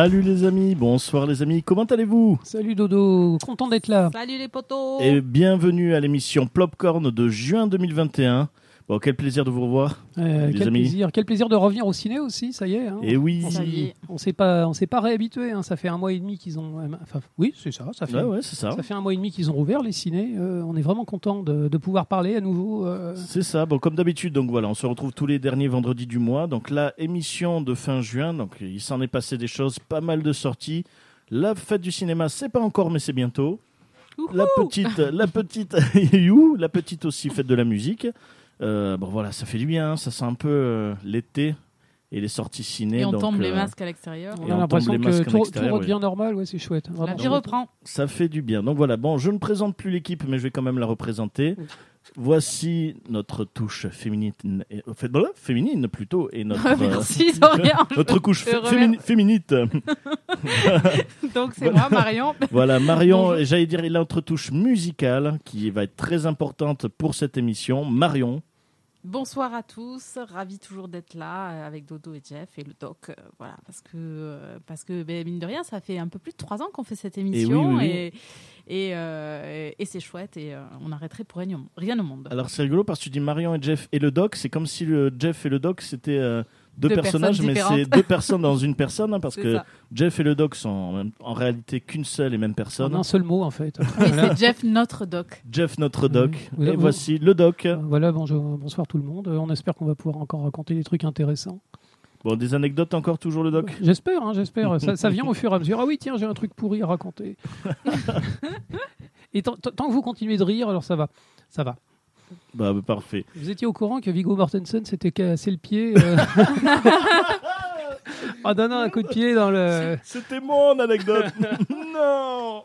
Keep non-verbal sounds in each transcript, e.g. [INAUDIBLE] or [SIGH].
Salut les amis, bonsoir les amis, comment allez-vous Salut Dodo, content d'être là. Salut les potos Et bienvenue à l'émission Plopcorn de juin 2021. Bon, quel plaisir de vous revoir. Euh, Les quel amis. plaisir, quel plaisir de revenir au ciné aussi, ça y est. hein. Et oui, Ça y est. On s'est pas, on s'est pas réhabitué. hein. Ça fait un mois et demi qu'ils ont. euh, Enfin, oui, c'est ça. Ça fait. ouais, ouais, c'est ça. Ça fait un mois et demi qu'ils ont rouvert les cinés. Euh, on est vraiment content de, de pouvoir parler à nouveau. euh, C'est ça, bon, comme d'habitude, donc voilà, on se retrouve tous les derniers vendredis du mois. Donc la émission de fin juin, donc il s'en est passé des choses, pas mal de sorties. La fête du cinéma, c'est pas encore, mais c'est bientôt. La petite, la petite, [LAUGHS] you, la petite aussi fête de la musique. Euh, bon voilà, ça fait du bien, ça sent un peu euh, l'été et les sorties ciné. Et on donc, tombe les euh, masques à l'extérieur. on a on l'impression que tout, tout redevient normal. Ouais, c'est chouette. La Vraiment vie reprend. Ça fait du bien. Donc voilà, bon, je ne présente plus l'équipe, mais je vais quand même la représenter. Voici notre touche féminine, et- en fait, voilà, féminine plutôt, et [LAUGHS] notre, euh, Merci Dorian. [LAUGHS] notre couche fémini- féminite. [LAUGHS] Donc c'est moi Marion. voilà, Marion, j'allais dire notre touche musicale qui va être très importante pour cette émission. Marion, Bonsoir à tous, ravi toujours d'être là euh, avec Dodo et Jeff et le doc. euh, voilà, parce que euh, parce que ben, mine de rien, ça fait un peu plus de trois ans qu'on fait cette émission oui, oui, et et, euh, et c'est chouette et euh, on arrêterait pour rien, au- rien au monde. alors c'est rigolo parce que tu dis Marion et Jeff et le doc, c'est comme si le Jeff et le doc c'était euh, deux, Deux personnages, mais c'est deux personnes dans une personne, hein, parce que ça. Jeff et le doc sont en, en réalité qu'une seule et même En personne. un seul mot en fait. [LAUGHS] C'est Jeff notre doc. Jeff, notre doc. Vous- et vous- voici le doc. Euh, Voilà, bonjour, bonsoir tout le monde. Euh, On espère qu'on va pouvoir encore raconter des trucs intéressants. Bon, des anecdotes encore, toujours le doc J'espère, hein, j'espère. Ça, ça vient au fur et à mesure. Ah oui, tiens, j'ai un truc pourri à raconter. [LAUGHS] et tant que vous continuez de rire, alors ça va. Ça va. Bah, bah, parfait. Vous étiez au courant que Viggo Mortensen s'était cassé le pied euh, [LAUGHS] en donnant un coup de pied dans le. C'était mon anecdote [LAUGHS] Non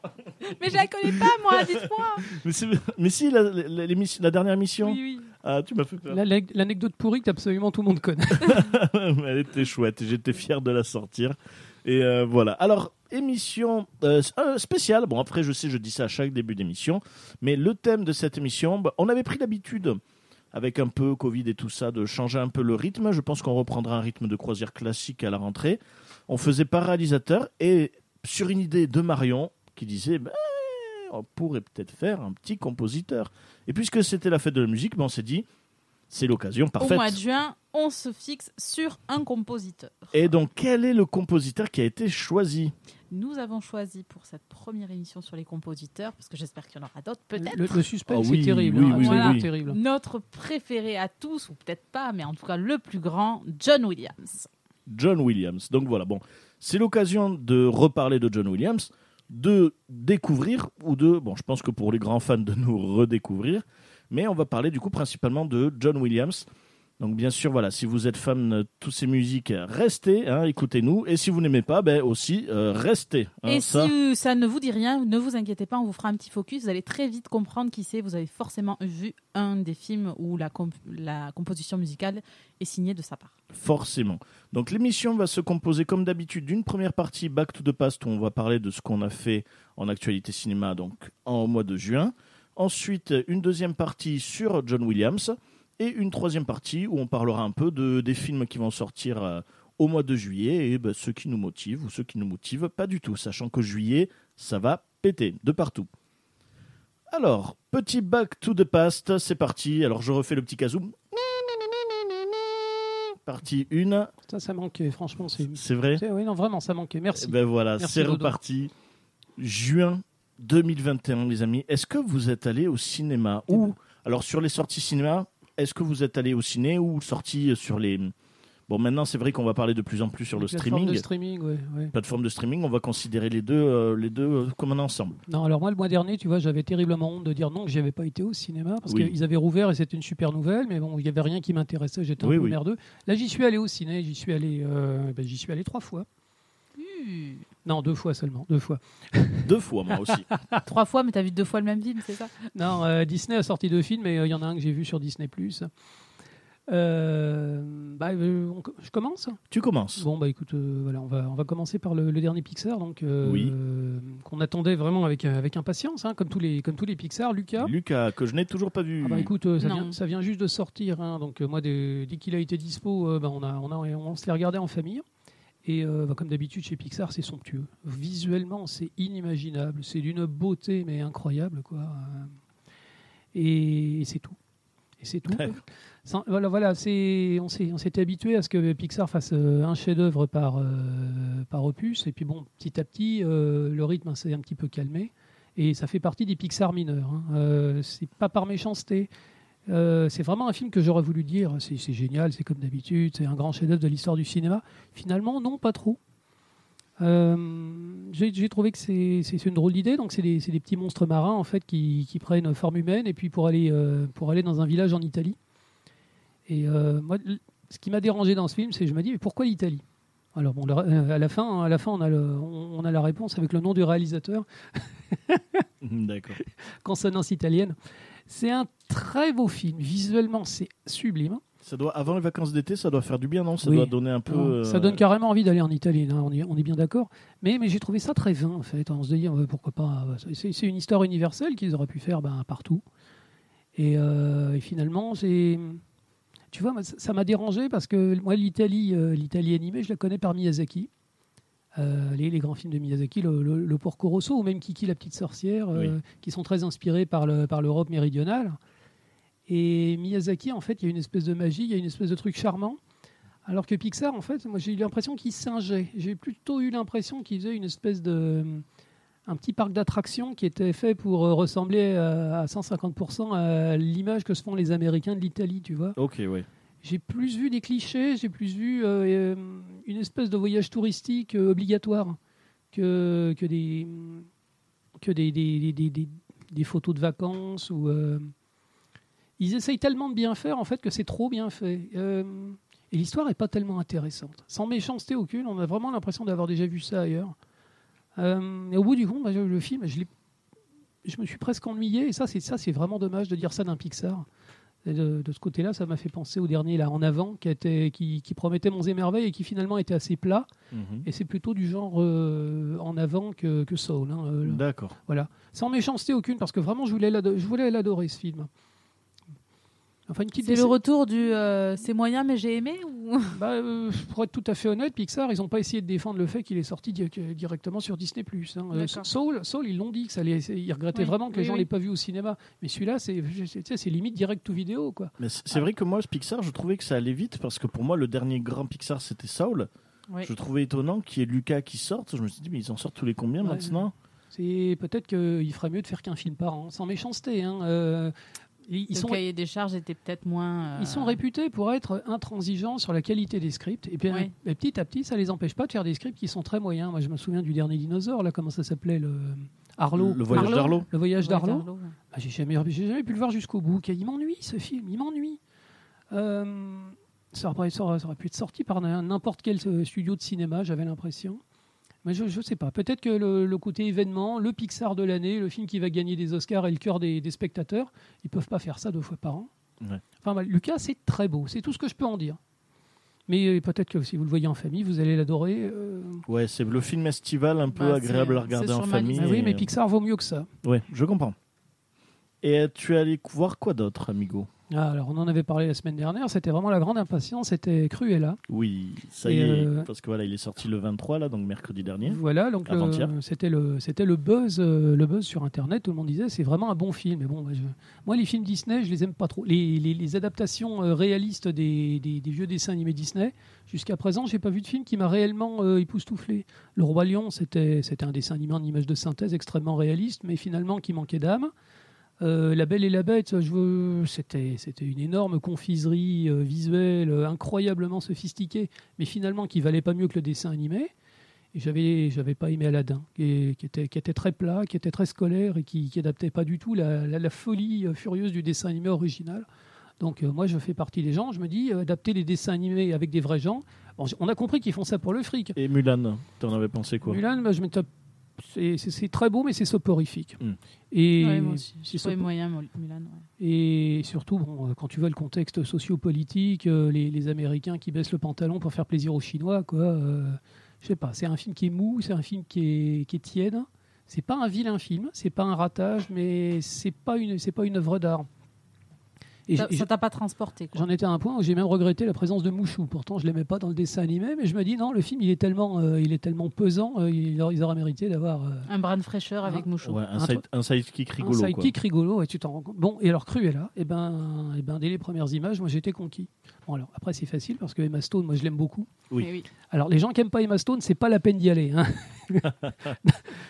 Mais je la connais pas moi, dites-moi. mais, c'est- mais si, la, la- l'émission- la dernière émission Oui, oui. Ah, tu m'as fait peur. La- L'anecdote pourrie que absolument tout le monde connaît. [LAUGHS] Elle était chouette, j'étais fier de la sortir. Et euh, voilà. Alors, émission euh, spéciale. Bon, après, je sais, je dis ça à chaque début d'émission. Mais le thème de cette émission, bah, on avait pris l'habitude, avec un peu Covid et tout ça, de changer un peu le rythme. Je pense qu'on reprendra un rythme de croisière classique à la rentrée. On faisait par réalisateur et sur une idée de Marion qui disait bah, on pourrait peut-être faire un petit compositeur. Et puisque c'était la fête de la musique, bah, on s'est dit c'est l'occasion Au parfaite. mois de juin, on se fixe sur un compositeur. Et donc, quel est le compositeur qui a été choisi Nous avons choisi pour cette première émission sur les compositeurs, parce que j'espère qu'il y en aura d'autres, peut-être. Le, le suspense Ah oui, est terrible. oui, hein, oui, absolument oui, oui. terrible. Notre préféré à tous, ou peut-être pas, mais en tout cas le plus grand, John Williams. John Williams. Donc voilà, bon, c'est l'occasion de reparler de John Williams, de découvrir ou de, bon, je pense que pour les grands fans de nous redécouvrir, mais on va parler du coup principalement de John Williams. Donc bien sûr, voilà, si vous êtes fan de toutes ces musiques, restez, hein, écoutez-nous. Et si vous n'aimez pas, ben aussi euh, restez. hein, Et ça. si ça ne vous dit rien, ne vous inquiétez pas, on vous fera un petit focus. Vous allez très vite comprendre qui c'est. Vous avez forcément vu un des films où la, comp- la composition musicale est signée de sa part. Forcément. Donc l'émission va se composer comme d'habitude d'une première partie Back to the Past où on va parler de ce qu'on a fait en actualité cinéma donc en mois de juin. Ensuite une deuxième partie sur John Williams et une troisième partie où on parlera un peu de, des films qui vont sortir euh, au mois de juillet et ben, ceux qui nous motivent ou ceux qui nous motivent pas du tout, sachant que juillet ça va péter de partout. Alors, petit Back to the Past, c'est parti. Alors je refais le petit kazoum. Partie 1. Ça, ça manquait, franchement. C'est... C'est vrai? Oui, non, vraiment, ça manquait. Merci. Ben voilà, c'est reparti. Juin 2021, les amis. Est-ce que vous êtes allés au cinéma ou alors sur les sorties cinéma, est-ce que vous êtes allés au ciné ou sortis sur les Bon, maintenant, c'est vrai qu'on va parler de plus en plus sur le streaming. de streaming, ouais, ouais. Plateforme de streaming, on va considérer les deux, euh, les deux euh, comme un ensemble. Non, alors moi, le mois dernier, tu vois, j'avais terriblement honte de dire non, que j'y avais pas été au cinéma, parce Oui. qu'ils avaient rouvert et c'était une super nouvelle, mais bon, il y avait rien qui m'intéressait, j'étais un Oui, peu oui. merdeux. Là, j'y suis allé au ciné, j'y suis allé, euh, ben, j'y suis allé trois fois. Hmm. Non, deux fois seulement, deux fois. [LAUGHS] Deux fois, moi aussi. [LAUGHS] Trois fois, mais t'as vu deux fois le même film, c'est ça? Non, euh, Disney a sorti deux films, mais euh, il y en a un que j'ai vu sur Disney+. Euh, bah, euh, on je commence? Tu commences. Bon bah écoute, euh, voilà, on va on va commencer par le, le dernier Pixar, donc euh, Oui. euh, qu'on attendait vraiment avec avec impatience, hein, comme tous les comme tous les Pixar. Lucas? Lucas, que je n'ai toujours pas vu. Ah bah écoute, euh, ça, vient, ça vient juste de sortir, hein, donc euh, moi dès, dès qu'il a été dispo, euh, bah, on a on a on se l'est regardé en famille. Et euh, bah, comme d'habitude chez Pixar, c'est somptueux. Visuellement, c'est inimaginable, c'est d'une beauté mais incroyable quoi. Euh, Et, et c'est tout. Et c'est tout. Voilà, voilà, c'est on s'est on s'était habitué à ce que Pixar fasse euh, un chef-d'œuvre par euh, par opus, et puis bon, petit à petit, euh, le rythme s'est un petit peu calmé, et ça fait partie des Pixar mineurs. Hein. C'est pas par méchanceté. Euh, c'est vraiment un film que j'aurais voulu dire c'est c'est génial, c'est comme d'habitude, c'est un grand chef-d'œuvre de l'histoire du cinéma. Finalement, non, pas trop. Euh, J'ai j'ai trouvé que c'est c'est une drôle d'idée. Donc, c'est des, c'est des petits monstres marins en fait qui, qui prennent forme humaine et puis pour aller, euh, pour aller dans un village en Italie. Et euh, moi, ce qui m'a dérangé dans ce film, c'est que je me dis mais pourquoi l'Italie? Alors bon, à la fin, à la fin, on a, le- on, on a la réponse avec le nom du réalisateur, [LAUGHS] D'accord. consonance italienne. C'est un très beau film. Visuellement, c'est sublime. Ça doit, avant les vacances d'été, ça doit faire du bien, non? Ça Oui. doit donner un peu. Non, euh, Ça donne carrément envie d'aller en Italie, hein, on, est, on est bien d'accord. Mais, mais j'ai trouvé ça très vain, en fait. On se dit, euh, pourquoi pas euh, C'est une histoire universelle qu'ils auraient pu faire ben, partout. Et, euh, et finalement, c'est. Tu vois, ça m'a dérangé parce que moi, l'Italie, l'Italie animée, je la connais par Miyazaki. Euh, les, les grands films de Miyazaki, le, le, le Porco Rosso ou même Kiki la petite sorcière, euh, qui sont très inspirés par le- par l'Europe méridionale. Et Miyazaki, en fait, il y a une espèce de magie, il y a une espèce de truc charmant. Alors que Pixar, en fait, moi j'ai eu l'impression qu'il singeait. J'ai plutôt eu l'impression qu'il faisait une espèce de. un petit parc d'attractions qui était fait pour euh, ressembler à, à 150% à l'image que se font les Américains de l'Italie, tu vois. Ok, ouais. J'ai plus vu des clichés, j'ai plus vu euh, euh, une espèce de voyage touristique euh, obligatoire que, que des que des, des, photos de vacances ou ils essayent tellement de bien faire en fait que c'est trop bien fait. Et l'histoire est pas tellement intéressante. Sans méchanceté aucune, on a vraiment l'impression d'avoir déjà vu ça ailleurs. Et au bout du compte, bah, le film, je, je me suis presque ennuyé. Et ça, c'est vraiment dommage de dire ça d'un Pixar. Et de, de ce côté-là, ça m'a fait penser au dernier là en avant, qui, était, qui, qui promettait monts et merveilles et qui finalement était assez plat. Mhm. Et c'est plutôt du genre euh, en avant que, que Soul. hein, euh, D'accord. voilà. Sans méchanceté aucune, parce que vraiment, je voulais l'ado- je voulais l'adorer ce film. Enfin, C'est le retour du euh, c'est moyen mais j'ai aimé ou? [LAUGHS] Bah, euh, pour être tout à fait honnête, Pixar, ils n'ont pas essayé de défendre le fait qu'il est sorti di- directement sur Disney+. Hein. Euh. Soul, Soul, ils l'ont dit que ça allait, ils regrettaient Oui, vraiment que les oui, gens oui. l'aient pas vu au cinéma. Mais celui-là, c'est, limite direct to vidéo, quoi. Mais c'est vrai que moi, ce Pixar, je trouvais que ça allait vite parce que pour moi, le dernier grand Pixar, c'était Soul. Oui. Je trouvais étonnant qu'il y ait Lucas qui sorte. Je me suis dit, mais ils en sortent tous les combien Ouais. maintenant? C'est peut-être qu'il ferait mieux de faire qu'un film par an, sans méchanceté. Hein. Euh, ils, ils le sont, cahier des charges était peut-être moins. euh, ils sont réputés pour être intransigeants sur la qualité des scripts. Et puis petit à petit, ça les empêche pas de faire des scripts qui sont très moyens. Moi, je me souviens du dernier dinosaure, là, comment ça s'appelait le Arlo. Le voyage Arlo d'Arlo Le voyage d'Arlo. Ouais. Ah, j'ai jamais, j'ai jamais pu le voir jusqu'au bout. Il m'ennuie ce film, il m'ennuie. Euh, ça, aurait, ça aurait- ça aurait pu être sorti par n'importe quel euh, studio de cinéma, j'avais l'impression. Mais je ne sais pas. Peut-être que le, le côté événement, le Pixar de l'année, le film qui va gagner des Oscars et le cœur des, des spectateurs, ils peuvent pas faire ça deux fois par an. Ouais. Enfin, bah, Lucas, c'est très beau. C'est tout ce que je peux en dire. Mais euh, peut-être que si vous le voyez en famille, vous allez l'adorer. euh. Ouais, c'est le film estival un peu Bah, agréable à regarder en famille. liste. Ah oui, mais Pixar vaut mieux que ça. Ouais, je comprends. Et euh, tu es allé voir quoi d'autre, amigo? Ah, alors, on en avait parlé la semaine dernière. C'était vraiment la grande impatience. C'était Cruella. Oui, ça Et y est, euh, parce que voilà, il est sorti le 23 là, donc mercredi dernier. Voilà, donc Avant-hier. c'était le c'était le buzz euh, le buzz sur internet. Tout le monde disait c'est vraiment un bon film. Mais bon, moi, je- moi, les films Disney, je les aime pas trop. Les, les- les adaptations euh, réalistes des, des, des vieux dessins animés Disney. Jusqu'à présent, j'ai pas vu de film qui m'a réellement euh, époustouflé. Le roi lion, c'était c'était un dessin animé en image de synthèse extrêmement réaliste, mais finalement qui manquait d'âme. Euh, la Belle et la Bête, c'était c'était une énorme confiserie euh, visuelle euh, incroyablement sophistiquée, mais finalement qui valait pas mieux que le dessin animé. Et j'avais j'avais pas aimé Aladdin, qui, qui était qui était très plat, qui était très scolaire et qui, qui adaptait pas du tout la, la- la folie furieuse du dessin animé original. Donc moi je fais partie des gens, je me dis adapter les dessins animés avec des vrais gens. Bon, on a compris qu'ils font ça pour le fric. Et Mulan, t'en avais pensé quoi? Mulan, bah, je me tape- c'est très beau, mais c'est soporifique. Mm. Et Ouais, moi aussi. moyen, ouais. et surtout, bon, euh, quand tu vois le contexte sociopolitique, euh, les, les Américains qui baissent le pantalon pour faire plaisir aux Chinois, quoi. euh, je sais pas. C'est un film qui est mou, c'est un film qui est, qui est tiède. C'est pas un vilain film, c'est pas un ratage, mais c'est pas une, c'est pas une œuvre d'art. Et Ça t'a pas transporté. quoi. J'en étais à un point où j'ai même regretté la présence de Mouchou. Pourtant, je l'aimais pas dans le dessin animé, mais je me dis non, le film il est tellement, euh, il est tellement pesant, euh, il, auraient mérité d'avoir euh, Un brin de fraîcheur avec. Mouchou. Ouais, un, Un side, un sidekick rigolo un quoi. sidekick rigolo, et tu t'en rends compte. Bon, et alors Cruella, et ben, et ben, dès les premières images, moi j'étais conquis. Bon, alors après c'est facile parce que Emma Stone, moi je l'aime beaucoup. Oui. Oui. Alors les gens qui aiment pas Emma Stone, c'est pas la peine d'y aller. hein. [LAUGHS]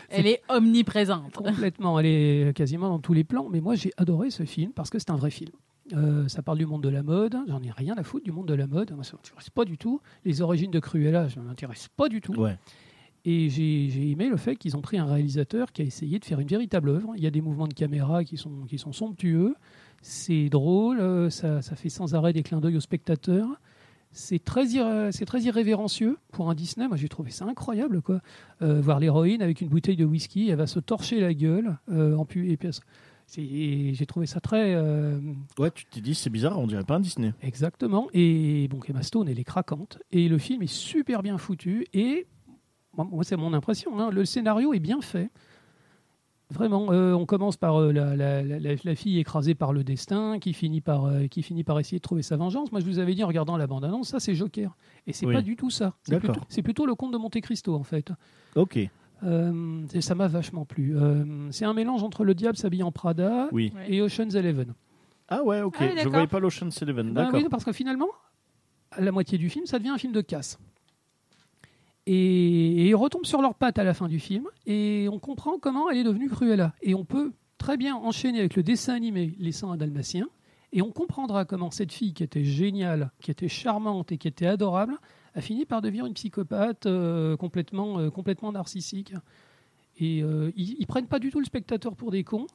Elle est omniprésente. Complètement, elle est quasiment dans tous les plans. Mais moi j'ai adoré ce film parce que c'est un vrai film. Euh, ça parle du monde de la mode. J'en ai rien à foutre du monde de la mode. Moi, ça m'intéresse pas du tout. Les origines de Cruella, je m'intéresse pas du tout. Ouais. Et j'ai j'ai aimé le fait qu'ils ont pris un réalisateur qui a essayé de faire une véritable œuvre. Il y a des mouvements de caméra qui sont, qui sont somptueux. C'est drôle, euh, ça, ça fait sans arrêt des clins d'œil aux spectateurs. C'est très, c'est très irrévérencieux pour un Disney. Moi, j'ai trouvé ça incroyable, quoi. Euh, voir l'héroïne avec une bouteille de whisky, elle va se torcher la gueule euh, en pu et J'ai trouvé ça très euh, Ouais, tu t'es dit c'est bizarre, on dirait pas un Disney. Exactement. Et donc Emma Stone, elle est craquante. Et le film est super bien foutu. Et moi, c'est mon impression. hein, le scénario est bien fait. Vraiment, euh, on commence par euh, la, la- la- la- la fille écrasée par le destin, qui finit par, euh, qui finit par essayer de trouver sa vengeance. Moi, je vous avais dit en regardant la bande-annonce, ça c'est Joker. Et c'est Oui. pas du tout ça. C'est D'accord. plutôt, c'est plutôt le conte de Monte Cristo en fait. Ok. Euh, et ça m'a vachement plu. Euh, c'est un mélange entre le diable s'habille en Prada Oui. Et Ocean's Eleven. Ah ouais, ok. Ah oui, je voyais pas l'Ocean's Eleven. Ben D'accord. oui, parce que finalement, à la moitié du film, ça devient un film de casse. Et, et ils retombent sur leurs pattes à la fin du film, et on comprend comment elle est devenue Cruella. Et on peut très bien enchaîner avec le dessin animé Laissant un Dalmatien, et on comprendra comment cette fille qui était géniale, qui était charmante et qui était adorable, a fini par devenir une psychopathe euh, complètement, euh, complètement narcissique. Et euh, ils, ils prennent pas du tout le spectateur pour des cons.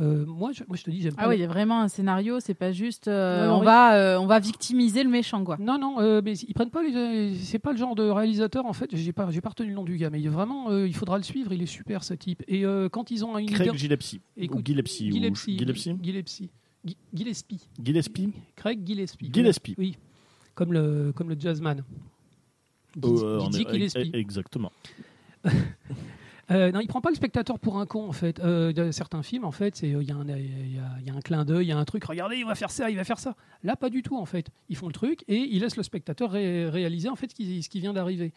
Euh, moi, je, moi, je te dis, j'aime pas. Ah oui, il y a vraiment un scénario, c'est pas juste euh, Non, non, on, oui. va, euh, on va victimiser le méchant, quoi. Non, non, euh, mais ils prennent pas les. C'est pas le genre de réalisateur en fait. J'ai pas, j'ai pas retenu le nom du gars, mais il est vraiment, euh, il faudra le suivre. Il est super ce type. Et euh, quand ils ont une Craig Gillespie. Écoute, ou Gillespie. ou- Gillespie, Gillespie. Gillespie, Gillespie, Gillespie. Craig Gillespie. Gillespie. Oui, comme le comme le jazzman. Oh, euh, on Dizzy est- Gillespie. e- Exactement. [LAUGHS] Euh, non, il prend pas le spectateur pour un con en fait. Euh, de certains films en fait, c'est il y, a un- il y a- il y a un clin d'œil, il y a un truc. Regardez, il va faire ça, il va faire ça. Là, pas du tout en fait. Ils font le truc et ils laissent le spectateur ré- réaliser en fait ce qui, ce qui vient d'arriver.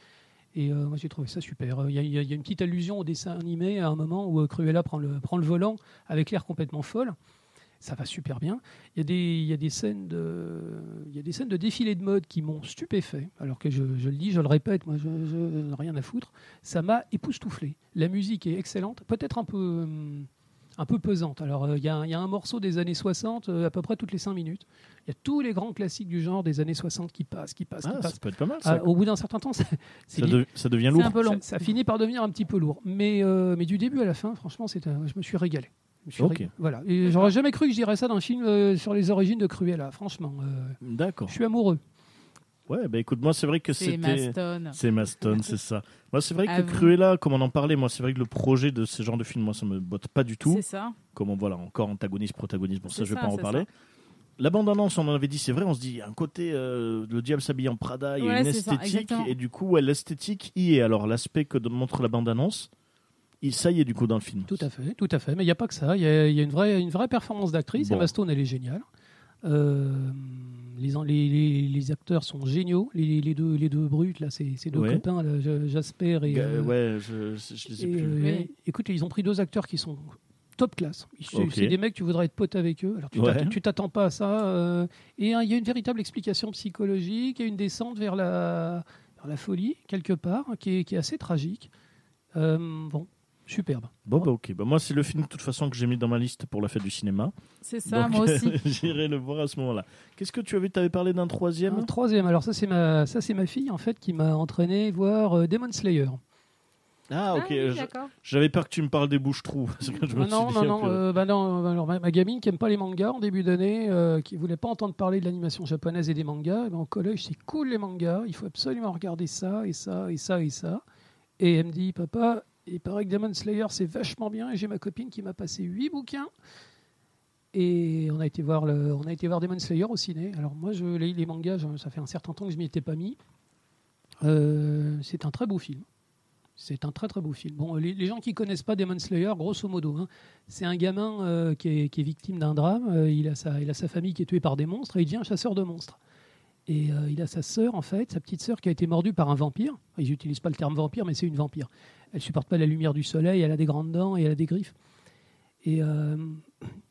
Et euh, moi j'ai trouvé ça super. Euh, Il y, a- y une petite allusion au dessin animé à un moment où euh, Cruella prend le, prend le volant avec l'air complètement folle. Ça va super bien. Il y a des, il y a des scènes de, il y a des scènes de défilé de mode qui m'ont stupéfait. Alors que je, je le dis, je le répète, moi je, je rien à foutre ça m'a époustouflé. La musique est excellente, peut-être un peu, hum, un peu pesante. Alors, euh, il y, a un- il y a un morceau des années 60, euh, à peu près toutes les 5 minutes. Il y a tous les grands classiques du genre des années 60 qui passent, qui passent, qui Ah, ça passent. peut être pas mal ça. Ah, au bout d'un certain temps, [LAUGHS] ça, c'est ça, li- de- ça devient C'est lourd. un peu long. ça, ça finit par devenir un petit peu lourd. Mais, euh, mais du début à la fin, franchement, c'est je me suis régalé. Voilà. Et j'aurais jamais cru que je dirais ça d'un film euh, sur les origines de Cruella. Franchement, euh, D'accord. je suis amoureux. Ouais, bah écoute, moi c'est vrai que C'est c'était. Maston. C'est Maston, c'est ça. Moi, c'est vrai que À vous. Cruella, comme on en parlait, moi, c'est vrai que le projet de ce genre de film, moi, ça me botte pas du tout. C'est ça. Comme on, voilà, encore antagoniste, protagoniste, bon, ça, je vais pas en reparler. La bande-annonce, on en avait dit, c'est vrai, on se dit, il y a un côté, euh, le diable s'habille en Prada, il y a une ça, esthétique, et du coup, ouais, l'esthétique y est. Alors, l'aspect que montre la bande-annonce, il, ça y est, du coup, dans le film. Tout à fait, tout à fait. Mais il n'y a pas que ça. Il y a, il y a une, vraie, une vraie performance d'actrice. Bon. Emma Stone, elle est géniale. Euh, les, les, les, les acteurs sont géniaux. Les, les deux, les deux brutes, là, ces, ces deux Ouais. copains, là, Jasper et. Euh, ouais, je, je les ai et, plus. euh. Écoute, ils ont pris deux acteurs qui sont top classe. C'est des mecs, tu voudrais être pote avec eux. Alors tu Ouais. t'attends- pas à ça. euh, et hein, il y a une véritable explication psychologique, a une descente vers la, vers la folie, quelque part, qui est, qui est assez tragique. Euh, bon. Superbe. Bon, bah ok. Bah, moi, c'est le film de toute façon que j'ai mis dans ma liste pour la fête du cinéma. C'est ça, Donc, moi aussi. [LAUGHS] J'irai le voir à ce moment-là. Qu'est-ce que tu avais, avais parlé d'un troisième? Un troisième, alors ça c'est ma, ça c'est ma fille en fait qui m'a entraîné voir euh, Demon Slayer. Ah, ok. Ah oui, Je- d'accord. J'avais peur que tu me parles des bouches-trous. non, dit, non, non, euh, bah non, euh, alors ma, ma gamine qui aime pas les mangas en début d'année, euh, qui voulait pas entendre parler de l'animation japonaise et des mangas, eh ben, au collège c'est cool les mangas, il faut absolument regarder ça et ça et ça et ça. Et elle me dit, papa, il paraît que Demon Slayer c'est vachement bien et j'ai ma copine qui m'a passé huit bouquins. Et on a été voir on a été voir Demon Slayer au ciné. Alors moi, je, les, les mangas, ça fait un certain temps que je m'y étais pas mis. Euh, c'est un très beau film. C'est un très très beau film. Bon, les, gens qui connaissent pas Demon Slayer, grosso modo, hein, c'est un gamin euh, qui, est, victime d'un drame. Euh, il, a sa, il a sa famille qui est tuée par des monstres et il devient chasseur de monstres. Et euh, il a sa sœur, en fait, sa petite sœur qui a été mordue par un vampire. Ils n'utilisent pas le terme vampire, mais c'est une vampire. Elle supporte pas la lumière du soleil, elle a des grandes dents et elle a des griffes. Et, euh,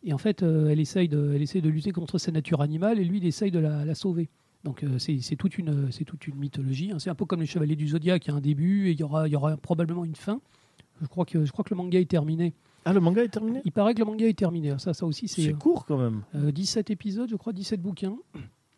et en fait, euh, elle, essaye de, elle essaye de lutter contre sa nature animale et lui, il essaye de la, la sauver. Donc c'est toute, une- toute une mythologie. hein. C'est un peu comme les Chevaliers du Zodiaque, il y a un début et il y aura, il y aura probablement une fin. Je crois, que, je crois que le manga est terminé. Ah, le manga est terminé? Il paraît que le manga est terminé. Ça, ça aussi, c'est C'est court quand même. euh, 17 épisodes, je crois, 17 bouquins.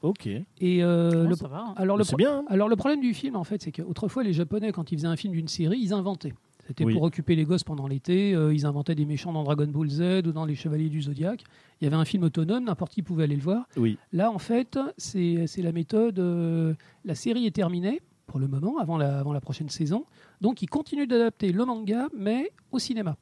Ok. Et euh, Bon, le, ça va. hein. alors, le, C'est bien. hein alors le problème du film, en fait, c'est qu'autrefois, les Japonais, quand ils faisaient un film d'une série, ils inventaient. C'était Oui. pour occuper les gosses pendant l'été. euh, ils inventaient des méchants dans Dragon Ball Z ou dans Les Chevaliers du Zodiaque. Il y avait un film autonome, n'importe qui pouvait aller le voir. Oui. Là, en fait, c'est c'est la méthode. euh, la série est terminée pour le moment, avant la, avant la prochaine saison. Donc, ils continuent d'adapter le manga, mais au cinéma.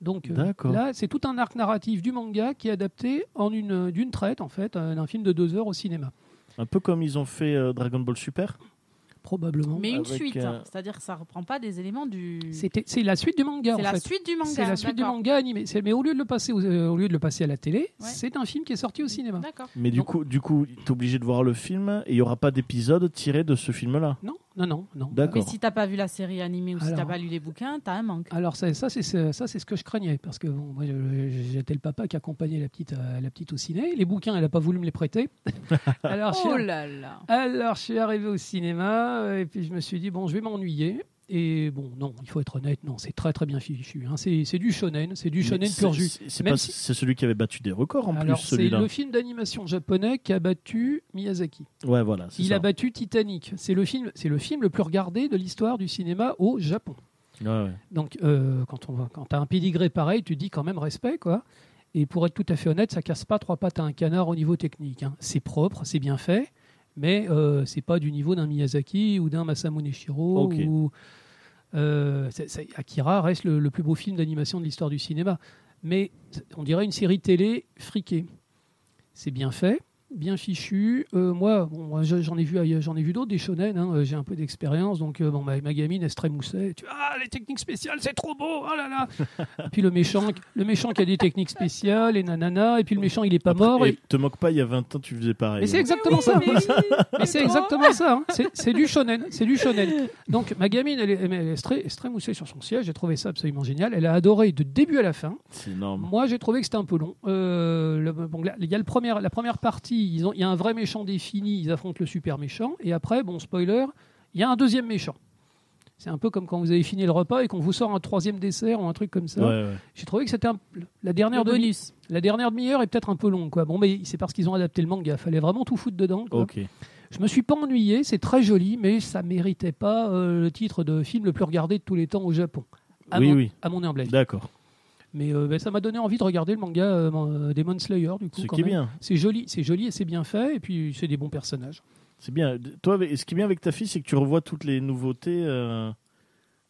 Donc euh, là, c'est tout un arc narratif du manga qui est adapté en une d'une traite, en fait, euh, d'un film de deux heures au cinéma. Un peu comme ils ont fait euh, Dragon Ball Super. Probablement. Mais une Avec, suite, euh, c'est-à-dire que ça reprend pas des éléments du. C'était- C'est la suite du manga, C'est la fait. suite du manga. C'est la suite du manga animé. Mais au lieu de le passer, au, euh, au lieu de le passer à la télé, Ouais. c'est un film qui est sorti au cinéma. D'accord. Mais du Donc- coup, du coup, t'es obligé de voir le film et il y aura pas d'épisode tiré de ce film-là. Non, non, non, non. D'accord. Mais si t'as pas vu la série animée ou si Alors- t'as pas lu les bouquins, t'as un manque. Alors ça, ça c'est ça c'est ce que je craignais parce que bon, moi j'étais le papa qui accompagnait la petite euh, la petite au ciné. Les bouquins, elle a pas voulu me les prêter. [LAUGHS] alors, je suis, Oh là là. alors je suis arrivé au cinéma euh, et puis je me suis dit bon je vais m'ennuyer. Et bon non, il faut être honnête, non c'est très très bien fichu. hein. C'est du shonen, c'est du shonen pur jus. C'est si- celui qui avait battu des records en Alors plus, c'est le film d'animation japonais qui a battu Miyazaki. Ouais, voilà. Il ça. a battu Titanic. C'est le film, c'est le film le plus regardé de l'histoire du cinéma au Japon. Ouais, ouais. Donc, euh, quand on va, quand t'as un pédigré pareil, tu dis quand même respect, quoi. Et pour être tout à fait honnête, ça casse pas trois pattes à un canard au niveau technique. hein. C'est propre, c'est bien fait, mais euh, c'est pas du niveau d'un Miyazaki ou d'un Masamune Shiro. Ou, euh, Akira reste le, le plus beau film d'animation de l'histoire du cinéma. Mais on dirait une série télé friquée. C'est bien fait, bien fichu. Euh, moi, bon, j'en ai vu, j'en ai vu d'autres des shonen. hein. Euh, J'ai un peu d'expérience, donc euh, bon, ma, ma gamine elle se trémoussait. Tu ah les techniques spéciales, c'est trop beau. Oh là là. puis le méchant, le méchant qui a des techniques spéciales et nanana. Et puis le méchant il est pas Après, mort. et et- te moque pas, il y a 20 ans, tu faisais pareil. Mais c'est hein. exactement ça. [LAUGHS] Mais oui, Mais c'est exactement ça. hein. C'est- du shonen. C'est du shonen. Donc ma gamine, elle est, elle elle est très moussée sur son siège. J'ai trouvé ça absolument génial. Elle a adoré de début à la fin. C'est énorme. Moi, j'ai trouvé que c'était un peu long. Euh, le- bon, là, il y a le premier, la première partie. Ils ont, il y a un vrai méchant défini. Ils affrontent le super méchant. Et après, bon spoiler, il y a un deuxième méchant. C'est un peu comme quand vous avez fini le repas et qu'on vous sort un troisième dessert ou un truc comme ça. Ouais, ouais. J'ai trouvé que c'était un- la dernière Le demi- bonus. la dernière demi-heure est peut-être un peu longue, quoi. Bon, mais c'est parce qu'ils ont adapté le manga. Fallait vraiment tout foutre dedans. quoi. Ok. Je me suis pas ennuyé, c'est très joli, mais ça méritait pas euh, le titre de film le plus regardé de tous les temps au Japon. À Oui, mon, oui. À mon humble avis. D'accord. Mais euh, ben, ça m'a donné envie de regarder le manga euh, Demon Slayer, du coup. Ce quand qui est même. bien. C'est joli, c'est joli et c'est bien fait, et puis c'est des bons personnages. C'est bien. Toi, ce qui est bien avec ta fille, c'est que tu revois toutes les nouveautés, euh,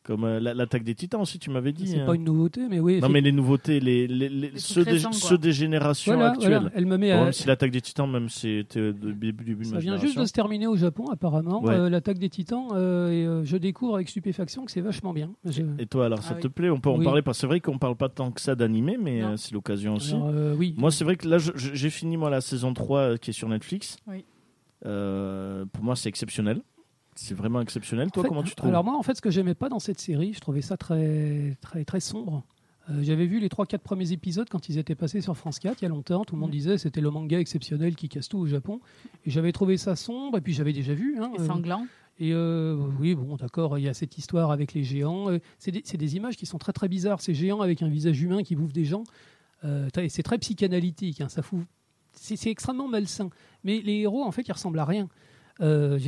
comme euh, la- l'attaque des titans aussi, tu m'avais dit. C'est hein. pas une nouveauté, mais oui. Non, mais les nouveautés, les, les, les- trucs ceux, des, ceux générations voilà, actuelles. voilà, elle me met Bon, à- même si l'attaque des titans, même c'était au début, début de Ça ma vient juste de se terminer au Japon, apparemment, Ouais. euh, l'attaque des titans, euh, et euh, je découvre avec stupéfaction que c'est vachement bien. Je- Et toi, alors, ça Ah te oui. plaît? On peut en Oui. parler parce que c'est vrai qu'on parle pas tant que ça d'animé, mais euh, c'est l'occasion aussi. Alors, euh, oui. Moi, c'est vrai que là, j'ai fini moi la saison 3 euh, qui est sur Netflix. Oui. Euh, pour moi, c'est exceptionnel. C'est vraiment exceptionnel. Toi, En fait, comment tu trouves Alors moi, en fait, ce que j'aimais pas dans cette série, je trouvais ça très, très, très sombre. Euh, J'avais vu les 3-4 premiers épisodes quand ils étaient passés sur France 4 il y a longtemps. Tout le monde disait c'était le manga exceptionnel qui casse tout au Japon. Et j'avais trouvé ça sombre. Et puis j'avais déjà vu. hein, Et euh, sanglant. Et euh, oui, bon, d'accord, il y a cette histoire avec les géants. Euh, c'est des, c'est des images qui sont très très bizarres. Ces géants avec un visage humain qui bouffe des gens. Euh, c'est très psychanalytique. hein, ça fout. C'est, c'est extrêmement malsain. Mais les héros, en fait, ils ressemblent à rien. Euh,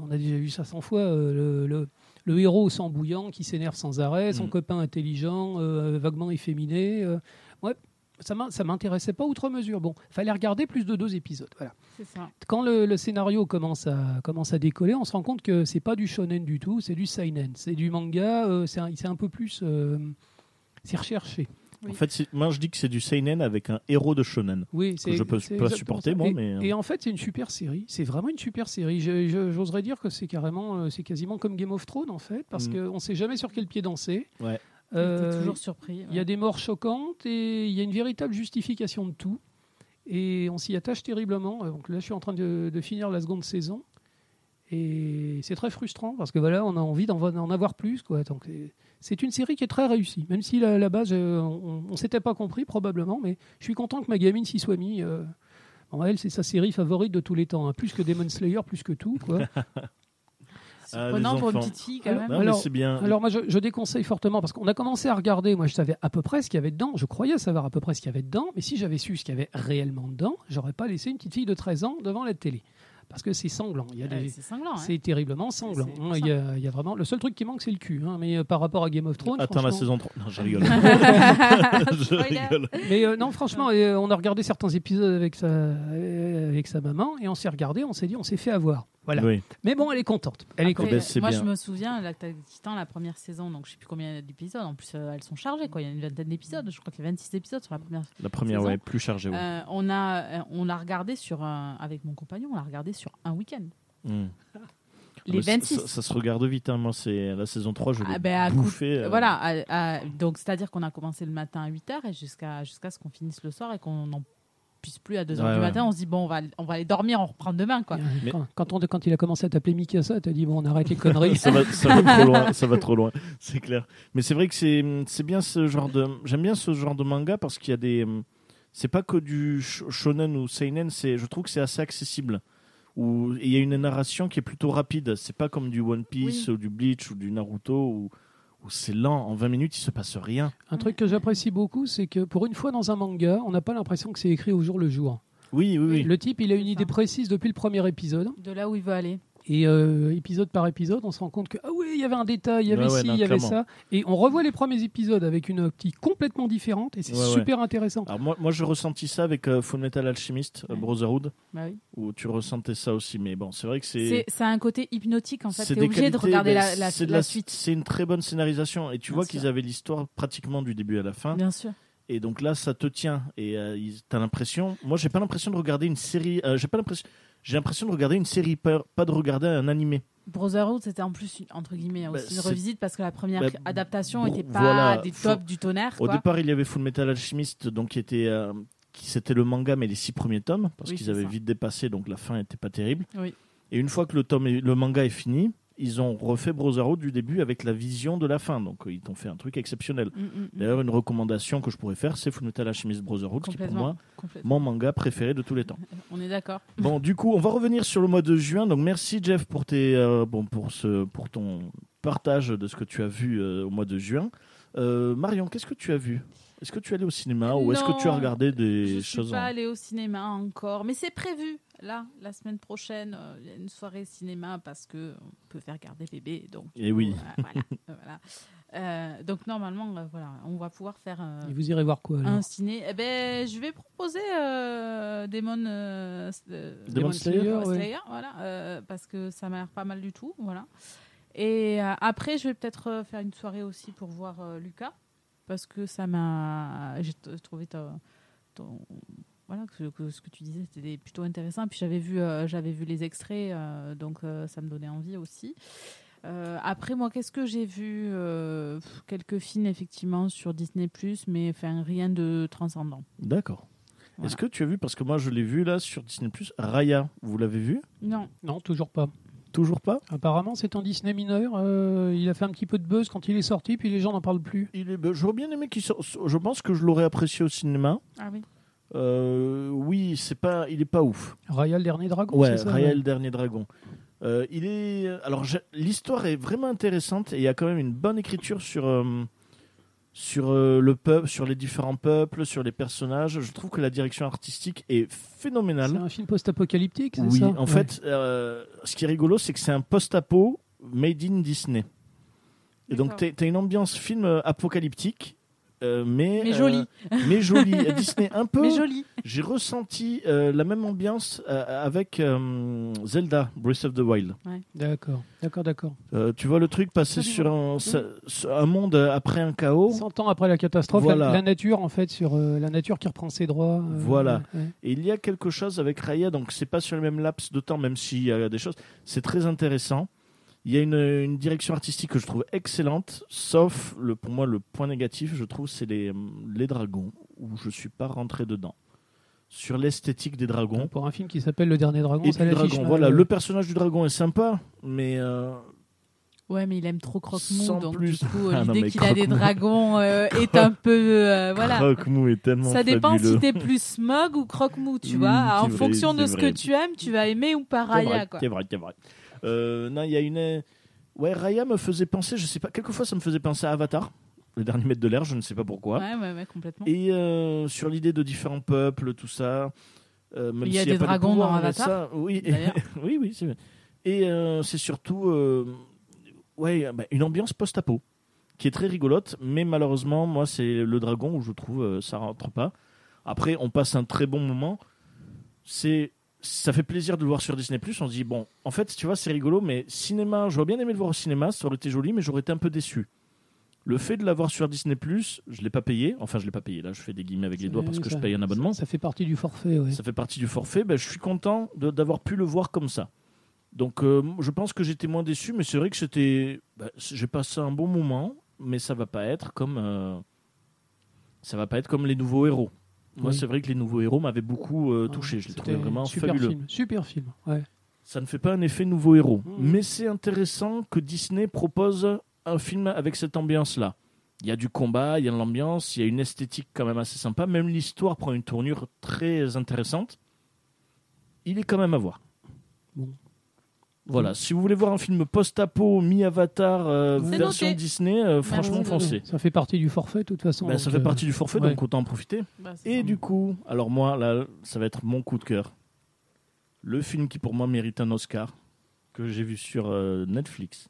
on a déjà vu ça 100 fois. euh, le, le- le héros au sang bouillant qui s'énerve sans arrêt, son Mm. copain intelligent, euh, vaguement efféminé. euh, ouais, ça m'in- ça m'intéressait pas outre mesure. Bon, fallait regarder plus de deux épisodes. Voilà ça. quand le, le scénario commence à, commence à décoller, on se rend compte que c'est pas du shonen du tout, c'est du seinen. C'est du manga, euh, c'est un, un peu plus. euh, c'est recherché. Oui. En fait, c'est- moi je dis que c'est du seinen avec un héros de shonen. Oui, Que c'est. je peux pas supporter, ça. moi, Et, mais, euh. et en fait, c'est une super série. C'est vraiment une super série. J'oserais dire que c'est carrément, euh, c'est quasiment comme Game of Thrones en fait, parce Mm. qu'on sait jamais sur quel pied danser. Ouais. Euh, toujours surpris. Il y a des morts choquantes et il y a une véritable justification de tout. Et on s'y attache terriblement. Donc là, je suis en train de, de finir la seconde saison. Et c'est très frustrant parce que voilà, on a envie d'en avoir plus. Quoi. Donc euh, c'est une série qui est très réussie. Même si à la base, euh, on ne s'était pas compris probablement, mais je suis content que ma gamine s'y soit mis. euh. Bon, elle, c'est sa série favorite de tous les temps. hein. Plus que Demon Slayer, plus que tout. Quoi. [LAUGHS] Les pour une petite fille quand Alors, même. Non, Alors- c'est bien. Alors moi je, je déconseille fortement parce qu'on a commencé à regarder, moi je savais à peu près ce qu'il y avait dedans, je croyais savoir à peu près ce qu'il y avait dedans, mais si j'avais su ce qu'il y avait réellement dedans, j'aurais pas laissé une petite fille de 13 ans devant la télé. Parce que c'est sanglant, il y a Ouais, des... c'est sanglant. hein. C'est terriblement sanglant. C'est- hein. Il, y a, il y a vraiment... Le seul truc qui manque, c'est le cul. hein. Mais euh, par rapport à Game of Thrones. Attends la saison 3. Non, je rigole. [LAUGHS] je rigole. Mais euh, non, franchement, euh, on a regardé certains épisodes avec sa, euh, avec sa maman et on s'est regardé, on s'est dit, on s'est fait avoir. Voilà. Oui. Mais bon, elle est contente. Elle est Après, contente. Ben, moi, bien. je me souviens, Titans, la première saison, donc je sais plus combien d'épisodes. En plus, euh, elles sont chargées, quoi. Il y a une vingtaine d'épisodes. Je crois qu'il y a 26 épisodes sur la première. La première, Saison. ouais, plus chargée. ouais. Euh, on a, euh, on l'a regardé sur un- avec mon compagnon. On l'a regardé sur un week-end. Hmm. Les Mais ça- 26. Ça, ça se regarde vite. hein. Moi, c'est la saison 3, je l'ai Ah, ben, coup- bouffé. euh, Voilà. à- à- donc, c'est-à-dire qu'on a commencé le matin à 8 h et jusqu'à jusqu'à ce qu'on finisse le soir et qu'on n'en puisse plus à 2 h Ouais, du ouais. matin. On se dit bon, on va on va aller dormir, on reprend demain, quoi. Mais- Quand, quand on- quand il a commencé à t'appeler Mikasa, t'as dit, bon, on arrête les conneries. ça, va, ça va trop loin, [LAUGHS] ça va trop loin, c'est clair. Mais c'est vrai que c'est c'est bien ce genre de j'aime bien ce genre de manga parce qu'il y a des c'est pas que du sh- shonen ou seinen, c'est je trouve que c'est assez accessible. Où il y a une narration qui est plutôt rapide, c'est pas comme du One Piece ou du Bleach ou du Naruto où, où c'est lent, en 20 minutes il se passe rien. Un truc que j'apprécie beaucoup, c'est que pour une fois dans un manga, on n'a pas l'impression que c'est écrit au jour le jour. Oui, oui, oui. Le type, il a une idée précise depuis le premier épisode. De là où il veut aller. Et euh, épisode par épisode, on se rend compte que ah oui, il y avait un détail, il y avait Ouais, ci, il y avait ça. Et on revoit les premiers épisodes avec une optique complètement différente et c'est Ouais, ouais. super intéressant. Alors moi, moi je ressentis ça avec euh, Full Metal Alchemist euh, Ouais. Brotherhood Bah oui. où tu ressentais ça aussi mais bon, c'est vrai que c'est C'est ça a un côté hypnotique en fait. C'est T'es obligé de qualités, regarder ben, la, la, c'est de la suite. C'est une très bonne scénarisation et tu Bien vois qu'ils avaient l'histoire pratiquement du début à la fin. Bien sûr. Et donc là, ça te tient et euh, t'as l'impression. Moi, j'ai pas l'impression de regarder une série. euh, j'ai pas l'impression. J'ai l'impression de regarder une série, pas, de regarder un animé. Brotherhood, c'était en plus une- entre guillemets Bah, aussi une revisite parce que la première Bah, adaptation bon, n'était pas voilà, des faut- tops du tonnerre. Au quoi. départ, il y avait Full Metal Alchemist, donc qui était, euh, qui c'était le manga, mais les six premiers tomes, parce Oui, qu'ils avaient ça. vite dépassé, donc la fin était pas terrible. Oui. Et une fois que le tome, est- le manga est fini, ils ont refait Brotherhood du début avec la vision de la fin. Donc euh, ils t'ont fait un truc exceptionnel. Mm, mm, mm. D'ailleurs, une recommandation que je pourrais faire, c'est Fullmetal Alchemist Brotherhood, qui est pour moi mon manga préféré de tous les temps. [LAUGHS] On est d'accord. Bon, du coup, on va revenir sur le mois de juin. Donc, merci Jeff pour tes, euh, bon, pour ce, pour ton partage de ce que tu as vu euh, au mois de juin. Euh, Marion, qu'est-ce que tu as vu? Est-ce que tu es allé au cinéma ou est-ce que tu as regardé des Je suis choses pas en- allée au cinéma encore, mais c'est prévu. Là, la semaine prochaine, euh, il y a une soirée cinéma parce que on peut faire garder bébé. Donc, Eh oui. euh, voilà, euh, [LAUGHS] voilà. Euh, donc normalement, euh, voilà, on va pouvoir faire euh, Et vous irez voir quoi un ciné. Eh ben, je vais proposer euh, Demon, Demon Slayer, ouais. Slayer, voilà, euh, parce que ça m'a l'air pas mal du tout, voilà. Et euh, après, je vais peut-être euh, faire une soirée aussi pour voir euh, Lucas, parce que ça m'a, j'ai trouvé ton, voilà, que, que ce que tu disais, c'était plutôt intéressant. Puis j'avais vu, euh, j'avais vu les extraits, euh, donc euh, ça me donnait envie aussi. Euh, après, moi, qu'est-ce que j'ai vu Euh, Quelques films, effectivement, sur Disney, mais enfin, rien de transcendant. D'accord. Voilà. Est-ce que tu as vu, parce que moi je l'ai vu là sur Disney Raya, vous l'avez vu? Non, Non, toujours pas. Toujours pas? Apparemment, c'est un Disney mineur. euh, il a fait un petit peu de buzz quand il est sorti, puis les gens n'en parlent plus. Il est, ben, J'aurais bien aimé qu'il sorte. Je pense que je l'aurais apprécié au cinéma. ah oui. Euh, oui, c'est pas, il est pas ouf. Raya le dernier dragon, Ouais, c'est ça Raya le dernier dragon. Euh, il est alors l'histoire est vraiment intéressante et il y a quand même une bonne écriture sur euh, sur euh, le peuple, sur les différents peuples, sur les personnages. Je trouve que la direction artistique est C'est phénoménale. un film post-apocalyptique, c'est Oui, ça? en Ouais. fait, euh, ce qui est rigolo, c'est que c'est un post-apo made in Disney. Et donc, tu as une ambiance film apocalyptique, euh, mais, Mais euh, jolie. mais jolie. Euh, Disney un [LAUGHS] peu. Mais jolie. J'ai ressenti euh, la même ambiance euh, avec euh, Zelda Breath of the Wild. D'accord, d'accord, d'accord. Euh, tu vois le truc passer Absolument. sur un, monde après un chaos. 100 ans après la catastrophe, Voilà. la, la nature en fait sur euh, la nature qui reprend ses droits. euh, Voilà. ouais. Et il y a quelque chose avec Raya, donc c'est pas sur le même laps de temps, même s'il y a des choses. C'est très intéressant. Il y a une, une direction artistique que je trouve excellente, sauf le, pour moi le point négatif, je trouve, c'est les, les dragons, où je suis pas rentré dedans. Sur l'esthétique des dragons. Pour un film qui s'appelle Le Dernier Dragon, Et ça dragon, voilà, le personnage du dragon est sympa, mais euh, Ouais, mais il aime trop Croque-Mou, Sans donc plus. du coup, [LAUGHS] Ah non, l'idée qu'il a des dragons euh, est un peu... euh, voilà. Croque-Mou est tellement Ça dépend fabuleux. si t'es plus smog ou croque-mou, tu vois. En vrai, fonction de ce vrai. que tu aimes, tu vas aimer ou pas Raya, vrai, quoi. C'est vrai, c'est vrai. Euh, non, il y a une. Ouais, Raya me faisait penser, je sais pas, quelquefois ça me faisait penser à Avatar, le dernier maître de l'air, je ne sais pas pourquoi. Ouais, ouais, ouais, complètement. Et euh, sur l'idée de différents peuples, tout ça. euh, même Il y a des pas de dragons pouvoir, dans Avatar, ça, oui, [LAUGHS] oui, oui, c'est vrai. Et euh, c'est surtout euh, ouais, bah, une ambiance post-apo qui est très rigolote, mais malheureusement, moi, c'est le dragon où je trouve euh, ça rentre pas. Après, on passe un très bon moment. C'est ça fait plaisir de le voir sur Disney+. On se dit bon, en fait, tu vois, c'est rigolo, mais cinéma, j'aurais bien aimé le voir au cinéma, ça aurait été joli, mais j'aurais été un peu déçu. Le fait de l'avoir sur Disney+, je l'ai pas payé. Enfin, je l'ai pas payé. Là, je fais des guillemets avec les doigts parce que Ça- je paye un abonnement. Ça fait partie du forfait, ouais. Ça fait partie du forfait. Ben, je suis content d'avoir pu le voir comme ça. Donc, euh, je pense que j'étais moins déçu, mais c'est vrai que c'était. ben, J'ai passé un bon moment, mais ça va pas être comme. euh, Ça va pas être comme les nouveaux héros. Moi, Oui. c'est vrai que les nouveaux héros m'avaient beaucoup euh, Ah, touché. Je les trouvais vraiment super fabuleux. Film, super film, ouais. Ça ne fait pas un effet nouveau héros. Mhm. Mais c'est intéressant que Disney propose un film avec cette ambiance-là. Il y a du combat, il y a de l'ambiance, il y a une esthétique quand même assez sympa. Même l'histoire prend une tournure très intéressante. Il est quand même à voir. Bon. Voilà, si vous voulez voir un film post-apo, mi-avatar, euh, C'est version noté. Disney, euh, franchement foncez. Ça fait partie du forfait, de toute façon. Ben, ça fait euh, partie du forfait, ouais. donc autant en profiter. Bah, Et du coup, alors moi, là, ça va être mon coup de cœur. Le film qui pour moi mérite un Oscar, que j'ai vu sur euh, Netflix,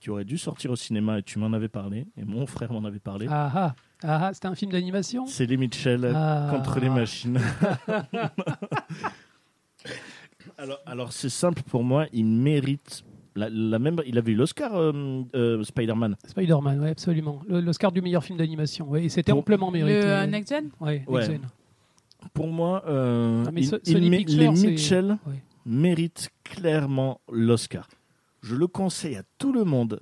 qui aurait dû sortir au cinéma et tu m'en avais parlé, et mon frère m'en avait parlé. Ah ah, ah, ah, c'était un film d'animation? C'est les Mitchell Ah. contre les machines. [LAUGHS] [LAUGHS] alors, alors c'est simple pour moi, il mérite la, la même. Il avait eu l'Oscar, euh, euh, Spider-Man. Spider-Man, ouais, absolument. L'Oscar du meilleur film d'animation, ouais, et c'était Pour- amplement mérité. Le euh, Next Gen Ouais, Ouais. Next Gen. Pour moi, euh, Ah, mais il- les Mitchell ouais. méritent clairement l'Oscar. Je le conseille à tout le monde.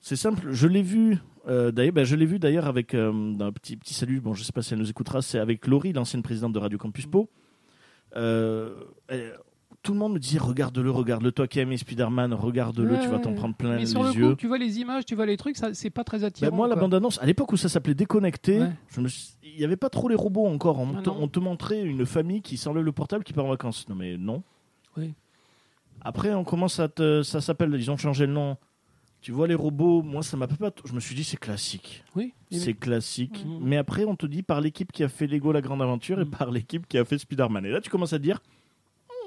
C'est simple, je l'ai vu. euh, d'ailleurs, ben, je l'ai vu d'ailleurs avec euh, un petit petit salut. Bon, je sais pas si elle nous écoutera. C'est avec Laurie, l'ancienne présidente de Radio Campus Po. Euh, tout le monde me disait regarde-le, regarde-le. Toi qui aimes Spider-Man, regarde-le. Ouais, tu vas t'en prendre plein Mais les sur le yeux. coup, tu vois les images, tu vois les trucs, ça, c'est pas très Ben, attirant. moi, la bande-annonce, à l'époque où ça s'appelait Déconnecté, Ouais. je me suis- il n'y avait pas trop les robots encore. On, Ah te, non. on te montrait une famille qui s'enlève le portable, qui part en vacances. Non, mais non. Oui. Après, on commence à te. Ça s'appelle. Ils ont changé le nom. Tu vois, les robots, moi, ça m'a pas. Je me suis dit, c'est classique. Oui, C'est classique. Mhm. Mais après, on te dit par l'équipe qui a fait Lego La Grande Aventure et Mhm. par l'équipe qui a fait Spider-Man. Et là, tu commences à te dire,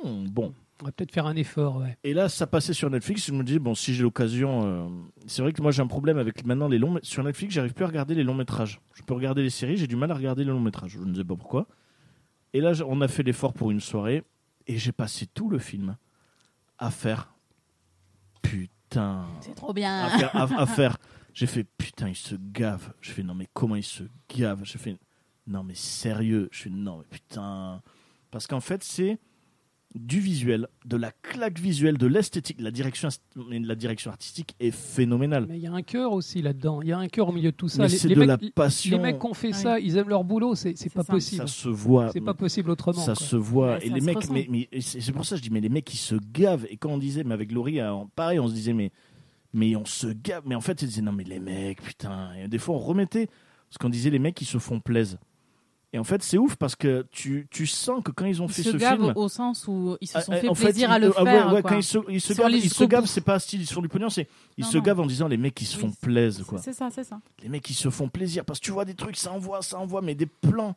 Hmm, bon. on va peut-être faire un effort, ouais. Et là, ça passait sur Netflix. Je me dis, bon, si j'ai l'occasion. euh, C'est vrai que moi, j'ai un problème avec maintenant les longs. Sur Netflix, j'arrive plus à regarder les longs métrages. Je peux regarder les séries, j'ai du mal à regarder les longs métrages. Je ne sais pas pourquoi. Et là, on a fait l'effort pour une soirée. Et j'ai passé tout le film à faire. Putain. C'est trop bien. À faire. à- à [LAUGHS] faire. J'ai fait, putain, il se gave. Je fais, non, mais comment il se gave? J'ai fait, non, mais sérieux. Je fais, non, mais putain. Parce qu'en fait, c'est du visuel, de la claque visuelle, de l'esthétique. La direction, mais la direction artistique est phénoménale. Mais il y a un cœur aussi là-dedans. Il y a un cœur au milieu de tout ça. Mais Les- c'est les de mecs- la passion. Les mecs qui ont fait Oui. ça, ils aiment leur boulot, c'est c'est C'est pas ça. possible. ça se voit. C'est pas possible autrement. ça quoi. se voit. Ouais, et ça les se mecs, mais, mais c'est c'est pour ça que je dis, mais les mecs, ils se gavent. Et quand on disait, mais avec Laurie, pareil, on se disait, mais, mais on se gave. Mais en fait, ils disaient, non, mais les mecs, putain. Et des fois, on remettait. Parce qu'on disait, les mecs, ils se font plaisir. Et en fait, c'est ouf parce que tu, tu sens que quand ils ont Ils fait se ce gavent film. au sens où ils se sont Ah, fait en plaisir à le ah ouais, faire. ouais, quoi. quand ils se, ils se sont gavent, ils se gavent, c'est pas style, ils se font du pognon, c'est ils Non, se non. gavent en disant les mecs ils se Oui, font plaisir quoi. C'est ça, c'est ça. Les mecs ils se font plaisir parce que tu vois des trucs, ça envoie, ça envoie, mais des plans.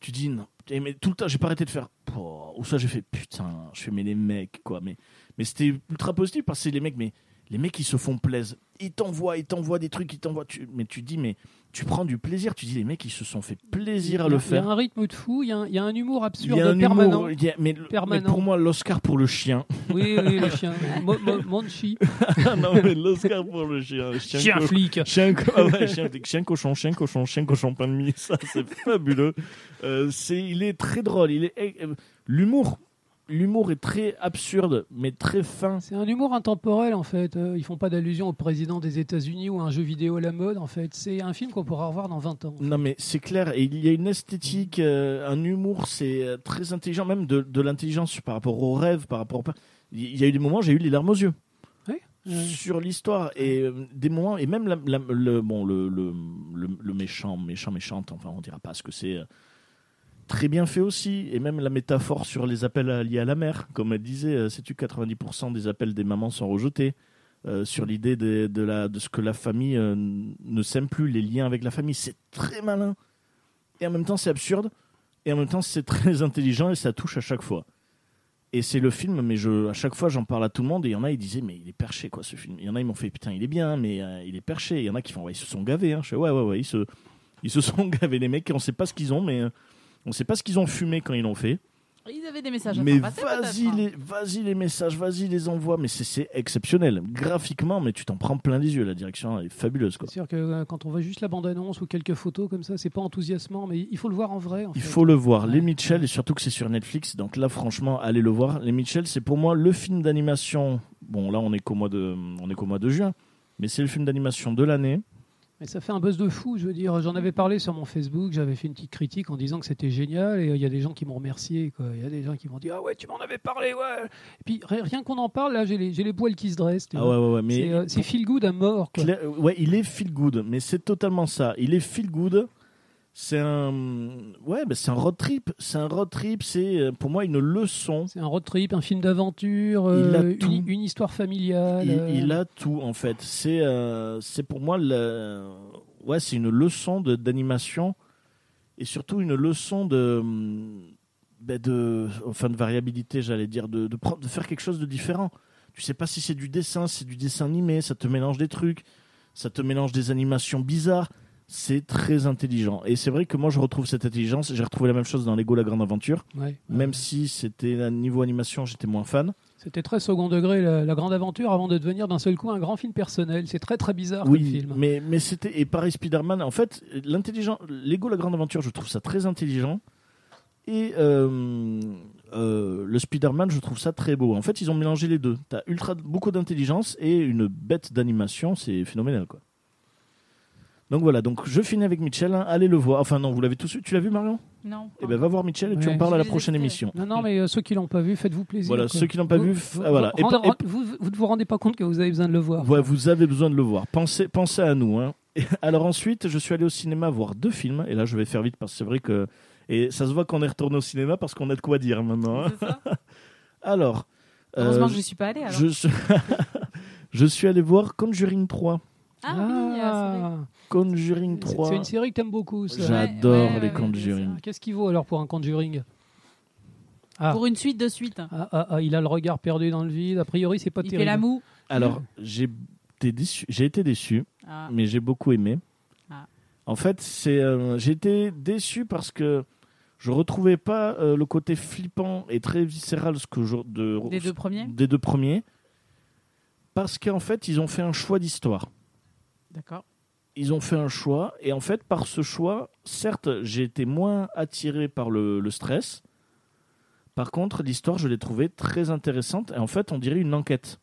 Tu dis non, Et mais tout le temps j'ai pas arrêté de faire. Oh, ou ça j'ai fait putain, je fais mais les mecs quoi, mais mais c'était ultra positif parce que les mecs mais les mecs ils se font plaisir. Ils t'envoient, ils t'envoient des trucs, ils t'envoient. Tu, mais tu dis mais tu prends du plaisir. Tu dis les mecs ils se sont fait plaisir à le a- Il y a faire. un rythme de fou, il y a un, il y a un humour absurde y a un permanent. humour, a- mais, Permanent. pour moi l'Oscar pour le chien. Oui, oui, le chien. [LAUGHS] Mo- mo- Monchi. non mais l'Oscar pour le chien. Chien, Chien flic. Chien, co- ah ouais, chien, chien cochon, chien cochon, chien cochon pain de mie, ça c'est fabuleux. Euh, c'est, il est très drôle. Il est, euh, l'humour, l'humour est très absurde, mais très fin. C'est un humour intemporel en fait. Euh, Ils font pas d'allusion au président des États-Unis ou à un jeu vidéo à la mode en fait. C'est un film qu'on pourra revoir dans 20 ans. Non mais c'est clair. Et il y a une esthétique, euh, un humour, c'est euh, très intelligent, même de, de l'intelligence par rapport aux rêves, par rapport. Au... Il y a eu des moments, j'ai eu les larmes aux yeux. Euh, sur l'histoire et euh, des moments et même la- la- le bon le, le, le, le méchant méchant méchante enfin on dira pas ce que c'est très bien fait aussi et même la métaphore sur les appels liés à la mer comme elle disait euh, sais-tu 90% des appels des mamans sont rejetés euh, sur l'idée de, de de ce que la famille euh, ne s'aime plus les liens avec la famille c'est très malin et en même temps c'est absurde et en même temps c'est très [LAUGHS] intelligent et ça touche à chaque fois et c'est le film, mais je, à chaque fois j'en parle à tout le monde et il y en a ils disaient mais il est perché quoi ce film. Il y en a ils m'ont fait putain il est bien mais il est perché. Il y en a qui font ouais, ils se sont gavés. Hein. Je fais ouais ouais ouais ils se, [LAUGHS] ils se sont gavés les mecs. On sait pas ce qu'ils ont mais on sait pas ce qu'ils ont fumé quand ils l'ont fait. Ils avaient des messages à Mais vas-y hein. les, vas-y les messages, vas-y les envois. Mais c'est- exceptionnel graphiquement mais tu t'en prends plein les yeux. La direction est fabuleuse quoi. C'est sûr que euh, quand on voit juste la bande-annonce ou quelques photos comme ça, c'est pas enthousiasmant, mais il faut le voir en vrai. en Il fait. faut le voir. Les Mitchell, et surtout que c'est sur Netflix, donc là, franchement, allez le voir. Les Mitchell, c'est pour moi le film d'animation. Bon, là, on est qu'au mois de, on est qu'au mois de juin, mais c'est le film d'animation de l'année. Mais ça fait un buzz de fou, je veux dire. J'en avais parlé sur mon Facebook, j'avais fait une petite critique en disant que c'était génial, et euh, il y a des gens qui m'ont remercié. quoi. Il y a des gens qui m'ont dit Ah ouais, tu m'en avais parlé, ouais. Et puis ri- rien qu'on en parle, là, j'ai les, les poils qui se dressent. Ah ouais, ouais, ouais, mais C'est euh, feel good à mort. Quoi. Claire- ouais, il est feel good, mais c'est totalement ça. Il est feel good. C'est un, ouais, bah, c'est un road trip. C'est un road trip. C'est euh, pour moi une leçon. C'est un road trip, un film d'aventure, euh, une, une histoire familiale. Il, euh, il a tout en fait. C'est, euh, c'est pour moi le, ouais, c'est une leçon de d'animation et surtout une leçon de, ben, de, enfin de variabilité, j'allais dire, de, de de faire quelque chose de différent. Tu sais pas si c'est du dessin, si c'est du dessin animé, ça te mélange des trucs, ça te mélange des animations bizarres. C'est très intelligent. Et c'est vrai que moi, je retrouve cette intelligence. J'ai retrouvé la même chose dans Lego La Grande Aventure. ouais. Même si c'était un niveau animation, j'étais moins fan. C'était très second degré, la, la grande aventure, avant de devenir d'un seul coup un grand film personnel. C'est très très bizarre comme Oui, film. mais, mais c'était. Et pareil, Spider-Man, en fait, l'intelligent. Lego La Grande Aventure, je trouve ça très intelligent. Et euh, euh, le Spider-Man, je trouve ça très beau. En fait, ils ont mélangé les deux. T'as ultra beaucoup d'intelligence et une bête d'animation, c'est phénoménal, quoi. Donc voilà, donc je finis avec Mitchell. hein. Allez le voir. Enfin non, vous l'avez tous vu. Tu l'as vu Marion? Non. Eh ben va voir Mitchell et tu Ouais. en parles à la prochaine émission. Non, non, mais euh, ceux qui l'ont pas vu, faites-vous plaisir. Voilà, quoi. ceux qui l'ont pas Vous- vu, vous- ah, voilà. Et vous, vous ne vous rendez pas compte que vous avez besoin de le voir. Ouais, vous avez besoin de le voir. Pensez, pensez à nous. Hein. Et alors ensuite, je suis allé au cinéma voir deux films. Et là, je vais faire vite parce que c'est vrai que et ça se voit qu'on est retourné au cinéma parce qu'on a de quoi dire maintenant. hein. [LAUGHS] Alors, Heureusement euh, que je suis pas allée alors. je, suis- [LAUGHS] je suis allé voir Conjuring 3. Ah, oui, euh. Ah, Conjuring c'est 3. c'est une série que t'aimes beaucoup. ça. J'adore Ouais, ouais, les ouais, Conjuring. Qu'est-ce qu'il vaut alors pour un Conjuring? Ah. Pour une suite de suite. Ah, ah, ah, il a le regard perdu dans le vide. A priori, c'est pas Il fait terrible. la moue. Alors, j'ai été déçu. J'ai été déçu. Ah. mais j'ai beaucoup aimé. Ah. En fait, c'est euh, j'ai été déçu parce que je retrouvais pas euh, le côté flippant et très viscéral ce que je, de, Des deux premiers? des deux premiers parce qu'en fait, ils ont fait un choix d'histoire. D'accord. Ils ont fait un choix et en fait, par ce choix, certes, j'ai été moins attiré par le, le stress. Par contre, l'histoire, je l'ai trouvée très intéressante et en fait, on dirait une enquête.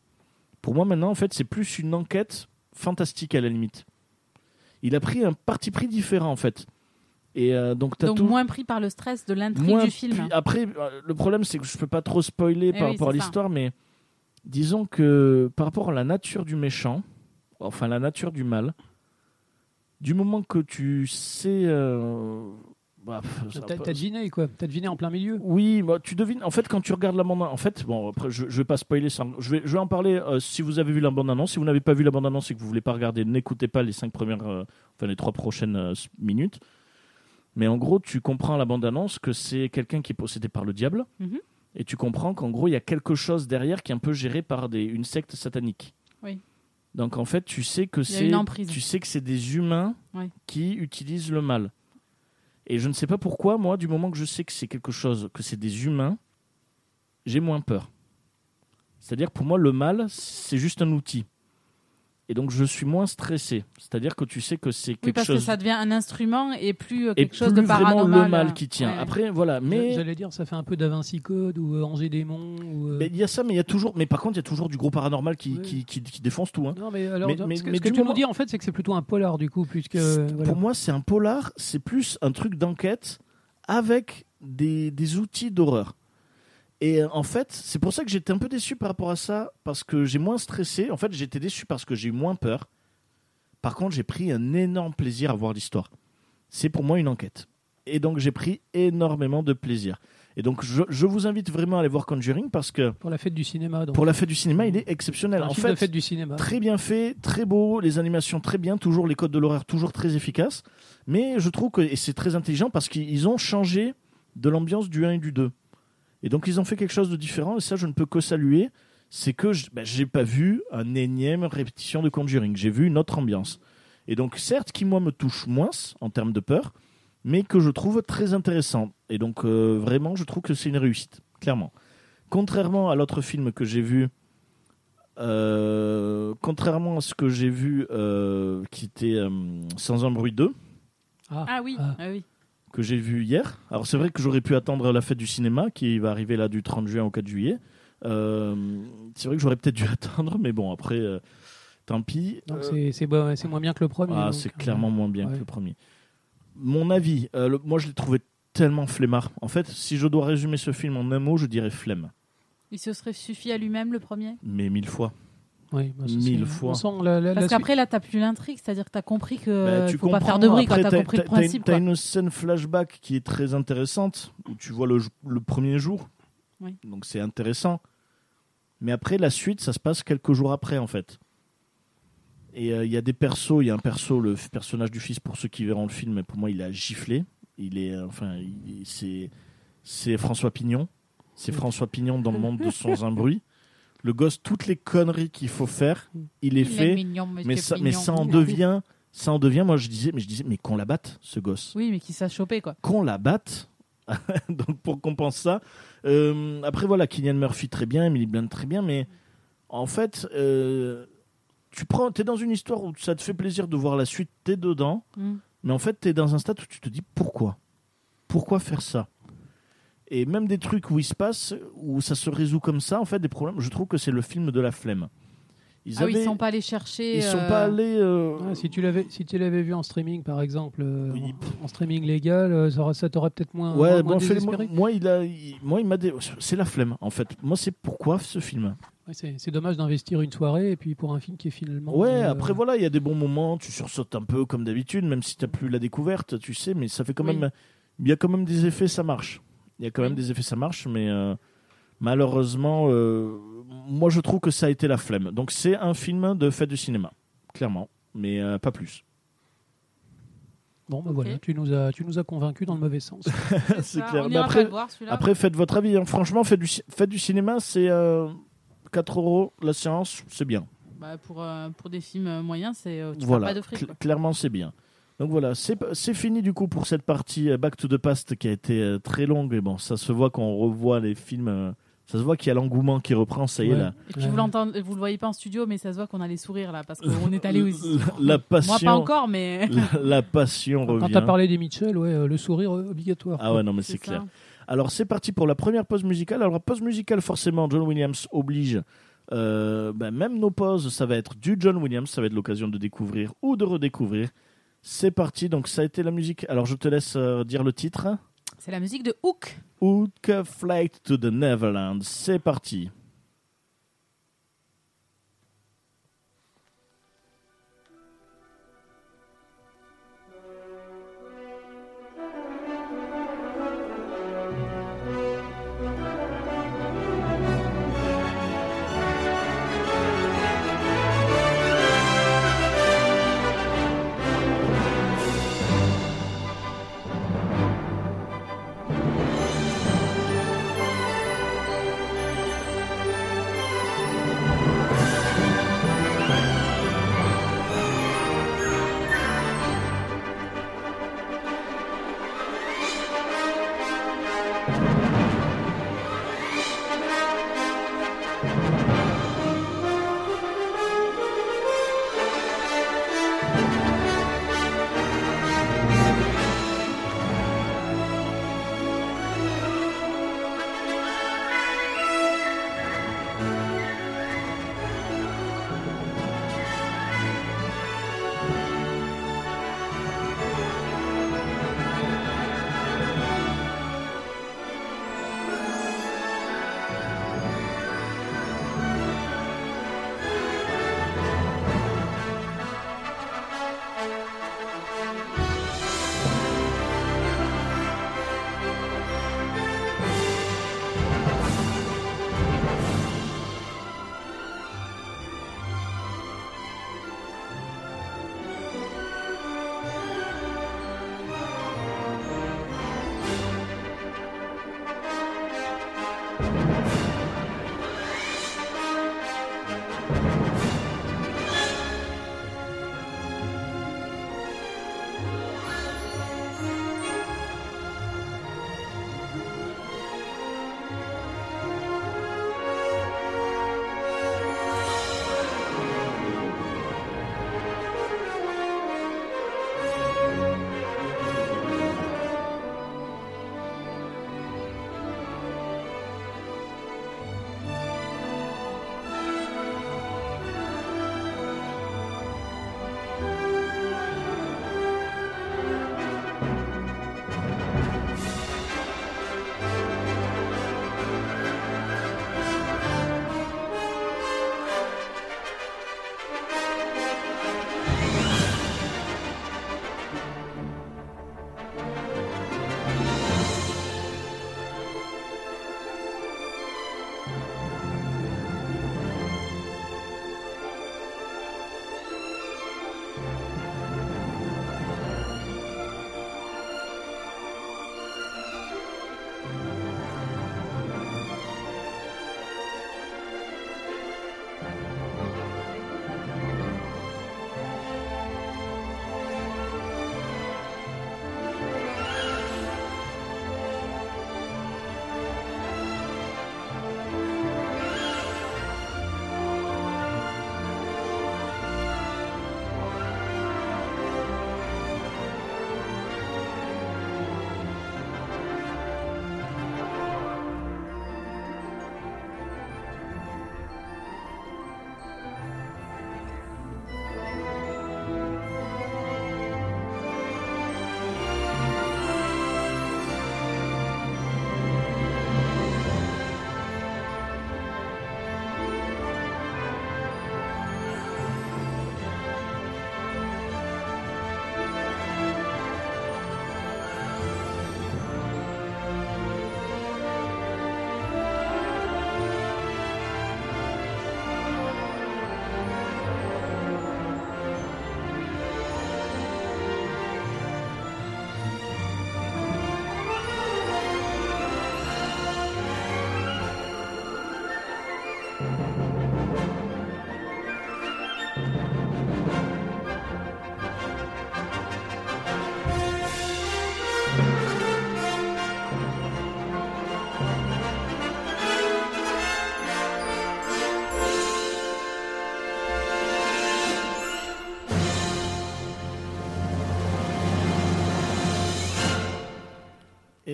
Pour moi, maintenant, en fait, c'est plus une enquête fantastique à la limite. Il a pris un parti pris différent en fait. Et euh, donc Donc tout moins pris par le stress de l'intrigue du film. après euh, le problème c'est que je peux pas trop spoiler Eh par oui, rapport à l'histoire mais disons que par rapport à la nature du méchant, enfin la nature du mal, du moment que tu sais euh, bah, ça T'as peut- deviné quoi T'as deviné en plein milieu Oui, bah, tu devines. En fait, quand tu regardes la bande en fait, bon, après, je, je vais pas spoiler. sans- Je vais, je vais en parler. euh, si vous avez vu la bande annonce, si vous n'avez pas vu la bande annonce et que vous voulez pas regarder, n'écoutez pas les cinq premières, euh, enfin les trois prochaines euh, minutes. Mais en gros, tu comprends à la bande annonce que c'est quelqu'un qui est possédé par le diable, Mhm. et tu comprends qu'en gros, il y a quelque chose derrière qui est un peu géré par des, une secte satanique. Oui. Donc en fait, tu sais que c'est, tu sais que c'est des humains qui utilisent le mal. Et je ne sais pas pourquoi, moi, du moment que je sais que c'est quelque chose, que c'est des humains, j'ai moins peur. C'est-à-dire, pour moi, le mal, c'est juste un outil. Et donc, je suis moins stressé. C'est-à-dire que tu sais que c'est Oui, quelque parce chose. que ça devient un instrument et plus euh, et quelque chose plus de vraiment paranormal. le mal qui tient. ouais. Après, voilà. Mais J'allais dire, ça fait un peu Da Vinci Code ou euh, Angers Démon. Ou, euh, mais il y a ça, mais il y a toujours. Mais par contre, il y a toujours du gros paranormal qui, Oui. qui, qui, qui défonce tout. hein. Non, mais alors, Mais- ce que, mais ce que tu moment- nous dis en fait, c'est que c'est plutôt un polar du coup, voilà. Pour moi, c'est un polar, c'est plus un truc d'enquête avec des, des outils d'horreur. Et euh, en fait, c'est pour ça que j'étais un peu déçu par rapport à ça, parce que j'ai moins stressé. En fait, j'étais déçu parce que j'ai eu moins peur. Par contre, j'ai pris un énorme plaisir à voir l'histoire. C'est pour moi une enquête. Et donc, j'ai pris énormément de plaisir. Et donc, je, je vous invite vraiment à aller voir Conjuring parce que Pour la fête du cinéma. Donc. pour la fête du cinéma, il est exceptionnel. En fait, fête du cinéma. Très bien fait, très beau, les animations très bien, toujours les codes de l'horaire toujours très efficaces. Mais je trouve que c'est très intelligent parce qu'ils ont changé de l'ambiance du 1 et du 2. Et donc ils ont fait quelque chose de différent et ça je ne peux que saluer. C'est que je ben, j'ai pas vu un énième répétition de Conjuring, j'ai vu une autre ambiance. Et donc certes qui moi me touche moins en termes de peur, mais que je trouve très intéressant. Et donc euh, vraiment je trouve que c'est une réussite, clairement. Contrairement à l'autre film que j'ai vu, euh, contrairement à ce que j'ai vu euh, qui était euh, Sans un bruit 2, Ah oui, Ah. ah oui. Que j'ai vu hier. Alors c'est vrai que j'aurais pu attendre la fête du cinéma qui va arriver là du 30 juin au 4 juillet. Euh, c'est vrai que j'aurais peut-être dû [LAUGHS] attendre, mais bon après, euh, tant pis. Donc Euh, c'est- bon- moins bien que le premier. ah, c'est euh, clairement moins bien ouais. que le premier. Mon avis, euh, le- moi je l'ai trouvé tellement flemmard. En fait, si je dois résumer ce film en un mot, je dirais flemme. Il se serait suffi à lui-même le premier? Mais mille fois. Oui, bah, Mille fois. On sent la, la- Parce la qu'après là, t'as plus l'intrigue, c'est-à-dire que t'as compris que Bah, faut pas faire de bruit quand après, t'as compris le principe. T'as quoi. une scène flashback qui est très intéressante où tu vois le, le premier jour. Oui. Donc c'est intéressant. Mais après, la suite, ça se passe quelques jours après, en fait. Et euh, il y a des persos. Il y a un perso, le personnage du fils, pour ceux qui verront le film, mais pour moi, il a giflé. Il est, euh, enfin, c'est François Pignon. C'est François Pignon dans le monde de Sans un bruit. Le gosse, toutes les conneries qu'il faut faire, il les Il est fait. mignon, Mais ça, mais ça en devient, ça en devient. Moi, je disais, mais je disais, mais qu'on la batte, ce gosse. Oui, mais qui s'est chopé quoi. Qu'on la batte. [LAUGHS] Donc pour qu'on pense ça. Euh, après voilà, Kylian Murphy très bien, Emily Blunt très bien, mais en fait, euh, tu prends, t'es dans une histoire où ça te fait plaisir de voir la suite, t'es dedans, Mm. mais en fait, t'es dans un stade où tu te dis pourquoi, pourquoi faire ça? Et même des trucs où il se passe, où ça se résout comme ça, en fait, des problèmes. Je trouve que c'est le film de la flemme. Ils Ah oui, ils sont pas allés chercher. ils sont euh, pas allés. euh, si tu l'avais si tu l'avais vu en streaming par exemple euh, Oui. en, en streaming légal euh, ça, aurait- ça t'aurait peut-être moins, Ouais, moins bon, fait- moi, moi, il a, il- moi, il m'a, dé- c'est la flemme en fait. Moi, c'est pourquoi ce film? Ouais, c'est c'est dommage d'investir une soirée et puis pour un film qui est finalement Ouais, euh, après voilà, il y a des bons moments, tu sursautes un peu comme d'habitude, même si t'as plus la découverte, tu sais, mais ça fait quand Oui. même, il y a quand même des effets, ça marche. Il y a quand Oui. même des effets, ça marche, mais euh, malheureusement, euh, moi je trouve que ça a été la flemme. Donc c'est un film de fête du cinéma, clairement, mais euh, pas plus. bon bah Ok. voilà tu nous as tu nous as convaincus dans le mauvais sens [LAUGHS] c'est ça. clair. On Mais après- voir. Après, faites votre avis. hein. Franchement, faites du, faites du cinéma, c'est euh, 4 euros la séance, c'est bien. Bah, pour, euh, pour des films moyens, c'est tu voilà, pas de fric. cl- quoi. clairement c'est bien. Donc voilà, c'est c'est fini du coup pour cette partie euh, Back to the Past qui a été euh, très longue. Et bon, ça se voit quand on revoit les films, euh, ça se voit qu'il y a l'engouement qui reprend. Ça y est Ouais. là, Et puis vous l'entendez, vous le voyez pas en studio, mais ça se voit qu'on a les sourires là, parce qu'on est allé aussi. la, passion, Moi pas encore, mais [LAUGHS] la, la passion quand revient. t'as parlé des Mitchell ouais le sourire obligatoire Ah ouais, non mais c'est clair. Alors c'est parti pour la première pause musicale. Alors la pause musicale forcément John Williams oblige. euh, ben, même nos pauses, ça va être du John Williams, ça va être l'occasion de découvrir ou de redécouvrir. C'est parti, donc ça a été la musique. Alors je te laisse euh, dire le titre. C'est la musique de Hook. Hook Flight to the Neverland. C'est parti.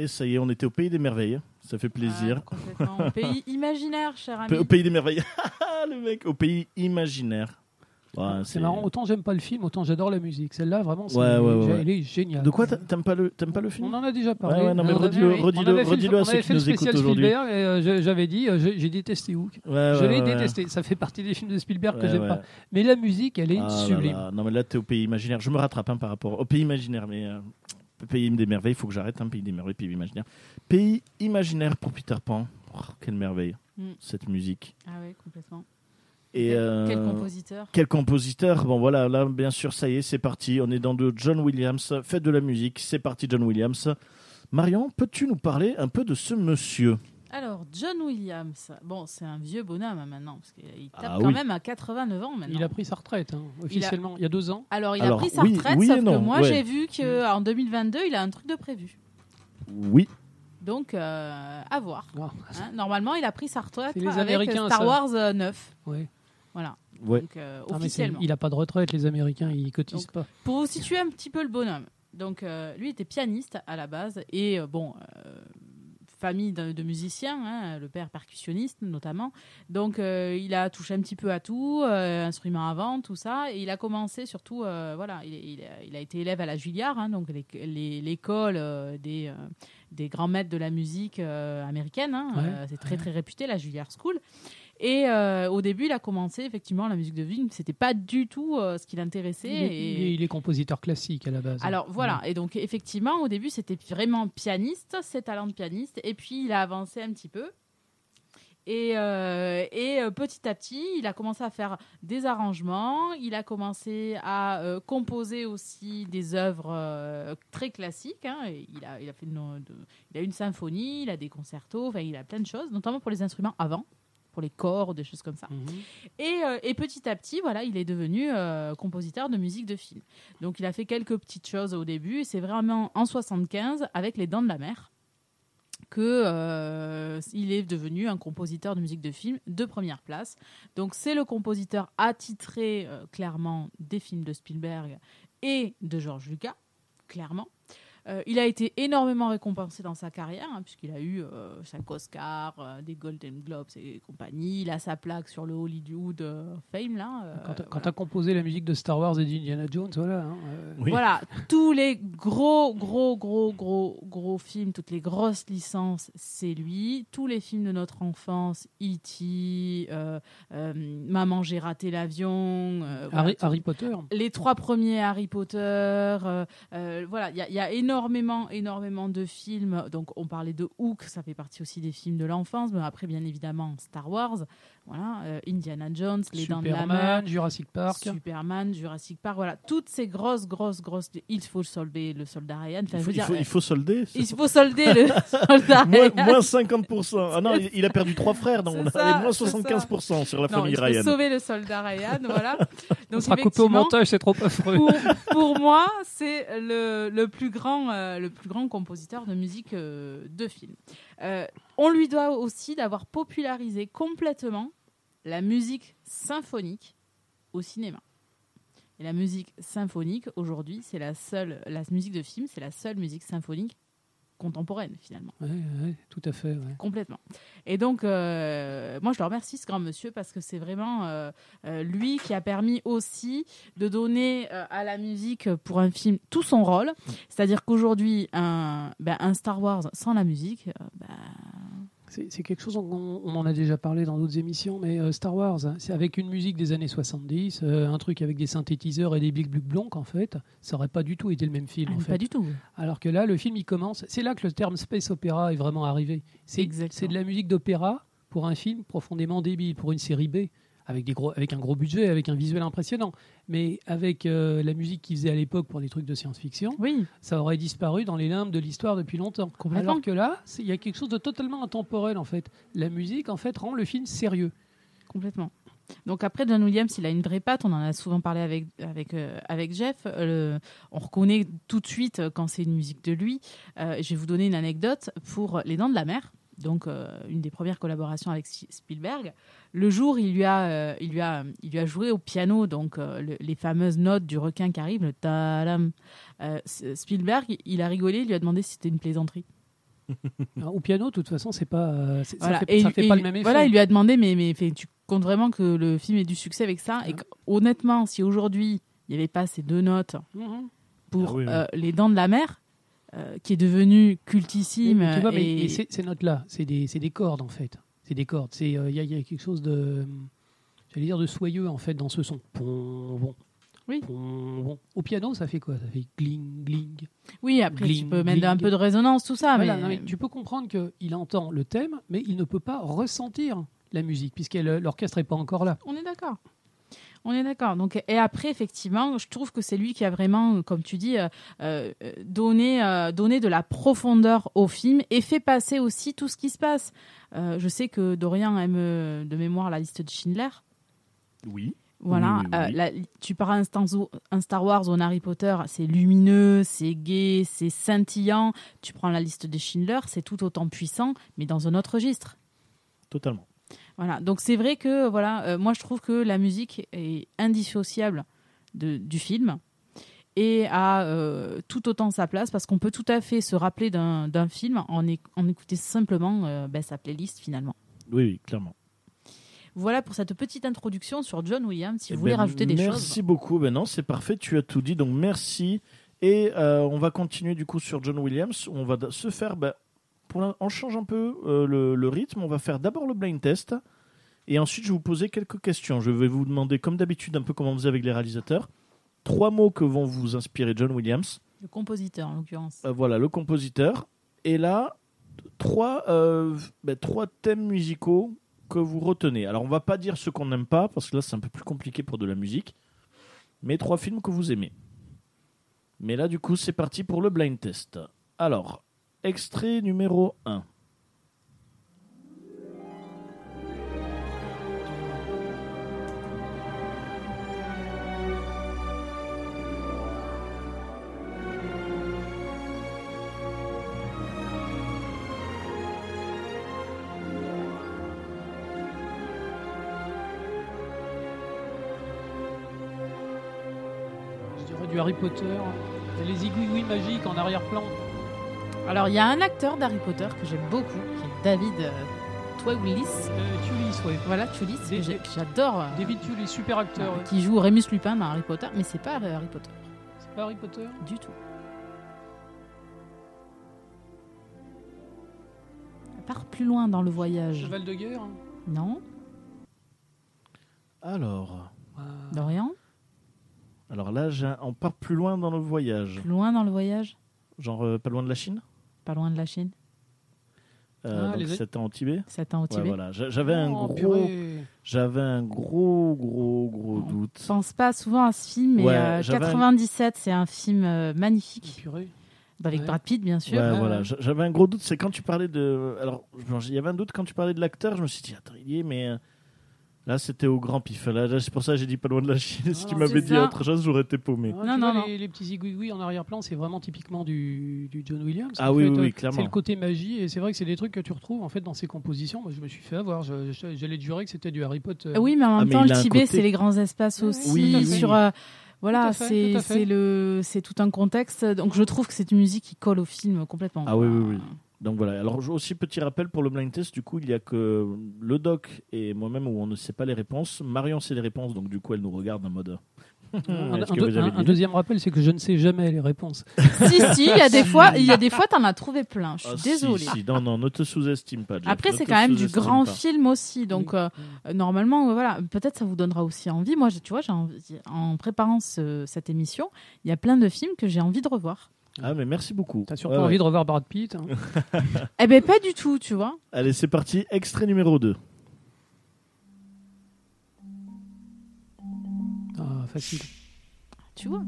Et ça y est, on était au pays des merveilles. Ça fait plaisir. Ah, complètement. Au pays [LAUGHS] imaginaire, cher ami. Au pays des merveilles. [LAUGHS] le mec, au pays imaginaire. Ouais, c'est marrant, autant j'aime pas le film, autant j'adore la musique. Celle-là, vraiment, c'est Ouais, ouais, ouais, elle est géniale. De quoi t'a- t'aimes pas le t'aimes pas le On film en a déjà parlé. Ouais, ouais, non, mais redis-le- fait le- redis-le à ceux qui nous écoutent aujourd'hui. Euh, J'avais dit, euh, j'ai détesté Hook. Ouais, ouais, je l'ai détesté. Ça fait partie des films de Spielberg que j'aime ouais. pas. Mais la musique, elle est Ah sublime. là. Non mais là t'es au pays imaginaire. Je me rattrape hein, par rapport au pays imaginaire, mais euh, pays des merveilles, il faut que j'arrête. Un pays des merveilles, pays imaginaire. Pays imaginaire pour Peter Pan. Oh, quelle merveille Mm. cette musique. Ah oui, complètement. Et Quel- euh, Quel compositeur Quel compositeur Bon voilà, là bien sûr, ça y est, c'est parti. On est dans de John Williams. Faites de la musique, c'est parti John Williams. Marion, peux-tu nous parler un peu de ce monsieur? Alors, John Williams, bon, c'est un vieux bonhomme hein, maintenant, parce qu'il tape Ah quand oui. même à 89 ans maintenant. Il a pris sa retraite, hein, officiellement, il, y a deux ans. Alors, il Alors, a pris sa oui- retraite, oui et sauf non, que moi, ouais. j'ai vu qu'en 2022, il a un truc de prévu. Oui, Donc, euh, à voir. Ah, hein. Normalement, il a pris sa retraite les avec Américains, Star ça. Wars euh, 9. ouais. Voilà. ouais. Donc, euh, Non, c'est- officiellement. il a pas de retraite, les Américains, ils cotisent Donc, pas. Pour vous situer un petit peu le bonhomme, donc euh, lui était pianiste à la base et euh, bon, euh, famille de, de musiciens, hein, le père percussionniste notamment. Donc euh, il a touché un petit peu à tout, euh, instruments à vent, tout ça, et il a commencé surtout, euh, voilà, il, il a, il a été élève à la Juilliard, hein, donc l'école euh, des des grands maîtres de la musique américaine. hein, Ouais, c'est très très réputé la Juilliard School. Et euh, au début, il a commencé effectivement la musique de film. C'était pas du tout euh, ce qui l'intéressait. Il et- il est- compositeur classique à la base. alors voilà, et donc effectivement, au début, c'était vraiment pianiste, ses talents de pianiste, et puis il a avancé un petit peu. Et, euh, et petit à petit, il a commencé à faire des arrangements, il a commencé à composer aussi des œuvres très classiques. hein, il, a, il, a fait de- il a une symphonie, il a des concertos, enfin, il a plein de choses, notamment pour les instruments avant, pour les cordes, des choses comme ça. Mhm. Et, euh, et petit à petit, voilà, il est devenu euh, compositeur de musique de film. Donc il a fait quelques petites choses au début. C'est vraiment en 75 avec Les Dents de la Mer que euh, il est devenu un compositeur de musique de film de première place. Donc c'est le compositeur attitré clairement des films de Spielberg et de George Lucas, clairement. Euh, il a été énormément récompensé dans sa carrière, hein, puisqu'il a eu euh, 5 Oscars, euh, des Golden Globes et compagnie. Il a sa plaque sur le Hollywood euh, Fame, là. euh, Quand tu voilà. as composé la musique de Star Wars et d'Indiana Jones, voilà. hein, euh, Oui. Voilà, tous les gros, gros, gros, gros, gros films, toutes les grosses licences, c'est lui. Tous les films de notre enfance, E.T., euh, euh, Maman, j'ai raté l'avion. euh, voilà, Harry, Potter. les trois premiers Harry Potter. euh, euh, voilà, il y, y a énormément, énormément de films. Donc, on parlait de Hook, ça fait partie aussi des films de l'enfance. Mais après, bien évidemment, Star Wars, voilà, euh, Indiana Jones, Les Dents de la Mer. Superman, Jurassic Park. Superman, Jurassic Park, voilà, toutes ces grosses, grosses, grosses. Il faut solder le soldat Ryan. Enfin, Il je faut, veux il dire, faut- il faut solder. il faut solder le [LAUGHS] soldat moins, Ryan. moins 50%. Ah non, il, a perdu trois frères, donc on ça, avait moins c'est ça. 75% sur la Non, famille il faut Ryan. sauver le soldat Ryan, voilà. On [LAUGHS] Donc, sera coupé au montage, c'est trop affreux. pour, [LAUGHS] pour moi, c'est le, le, plus grand, euh, le plus grand compositeur de musique euh, de film. Euh, on lui doit aussi d'avoir popularisé complètement la musique symphonique au cinéma. Et la musique symphonique, aujourd'hui, c'est la seule, la musique de film, c'est la seule musique symphonique contemporaine, finalement. Ouais, ouais, tout à fait. ouais. Complètement. Et donc, euh, moi, je le remercie, ce grand monsieur, parce que c'est vraiment euh, euh, lui qui a permis aussi de donner euh, à la musique pour un film tout son rôle. C'est-à-dire qu'aujourd'hui, un, ben, un Star Wars sans la musique, ben, C'est quelque chose, on, on en a déjà parlé dans d'autres émissions, mais euh, Star Wars, hein, c'est avec une musique des années 70, euh, un truc avec des synthétiseurs et des blic blic blancs en fait, ça aurait pas du tout été le même film. en pas fait. du tout. Alors que là, le film, il commence. C'est là que le terme space opéra est vraiment arrivé. C'est de la musique d'opéra pour un film profondément débile, pour une série B, avec, des gros, avec un gros budget, avec un visuel impressionnant. Mais avec euh, la musique qu'ils faisaient à l'époque pour des trucs de science-fiction, Oui, ça aurait disparu dans les limbes de l'histoire depuis longtemps. Alors que là, il y a quelque chose de totalement intemporel en fait. La musique, en fait, rend le film sérieux. complètement. Donc après, John Williams, il a une vraie patte. On en a souvent parlé avec, avec, euh, avec Jeff. Euh, on reconnaît tout de suite quand c'est une musique de lui. Je vais vous donner une anecdote pour Les Dents de la Mer. Donc, euh, une des premières collaborations avec Spielberg. Le jour, il lui a, euh, il lui a, il lui a joué au piano, donc euh, le- les fameuses notes du requin qui arrive, le tadam. Euh, S- Spielberg, il a rigolé, il lui a demandé si c'était une plaisanterie. [LAUGHS] Au piano, de toute façon, c'est pas, euh, Voilà. ça fait, Et ça il- fait et pas le même effet. Voilà, il lui a demandé, mais, mais fait, tu comptes vraiment que le film ait du succès avec ça? Et Ouais. que, honnêtement, si aujourd'hui il n'y avait pas ces deux notes Mhm. pour Ah oui, oui. euh, Les Dents de la Mer, euh, qui est devenu cultissime. Tu et- ces, notes-là, c'est des, des cordes en fait. C'est des cordes. Euh, il y, a- il y a quelque chose de, j'allais dire de soyeux en fait dans ce son. Pom, bon. Oui. Bon. Au piano, ça fait quoi? Ça fait gling, gling. Oui, après, tu Gling, peux mettre un peu de résonance, tout ça. Voilà, mais... non, mais tu peux comprendre qu'il entend le thème, mais il ne peut pas ressentir la musique puisque l'orchestre n'est pas encore là. On est d'accord. On est d'accord. Donc, et après, effectivement, je trouve que c'est lui qui a vraiment, comme tu dis, euh, euh, donné, euh, donné de la profondeur au film et fait passer aussi tout ce qui se passe. Euh, je sais que Dorian aime de mémoire la liste de Schindler. Oui. Voilà, Oui, oui, oui, euh, oui. la- tu pars un Star, un Star Wars ou un Harry Potter, c'est lumineux, c'est gai, c'est scintillant. Tu prends la liste de Schindler, c'est tout autant puissant, mais dans un autre registre. Totalement. Voilà, donc c'est vrai que voilà, euh, moi je trouve que la musique est indissociable de, du film et a euh, tout autant sa place parce qu'on peut tout à fait se rappeler d'un film en, en écouter simplement euh, ben, sa playlist finalement. Oui, oui, clairement. Voilà pour cette petite introduction sur John Williams. Si Eh vous voulez ben, rajouter des merci choses. beaucoup. Ben non, c'est parfait, tu as tout dit. Donc merci. Et euh, on va continuer du coup sur John Williams. On va se faire. ben, pour on change un peu euh, le, le rythme. On va faire d'abord le blind test. Et ensuite, je vais vous poser quelques questions. Je vais vous demander, comme d'habitude, un peu comme on faisait avec les réalisateurs, trois mots que vont vous inspirer John Williams. Le compositeur en l'occurrence. Euh, voilà, le compositeur. Et là, trois, euh, ben, trois thèmes musicaux que vous retenez. Alors, on va pas dire ce qu'on n'aime pas, parce que là, c'est un peu plus compliqué pour de la musique. Mais trois films que vous aimez. Mais là, du coup, c'est parti pour le blind test. Alors, extrait numéro 1. Je dirais du Harry Potter. Les aiguilles magiques en arrière-plan. Alors il y a un acteur d'Harry Potter que j'aime beaucoup, qui est David euh, Twaglis. Euh, Tulis, ouais. Voilà, Tulis, que Des- j'ai- que j'adore. euh, David Tulis, super acteur. ouais. qui joue Remus Lupin dans Harry Potter, mais c'est pas euh, Harry Potter C'est pas Harry Potter du tout. À part plus loin dans le voyage. Cheval de guerre. hein. Non, Alors, Ah. Dorian alors là, j'ai on part plus loin dans le voyage. Plus loin dans le voyage? Genre, euh, pas loin de la Chine? Pas loin de la Chine Euh, Ah, donc, les- C'était en Tibet? Sept ans au Ouais, Tibet voilà. J'a- J'avais un Oh, gros, j'avais un gros, gros, gros Oh. doute. Je pense pas souvent à ce film, mais Ouais, euh, j'avais un- 97, c'est un film euh, magnifique. Purée. Avec Ouais. Brad Pitt, bien sûr. Ouais, Ouais, voilà. J'avais un gros doute. C'est quand tu parlais de. Alors, il y avait un doute quand tu parlais de l'acteur. Je me suis dit, attends, il y est, mais euh, là, c'était au grand pif. Là, c'est pour ça que j'ai dit pas loin de la Chine. si Ah, tu non, m'avais c'est dit ça. autre chose, j'aurais été paumé. Ah, Non, tu non, vois, non. Les, les petits aiguilles en arrière-plan, c'est vraiment typiquement du, du John Williams. Ah oui, fait. oui, oui, C'est clairement. le côté magie, et c'est vrai que c'est des trucs que tu retrouves en fait dans ses compositions. Moi, je me suis fait avoir. J'allais te jurer que c'était du Harry Potter. Euh, Oui, mais en Ah, même mais temps, il a le un Tibet, côté- c'est les grands espaces aussi. oui, oui. Sur, euh, voilà, c'est c'est le, c'est tout un contexte. Donc, je trouve que c'est une musique qui colle au film complètement. Ah oui, oui, oui. Donc voilà. Alors, aussi, petit rappel pour le blind test. Du coup, il y a que le doc et moi-même où on ne sait pas les réponses. Marion sait les réponses, donc du coup, elle nous regarde en mode. [LAUGHS] Un, deux- deuxième rappel, c'est que je ne sais jamais les réponses. [LAUGHS] si, si, il y a des fois, il y a des fois, t'en as trouvé plein. Je suis Ah, si, désolée. si. Non, non, ne te sous-estime pas. Jeff. Après, Ne c'est quand même du grand pas. film aussi, donc euh, normalement, voilà, peut-être ça vous donnera aussi envie. Moi, je- tu vois, j'ai envie- en préparant ce- cette émission, il y a plein de films que j'ai envie de revoir. Ah, mais merci beaucoup. T'as surtout Ouais, ouais. envie de revoir Brad Pitt. hein. [LAUGHS] Eh ben, pas du tout, tu vois. Allez, c'est parti. Extrait numéro 2. Ah, facile. Tu vois.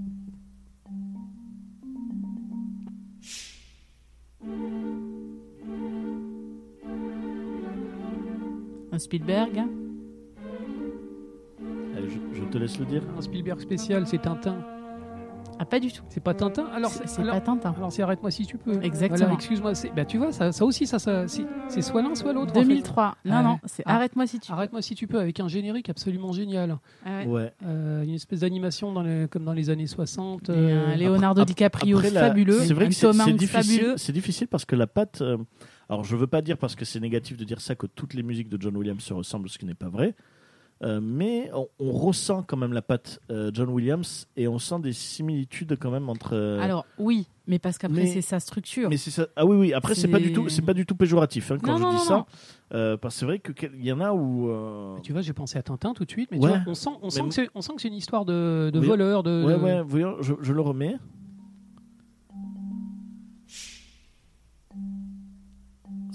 Un Spielberg. hein. Allez, je, je te laisse le dire. Un Spielberg spécial, c'est Tintin. Ah, pas du tout. C'est pas Tintin Alors, C'est c'est c'est alors- pas Tintin. alors c'est arrête-moi si tu peux. Exactement. Voilà, excuse-moi. c'est- Bah, tu vois, ça, ça aussi, ça, ça, c'est c'est soit l'un, soit l'autre. en fait. 2003. Non, Ah non, c'est Ah. Arrête-moi si tu. Arrête-moi si tu peux, avec un générique absolument génial. Ah ouais. Ouais. Euh, une espèce d'animation dans les- comme dans les années 60. Et euh, un Leonardo Après- DiCaprio Après, la- fabuleux, C'est vrai que c'est difficile. difficile parce que la patte. euh, alors, je veux pas dire parce que c'est négatif de dire ça que toutes les musiques de John Williams se ressemblent, ce qui n'est pas vrai. Euh, mais on, on ressent quand même la patte euh, John Williams et on sent des similitudes quand même entre. euh, Alors oui, mais parce qu'après c'est sa structure. mais c'est ça. Ah oui, oui. Après, c'est pas du tout, c'est pas du tout péjoratif hein, quand Non, je non, dis non, ça. non. Euh, parce que c'est vrai que quel- il y en a où. euh, Tu vois, j'ai pensé à Tintin tout de suite, mais Ouais. tu vois, on sent, on sent Mais- que c'est, on sent que c'est une histoire de, de Oui. voleur, de. Ouais, ouais. Voyons, je, je le remets.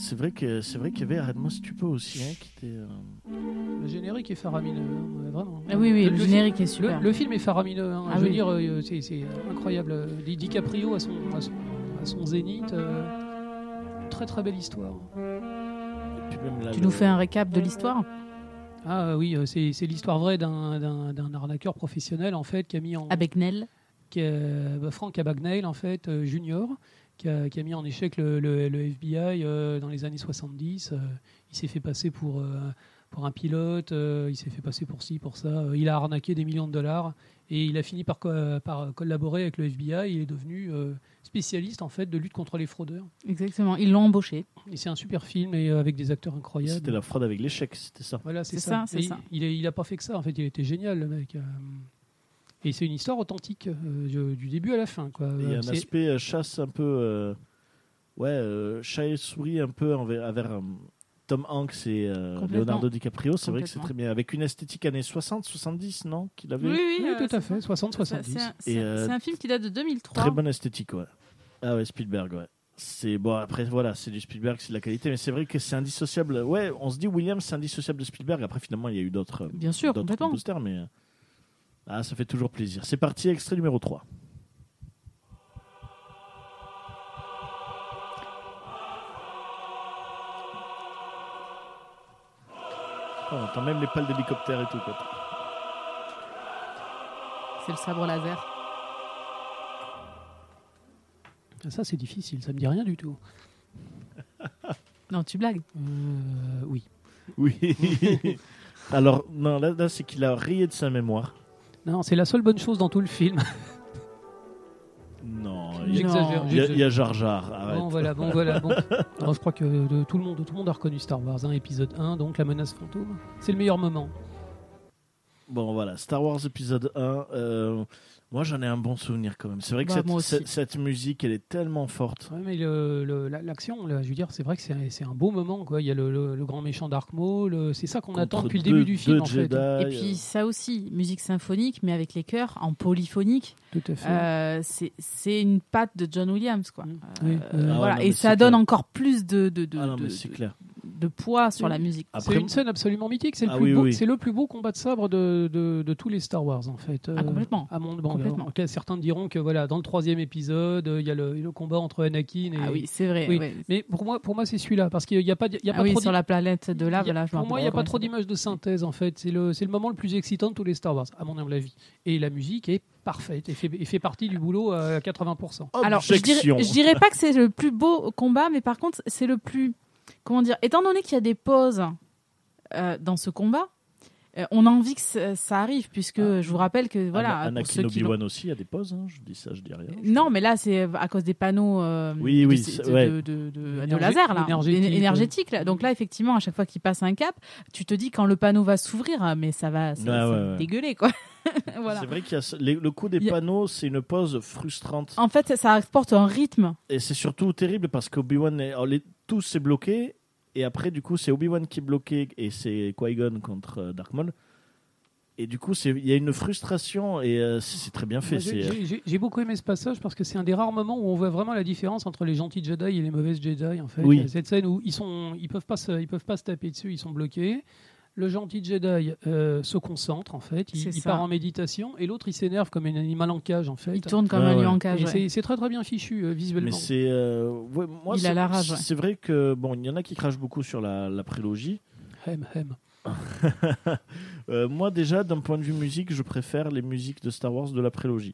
C'est vrai que c'est vrai qu'il y avait Arrête-moi si tu peux aussi, hein, qui était. euh, Le générique est faramineux, hein, vraiment. Ah oui, oui, le, fi- générique est Le, super. le film est faramineux. hein. Ah je veux oui. dire, euh, c'est, c'est incroyable. Di- DiCaprio à son, à son, à son zénith. euh, très très belle histoire. Tu le- nous fais un récap de l'histoire? Ah oui, euh, c'est, c'est l'histoire vraie d'un, d'un, d'un arnaqueur professionnel en fait qui a mis en avec Nell. qui est, bah, Frank Abagnale en fait euh, junior qui a, qui a mis en échec le, le- le FBI euh, dans les années 70 euh, il s'est fait passer pour euh, pour un pilote euh, il s'est fait passer pour ci pour ça Euh, il a arnaqué des millions de dollars et il a fini par, co- par collaborer avec le FBI il est devenu euh, spécialiste en fait de lutte contre les fraudeurs Exactement, ils l'ont embauché. et c'est un super film et euh, avec des acteurs incroyables C'était la fraude avec l'échec, c'était ça. voilà, c'est ça. ça, ça. Il, il, a- il a pas fait que ça. En fait, il était génial, le mec. Et c'est une histoire authentique euh, du- début à la fin. Quoi. Il y a un aspect euh, chasse un peu. euh, ouais, euh, chat et souris un peu envers, envers, Tom Hanks et euh. Leonardo DiCaprio. C'est vrai que c'est très bien. Avec une esthétique années 60, 70, non Qu'il avait Oui, euh, tout à fait. ça. 60, C'est- 70. C'est un, euh, film qui date de 2003. Très bonne esthétique, ouais. Ah ouais, Spielberg, ouais. C'est bon après voilà, c'est du Spielberg, c'est de la qualité, mais c'est vrai que c'est indissociable. Ouais, on se dit Williams, c'est indissociable de Spielberg. Après finalement, il y a eu d'autres, Bien sûr, d'autres mais euh, ah, ça fait toujours plaisir. C'est parti, extrait numéro 3 Oh, on entend même les pales d'hélicoptère et tout. Quoi. C'est le sabre laser. Ah, Ça, c'est difficile. Ça me dit rien du tout. [LAUGHS] Non, tu blagues. Euh, oui. Oui. [LAUGHS] Alors, non, là, là c'est qu'il a rayé de sa mémoire. Non, c'est la seule bonne chose dans tout le film. [LAUGHS] Non, il y a- J'exagère. il y, a- j'exagère. il y a Jar Jar. arrête. Bon, voilà, bon, voilà. Bon. [LAUGHS] Alors, je crois que de- tout, le monde, tout le monde a reconnu Star Wars 1, épisode 1, donc la menace fantôme. C'est le meilleur moment. Bon, voilà, Star Wars épisode 1. euh, moi, j'en ai un bon souvenir quand même. C'est vrai que Bah, cette, musique, elle est tellement forte. Ouais, mais le- le- la- l'action, je veux dire, c'est vrai que c'est c'est un beau moment. Quoi. Il y a le, le- le grand méchant Dark Maul. C'est ça qu'on attend depuis le début du film, en fait. Et puis euh, ça aussi, musique symphonique, mais avec les chœurs en polyphonique. Tout à fait. Euh, c'est c'est une patte de John Williams, quoi. Mm. Euh, Oui, euh, Ah voilà. non, et ça donne clair. encore plus de, de, de, ah non, de- mais c'est de- clair. De poids sur Oui. la musique. C'est Après, une scène absolument mythique. C'est le, Ah plus oui, beau- oui. c'est le plus beau combat de sabre de, de, de tous les Star Wars, en fait. Ah, complètement. À mon, bon, Complètement. certains diront que voilà, dans le troisième épisode, euh, il y a le, le combat entre Anakin et. Ah oui, c'est vrai. Oui. ouais. Mais pour moi, pour moi c'est celui-là. Parce qu'il n'y a pas, il y a Ah pas oui, trop sur la planète de là, je Pour me moi, il n'y a pas trop d'images de synthèse, en fait. C'est le, c'est le moment le plus excitant de tous les Star Wars, à mon humble avis. Et la musique est parfaite et fait, et fait partie du boulot à 80%. Alors, je Objection. dirais, je dirais pas que c'est le plus beau combat, mais par contre, c'est le plus. Comment dire Étant donné qu'il y a des pauses euh, dans ce combat, euh, on a envie que ça, ça arrive, puisque Ah. je vous rappelle que voilà. Anakin ceux qui l'ont- Obi-Wan aussi, il y a des pauses. hein, Je dis ça, je dis rien. Non, mais là, c'est à cause des panneaux euh, Oui, de, oui, de, c'est- de, ouais. de- de- de Énergé- laser, là, énergétique, Éner- énergétique, là. Donc là, effectivement, à chaque fois qu'il passe un cap, tu te dis quand le panneau va s'ouvrir, ah, mais ça va ça, Ouais, ça ouais, ouais. dégueuler, quoi. [LAUGHS] voilà. C'est vrai qu'il y a les- le coup des a- panneaux, c'est une pause frustrante. En fait, ça apporte un rythme. Et c'est surtout terrible parce qu'Obi-Wan, est- les- tout s'est bloqué. Et après, du coup, c'est Obi-Wan qui est bloqué et c'est Qui-Gon contre euh, Dark Maul. Et du coup, il y a une frustration et euh, c'est très bien fait. Moi, j'ai- beaucoup aimé ce passage parce que c'est un des rares moments où on voit vraiment la différence entre les gentils Jedi et les mauvaises Jedi. En fait, Oui. cette scène où ils sont, ils peuvent pas, se, ils peuvent pas se taper dessus, ils sont bloqués. Le gentil Jedi euh, se concentre en fait, il, il part en méditation et l'autre il s'énerve comme un animal en cage en fait. Il tourne comme Ouais, un ouais. lion en cage. Ouais. c'est- très très bien fichu euh, Mais visuellement. c'est. euh, ouais, moi, Il a c'est- la rage, ouais. C'est vrai que, bon, il y en a qui crachent beaucoup sur la, la prélogie. Hem, hem. [LAUGHS] Euh, moi, déjà, d'un point de vue musique, je préfère les musiques de Star Wars de la prélogie.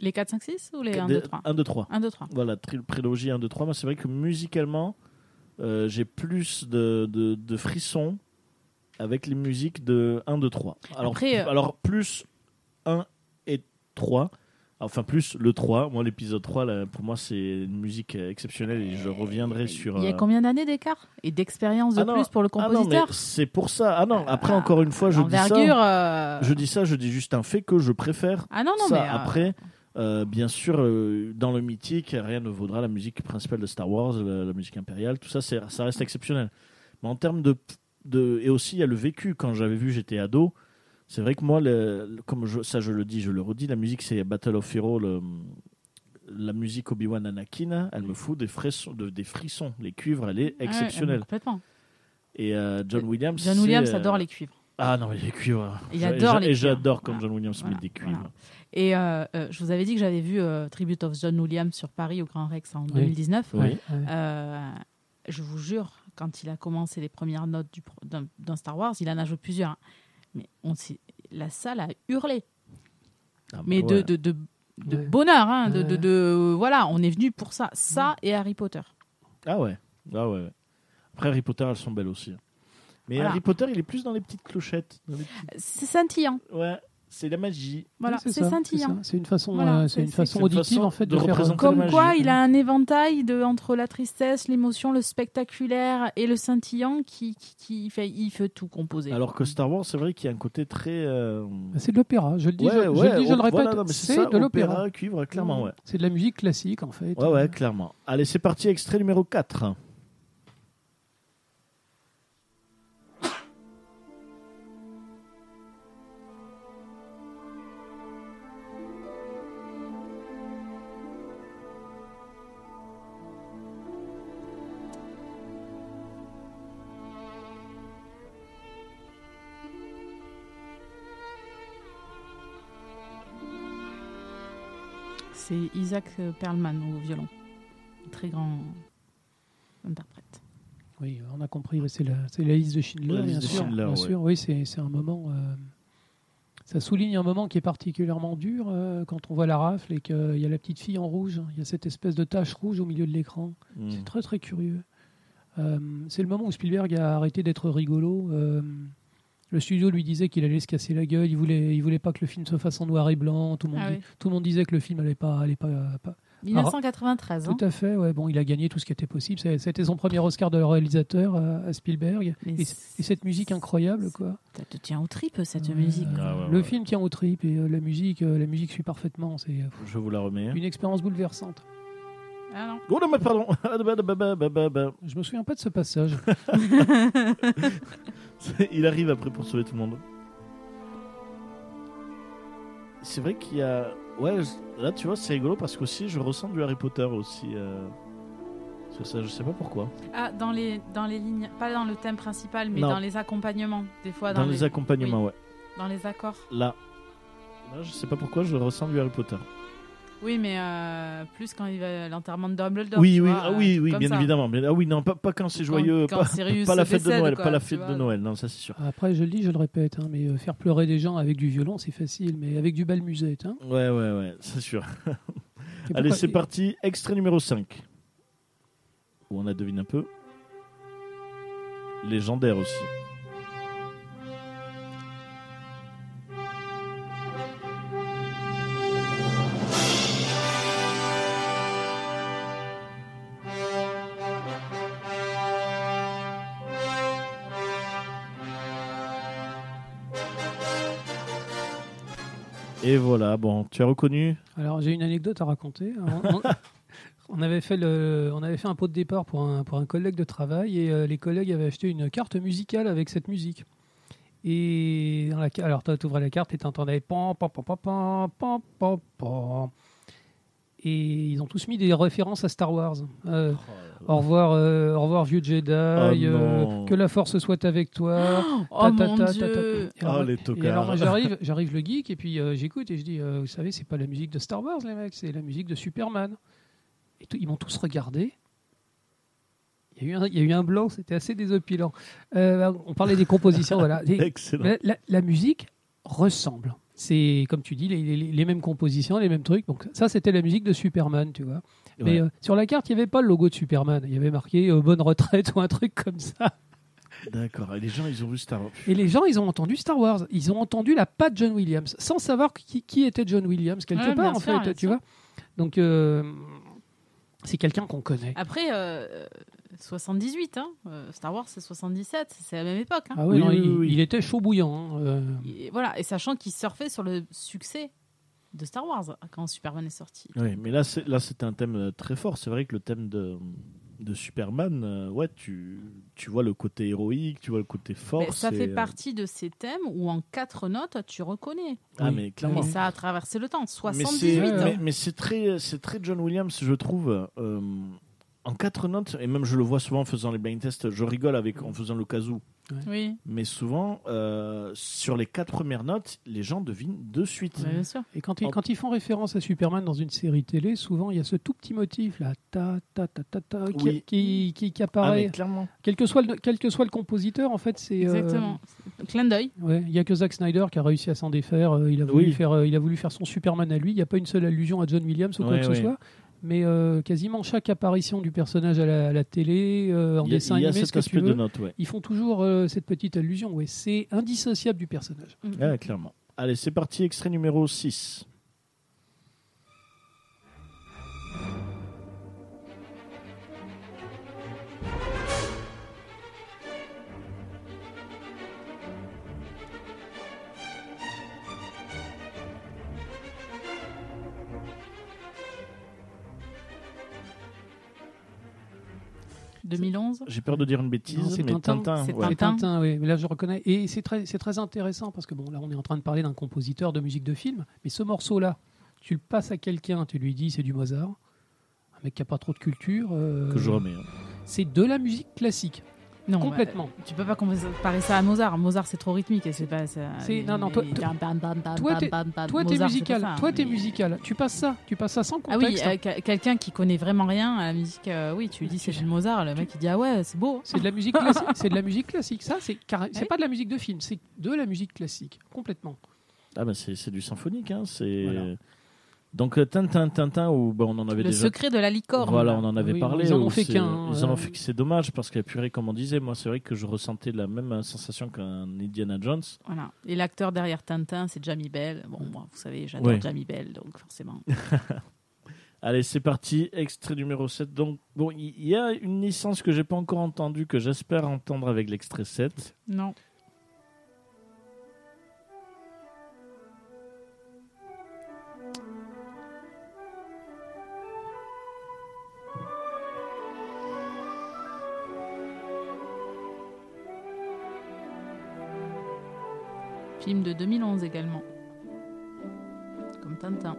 Les 4, 5, 6 ou les 1, Des- 2, 3 1, 2, 3. 1, 2, 3. Voilà, prélogie 1, 2, 3. Moi, c'est vrai que musicalement, euh, j'ai plus de, de, de frissons avec les musiques de 1, 2, 3. Alors, Après, euh, alors plus 1 et 3. Enfin, plus le 3. Moi, l'épisode 3, là, pour moi, c'est une musique exceptionnelle et je reviendrai sur. Il y a euh, combien d'années d'écart? Et d'expérience de Ah non, plus pour le Ah compositeur? c'est pour ça. Ah non, après, encore une fois, je dis ça. euh, Je dis ça, je dis juste un fait que je préfère Ah non, non, ça. mais. euh, Après, euh, bien sûr, euh, dans le mythique, rien ne vaudra la musique principale de Star Wars, la, la musique impériale, tout ça, c'est- ça reste exceptionnel. Mais en termes de, de. Et aussi, il y a le vécu. Quand j'avais vu, j'étais ado. C'est vrai que moi, le- comme je- ça je le dis, je le redis, la musique c'est Battle of Hero, le- la musique Obi-Wan Anakin, elle me fout des frissons, de- des frissons. Les cuivres, elle est exceptionnelle. complètement. Et euh, John Williams. John Williams euh, adore les cuivres. Ah non, mais les cuivres. Il adore Et j'adore quand Voilà. John Williams Voilà. met des cuivres. Voilà. Et euh, euh, je vous avais dit que j'avais vu euh, Tribute of John Williams sur Paris au Grand Rex en Oui. 2019. Oui. Euh, je vous jure, quand il a commencé les premières notes d'un Star Wars, il en a joué plusieurs. hein. Mais on la salle a hurlé. Ah, Mais ouais. de, de, de, de Ouais. bonheur. hein, de, Ouais. de, de- voilà, on est venu pour ça. Ça et Harry Potter. Ah ouais. Ah ouais. Après Harry Potter, elles sont belles aussi. Mais Voilà. Harry Potter, il est plus dans les petites clochettes. petites- C'est scintillant. Ouais, c'est la magie. Voilà, c'est scintillant. C'est une façon, Voilà, euh, c'est- une façon auditive façon en fait de de, faire. représenter Comme magie. quoi, il a un éventail de, entre la tristesse, l'émotion, le spectaculaire et le scintillant qui, qui, qui fait, il fait tout composer. Alors que Star Wars, c'est vrai qu'il y a un côté très. euh, C'est de l'opéra. Je le dis, ouais, je, le, dis, je le répète. voilà, c'est de l'opéra. opéra, cuivre, clairement, ouais. C'est de la musique classique en fait. Ouais, ouais, clairement. Allez, c'est parti, extrait numéro 4. Isaac Perlman au violon. Très grand interprète. Oui, on a compris. C'est la, liste de Schindler, bien sûr. Schindler, bien ouais. sûr. Oui, c'est c'est un moment. euh, ça souligne un moment qui est particulièrement dur euh, quand on voit la rafle et qu'il y a la petite fille en rouge. Il y a cette espèce de tache rouge au milieu de l'écran. Hmm. C'est très très curieux. Euh, c'est le moment où Spielberg a arrêté d'être rigolo. Euh, le studio lui disait qu'il allait se casser la gueule. Il voulait, il voulait pas que le film se fasse en noir et blanc. Tout le monde, Ah dit- oui. tout le monde disait que le film allait pas, allait pas, pas- 1993. hein. Tout à fait. Ouais. Bon, il a gagné tout ce qui était possible. C'était son premier Oscar de réalisateur euh, à Spielberg. Et, cette musique incroyable, quoi. Ça te tient aux tripes, cette Euh, musique. Ah ouais, le ouais. film tient aux tripes et euh, la musique, euh, la musique suit parfaitement. C'est euh, Je vous la remets. une expérience bouleversante. Ah non. Oh non, mais pardon. [LAUGHS] Je me souviens pas de ce passage. [LAUGHS] Il arrive après pour sauver tout le monde. C'est vrai qu'il y a. Ouais, là tu vois, c'est rigolo parce qu'aussi je ressens du Harry Potter aussi. euh, Sur ça, je sais pas pourquoi. Ah, dans les, dans les lignes, pas dans le thème principal, mais Non. dans les accompagnements, des fois Dans, dans, les, accompagnements, ouais. dans les accords. Là. Là, je sais pas pourquoi je ressens du Harry Potter. Oui, mais euh, plus quand il va à l'enterrement de Dumbledore. oui, oui, vois, ah euh, oui, comme bien ça. évidemment. bien- Ah oui, non, pas, pas quand c'est joyeux, quand pas, la fête de Noël, quoi, pas la fête vois. de Noël, non, ça c'est sûr. Après, je le dis, je le répète, hein, mais euh, faire pleurer des gens avec du violon, c'est facile, mais avec du bal musette. Hein, Ouais, ouais, ouais, c'est sûr. [LAUGHS] [LAUGHS] Et Allez, c'est parti, extrait numéro 5. Où on a deviné un peu. Légendaire aussi. Et voilà, bon, tu as reconnu Alors, j'ai une anecdote à raconter. On, [LAUGHS] on avait fait le, on avait fait un pot de départ pour un, pour un collègue de travail et euh, les collègues avaient acheté une carte musicale avec cette musique. Et dans la, alors, tu ouvrais la carte et tu entendais pan, pan, pan, pan, pan, pan, pan, pan. Et ils ont tous mis des références à Star Wars. Euh, au revoir, euh, au revoir vieux Jedi. euh, non. que la force soit avec toi. Oh alors, Oh, j'arrive, [LAUGHS] j'arrive le geek et puis euh, j'écoute et je dis, euh, vous savez, c'est pas la musique de Star Wars les mecs, c'est la musique de Superman. Et tout- ils m'ont tous regardé. Il y a eu un, il y a eu un blanc, c'était assez désopilant. Euh, on parlait des compositions, [LAUGHS] voilà. Et Excellent. la, la- la musique ressemble c'est comme tu dis les, les- les mêmes compositions, les mêmes trucs. Donc ça, c'était la musique de Superman, tu vois. Mais Ouais. euh, sur la carte, il n'y avait pas le logo de Superman. Il y avait marqué euh, bonne retraite ou un truc comme ça. D'accord. Et les gens, ils ont vu Star Wars. Et les gens, ils ont entendu Star Wars. Ils ont entendu la patte John Williams, sans savoir qui, qui était John Williams quelque Ouais, part en sûr, fait, tu sûr. vois. Donc euh, c'est quelqu'un qu'on connaît. Après, euh, 78, hein, euh, Star Wars c'est 77, c'est la même époque. hein. Ah Oui, non, oui, il, oui, oui. il était chaud bouillant. hein, euh. Et voilà, et sachant qu'il surfait sur le succès de Star Wars quand Superman est sorti. Oui, mais là, c'est là, c'était un thème euh, très fort. C'est vrai que le thème de, de Superman, euh, ouais, tu, tu vois le côté héroïque, tu vois le côté fort. Ça fait euh, partie de ces thèmes où en quatre notes tu reconnais. Ah, Oui. mais clairement. Et ça a traversé le temps. Mais 78 c'est, Ouais, ans. mais, mais c'est très, c'est très John Williams, je trouve. euh, en quatre notes, et même je le vois souvent en faisant les blind tests, je rigole avec en faisant le kazoo. Oui, Mais souvent, euh, sur les quatre premières notes, les gens devinent de suite. ouais, bien sûr. Et quand ils, quand ils font référence à Superman dans une série télé, souvent il y a ce tout petit motif là, ta ta ta ta ta, qui, Oui. qui, qui- qui Ah, apparaît. mais clairement. quel, que soit le, quel que soit le compositeur, en fait, c'est. euh, Exactement. Clin d'œil. ouais, il y a que Zack Snyder qui a réussi à s'en défaire. euh, il, a voulu Oui. faire, euh, il a voulu faire son Superman à lui. Il n'y a pas une seule allusion à John Williams ou quoi que ce soit. Mais euh, quasiment chaque apparition du personnage à la, à la télé, euh, en Il y a, dessin il y a animé, ce cet que tu aspect de veux, note, ouais. ils font toujours euh, cette petite allusion. Ouais, c'est indissociable du personnage. Ouais, clairement. Allez, c'est parti, extrait numéro 6. 2011. J'ai peur de dire une bêtise, c'est mais Tintin. Tintin. C'est ouais. Tintin. Tintin, oui. Mais là, je reconnais. Et c'est très, c'est très intéressant parce que bon, là, on est en train de parler d'un compositeur de musique de film. Mais ce morceau-là, tu le passes à quelqu'un, tu lui dis c'est du Mozart. Un mec qui n'a pas trop de culture. euh, Que je remets. hein. c'est de la musique classique, Non, complètement. bah, tu peux pas comparer ça à Mozart. Mozart, c'est trop rythmique. et C'est pas. ça- C'est- non, non, toi- toi- t'es- musical. ça, Toi, t'es mais- musical. Tu passes ça. Tu passes ça sans Ah oui, contexte. euh, quel- quelqu'un qui connaît vraiment rien à la musique, euh, oui, tu lui dis c'est du Mozart, le mec il dit ah ouais, c'est beau. C'est de la musique classique. [LAUGHS] c'est de la musique classique. Ça, c'est c'est pas de la musique de film. C'est de la musique classique, complètement. Ah, ben c'est c'est du symphonique. Hein. c'est Voilà. Donc, euh, Tintin, Tintin, où ben, on en avait Le déjà. secret de la licorne. Voilà, on en avait Oui, parlé. ils en ont fait c'est- qu'un, Ils en euh. ont fait que c'est dommage parce que purée, comme on disait, moi c'est vrai que je ressentais la même euh, sensation qu'un Indiana Jones. Voilà. Et l'acteur derrière Tintin, c'est Jamie Bell. Bon, moi, vous savez, j'adore. Jamie Bell, donc forcément. [LAUGHS] Allez, c'est parti, extrait numéro 7. Donc, bon, il y, y a une licence que j'ai pas encore entendue, que j'espère entendre avec l'extrait 7. non. Film de 2011 également. Comme Tintin.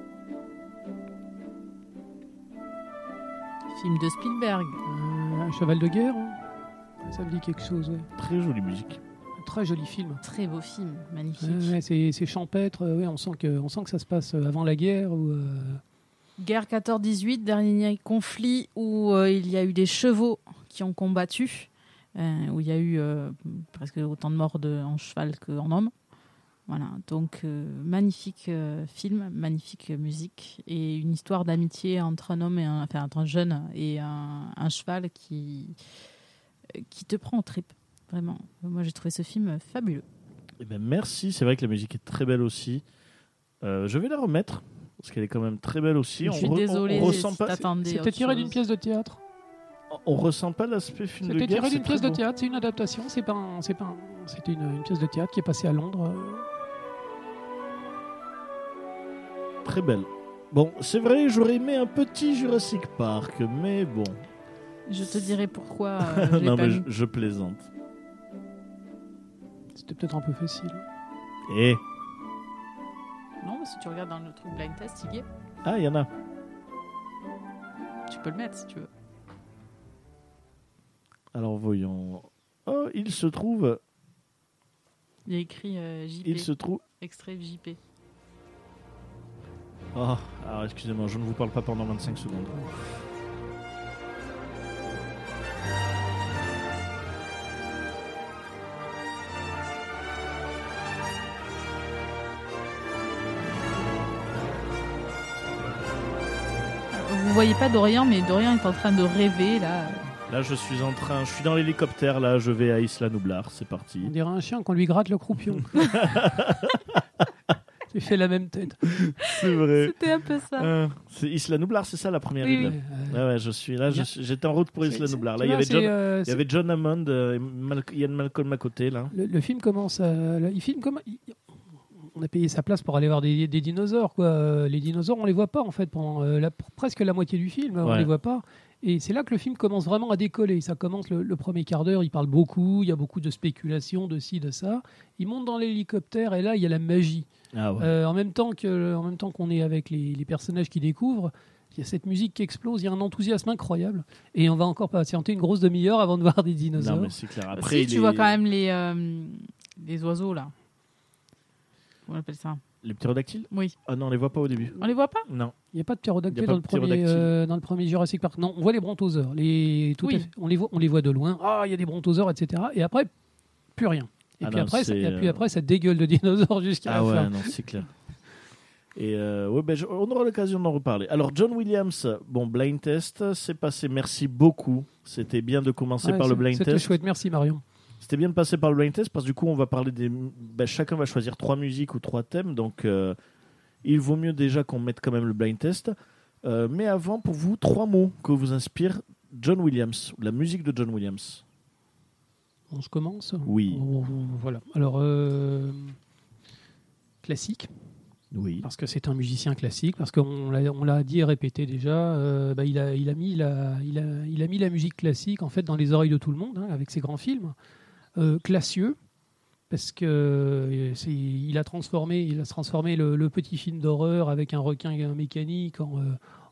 Film de Spielberg. Euh, un cheval de guerre. hein. Ça me dit quelque chose. ouais. Très jolie musique. Très joli film. Très beau film, magnifique. Ouais, ouais, c'est c'est champêtre. euh, ouais, on sent que on sent que ça se passe euh, avant la guerre. Ou, euh, Guerre 14-18, dernier conflit où euh, il y a eu des chevaux qui ont combattu, euh, où il y a eu euh, presque autant de morts de, en cheval qu'en homme. Voilà, donc euh, magnifique euh, film, magnifique musique et une histoire d'amitié entre un homme et un, enfin entre un jeune et un, un cheval qui qui te prend en trip, vraiment. Moi j'ai trouvé ce film fabuleux. Eh ben, merci, c'est vrai que la musique est très belle aussi. Euh, je vais la remettre, parce qu'elle est quand même très belle aussi. Je on suis désolée On, ressent si pas, t'attendais C'était tiré d'une pièce de théâtre. on ressent pas l'aspect film de C'était tiré d'une c'est pièce de théâtre. C'est une adaptation. C'est pas. un- C'est pas. un- C'était une, une pièce de théâtre qui est passée à Londres. Très belle. Bon, c'est vrai, j'aurais aimé un petit Jurassic Park, mais bon. Je te dirai pourquoi. euh, [LAUGHS] non, pas mais je plaisante. C'était peut-être un peu facile. Eh, Non, mais si tu regardes dans le truc blind test, il y est. ah, il y en a. Tu peux le mettre si tu veux. Alors voyons. Oh, il se trouve, Il y a écrit euh, JP, il se trouve. extrait JP. Oh, alors excusez-moi, je ne vous parle pas pendant 25 secondes. Vous voyez pas Dorian, mais Dorian est en train de rêver là. Là, je suis en train, je suis dans l'hélicoptère, là, je vais à Isla Nublar, c'est parti. On dirait un chien qu'on lui gratte le croupion. [LAUGHS] J'ai fait la même tête. [LAUGHS] C'est vrai. C'était un peu ça. Euh, c'est Isla Nublar, c'est ça la première Oui, île? oui. Euh, Ouais, ouais, je suis là. je Bien. suis- J'étais en route pour Isla Nublar. tu Là, il y avait John, euh, il y avait John Hammond euh, Mal- Ian Malcolm à côté là. Le, le film commence à. le- il filme comme. il- on a payé sa place pour aller voir des, des dinosaures. Quoi. Euh, Les dinosaures, on les voit pas en fait pendant euh, la- presque la moitié du film. On Ouais. les voit pas. Et c'est là que le film commence vraiment à décoller. Ça commence le, le premier quart d'heure. Il parle beaucoup. Il y a beaucoup de spéculations de ci, de ça. Il monte dans l'hélicoptère et là, il y a la magie. Ah ouais. Euh, en même temps que, en même temps qu'on est avec les, les personnages qui découvrent, il y a cette musique qui explose. Il y a un enthousiasme incroyable. Et on va encore patienter une grosse demi-heure avant de voir des dinosaures. non mais c'est clair. Après, si, tu vois quand même les, euh, les oiseaux là. Comment on appelle ça? Les ptérodactyles? Oui. Ah non, on les voit pas au début. On les voit pas? Non. Il n'y a pas de Il ptérodactyle y a pas dans, le premier, euh, dans le premier Jurassic Park. Non, on voit les brontosaures. Les, tout Oui. on, les voit, on les voit de loin. Ah, il y a des brontosaures, etc. Et après, plus rien. Et, Ah puis, non, après, ça, c'est, et puis euh, après, ça dégueule de dinosaures jusqu'à Ah la ouais, fin. non, c'est clair. Et euh, ouais, ben, on aura l'occasion d'en reparler. Alors, John Williams, bon, blind test, c'est passé. Merci beaucoup. C'était bien de commencer Ouais, par le c'est- blind C'était test. chouette. Merci, Marion. C'était bien de passer par le blind test parce que du coup, on va parler des. ben, chacun va choisir trois musiques ou trois thèmes. Donc, euh, il vaut mieux déjà qu'on mette quand même le blind test. Euh, mais avant, pour vous, trois mots que vous inspire John Williams, la musique de John Williams. On se commence Oui. On- Voilà. Alors, euh, classique. Oui. parce que c'est un musicien classique, parce qu'on l'a, dit et répété déjà, euh, bah, il, a, il, a mis la, il, a, il a mis la musique classique en fait dans les oreilles de tout le monde hein, avec ses grands films, Euh, classieux, parce que euh, c'est, il a transformé, il a transformé le, le petit film d'horreur avec un requin mécanique en, euh,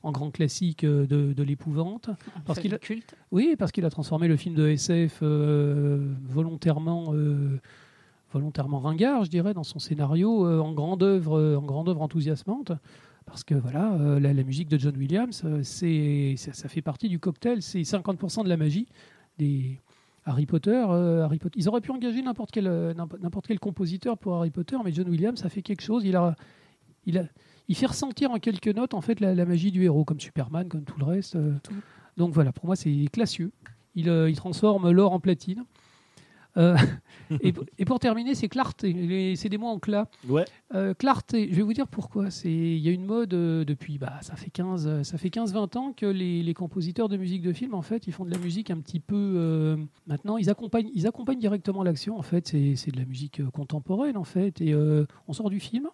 en grand classique euh, de, de l'épouvante. Parce qu'il a- culte. Oui, parce qu'il a transformé le film de SF euh, volontairement, euh, volontairement ringard, je dirais, dans son scénario, euh, en grande œuvre, en grande œuvre enthousiasmante. Parce que voilà, la, la musique de John Williams, c'est, ça, ça fait partie du cocktail. C'est 50% de la magie des Harry Potter, euh, Harry Potter. Ils auraient pu engager n'importe quel, euh, n'importe quel compositeur pour Harry Potter, mais John Williams a fait quelque chose. Il a, il a, il fait ressentir en quelques notes en fait la, la magie du héros, comme Superman, comme tout le reste. euh. Donc voilà, pour moi c'est classieux. Il, il transforme l'or en platine. Euh, [LAUGHS] et, et pour terminer, c'est clarté. C'est des mots en clat. Ouais. Euh, clarté, je vais vous dire pourquoi. Il y a une mode euh, depuis bah ça fait 15 euh, ça fait 15 20 ans que les, les compositeurs de musique de film en fait, ils font de la musique un petit peu maintenant, ils accompagnent ils accompagnent directement l'action en fait, c'est de la musique contemporaine en fait et on sort du film,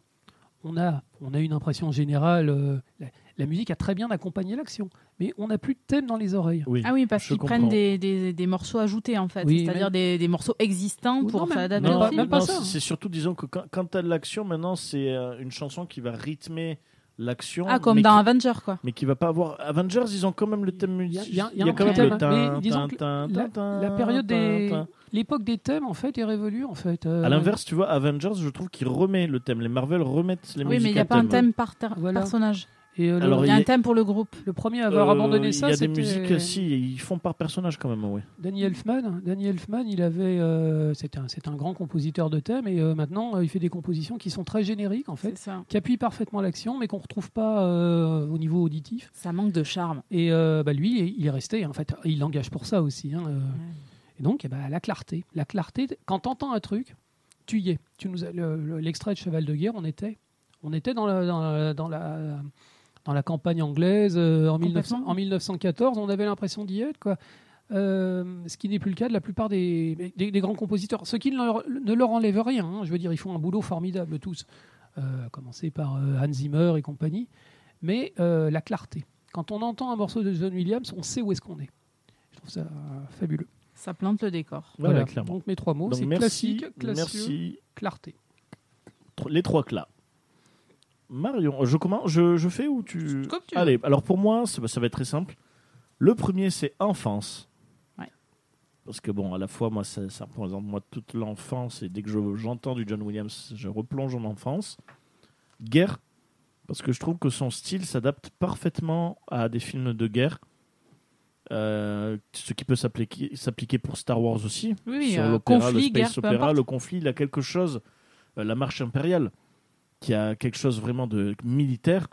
on a on a une impression générale la, la musique a très bien accompagné l'action, mais on n'a plus de thème dans les oreilles. Oui. Ah oui, parce qu'ils prennent des, des, des morceaux ajoutés en fait, Oui, c'est-à-dire des, des morceaux existants Ou pour s'adapter au pas- film. c'est- hein. C'est surtout, disons que quand, quand t'as de l'action, maintenant, c'est euh, une chanson qui va rythmer l'action. Ah, comme dans qui- Avenger quoi. Mais qui va pas avoir. Avengers, ils ont quand même le thème Il y a- musique. il y a- y quand même le thème, mais disons que tin, la- période des-. L'époque des thèmes en fait est révolue en fait. Euh, À l'inverse, tu vois, Avengers, je trouve qu'il remet le thème. Les Marvel remettent les Oui, musiques mais il n'y a pas un thème par ter- Voilà. personnage. Et euh, le- Alors, Il y a un thème pour le groupe. Le premier à avoir Euh, abandonné ça, Il y a des c'était musiques, si, ils font par personnage quand même, ouais. Danny Elfman. Danny Elfman, il avait, euh, c'était un, c'est un grand compositeur de thèmes et euh, maintenant euh, il fait des compositions qui sont très génériques en fait, C'est ça. qui appuient parfaitement l'action, mais qu'on retrouve pas euh, au niveau auditif. Ça manque de charme. Et euh, bah, lui, il est resté. En fait, il l'engage pour ça aussi. hein, euh. Et donc, eh ben, la clarté, la clarté. Quand t'entends un truc, tu y es. Tu nous as- le- le- l'extrait de Cheval de guerre, on était, on était dans la, dans la, dans la, dans la campagne anglaise euh, en, 1900 Complètement. en 1914. On avait l'impression d'y être, quoi. Euh, ce qui n'est plus le cas de la plupart des, des, des grands compositeurs. Ce qui ne leur, ne leur enlève rien. hein. Je veux dire, ils font un boulot formidable tous, euh, à commencer par euh, Hans Zimmer et compagnie. Mais euh, la clarté. Quand on entend un morceau de John Williams, on sait où est-ce qu'on est. Je trouve ça fabuleux. Ça plante le décor. Voilà, Voilà. clairement. Donc mes trois mots, c'est classique, classieux, merci. clarté. Les trois clats. Marion, je commence, je, je fais ou tu. Comme tu Allez, alors pour moi, ça, va- ça va être très simple. Le premier, c'est enfance. Ouais. Parce que bon, à la fois, moi, ça, ça représente moi toute l'enfance et dès que je- j'entends du John Williams, je replonge en enfance. Guerre, parce que je trouve que son style s'adapte parfaitement à des films de guerre. Euh, ce qui peut s'appliquer s'appliquer pour Star Wars aussi. Oui, oui, sur euh, l'opéra, conflit, le space opéra, le conflit, il a quelque chose, euh, la marche impériale, qui a quelque chose vraiment de militaire,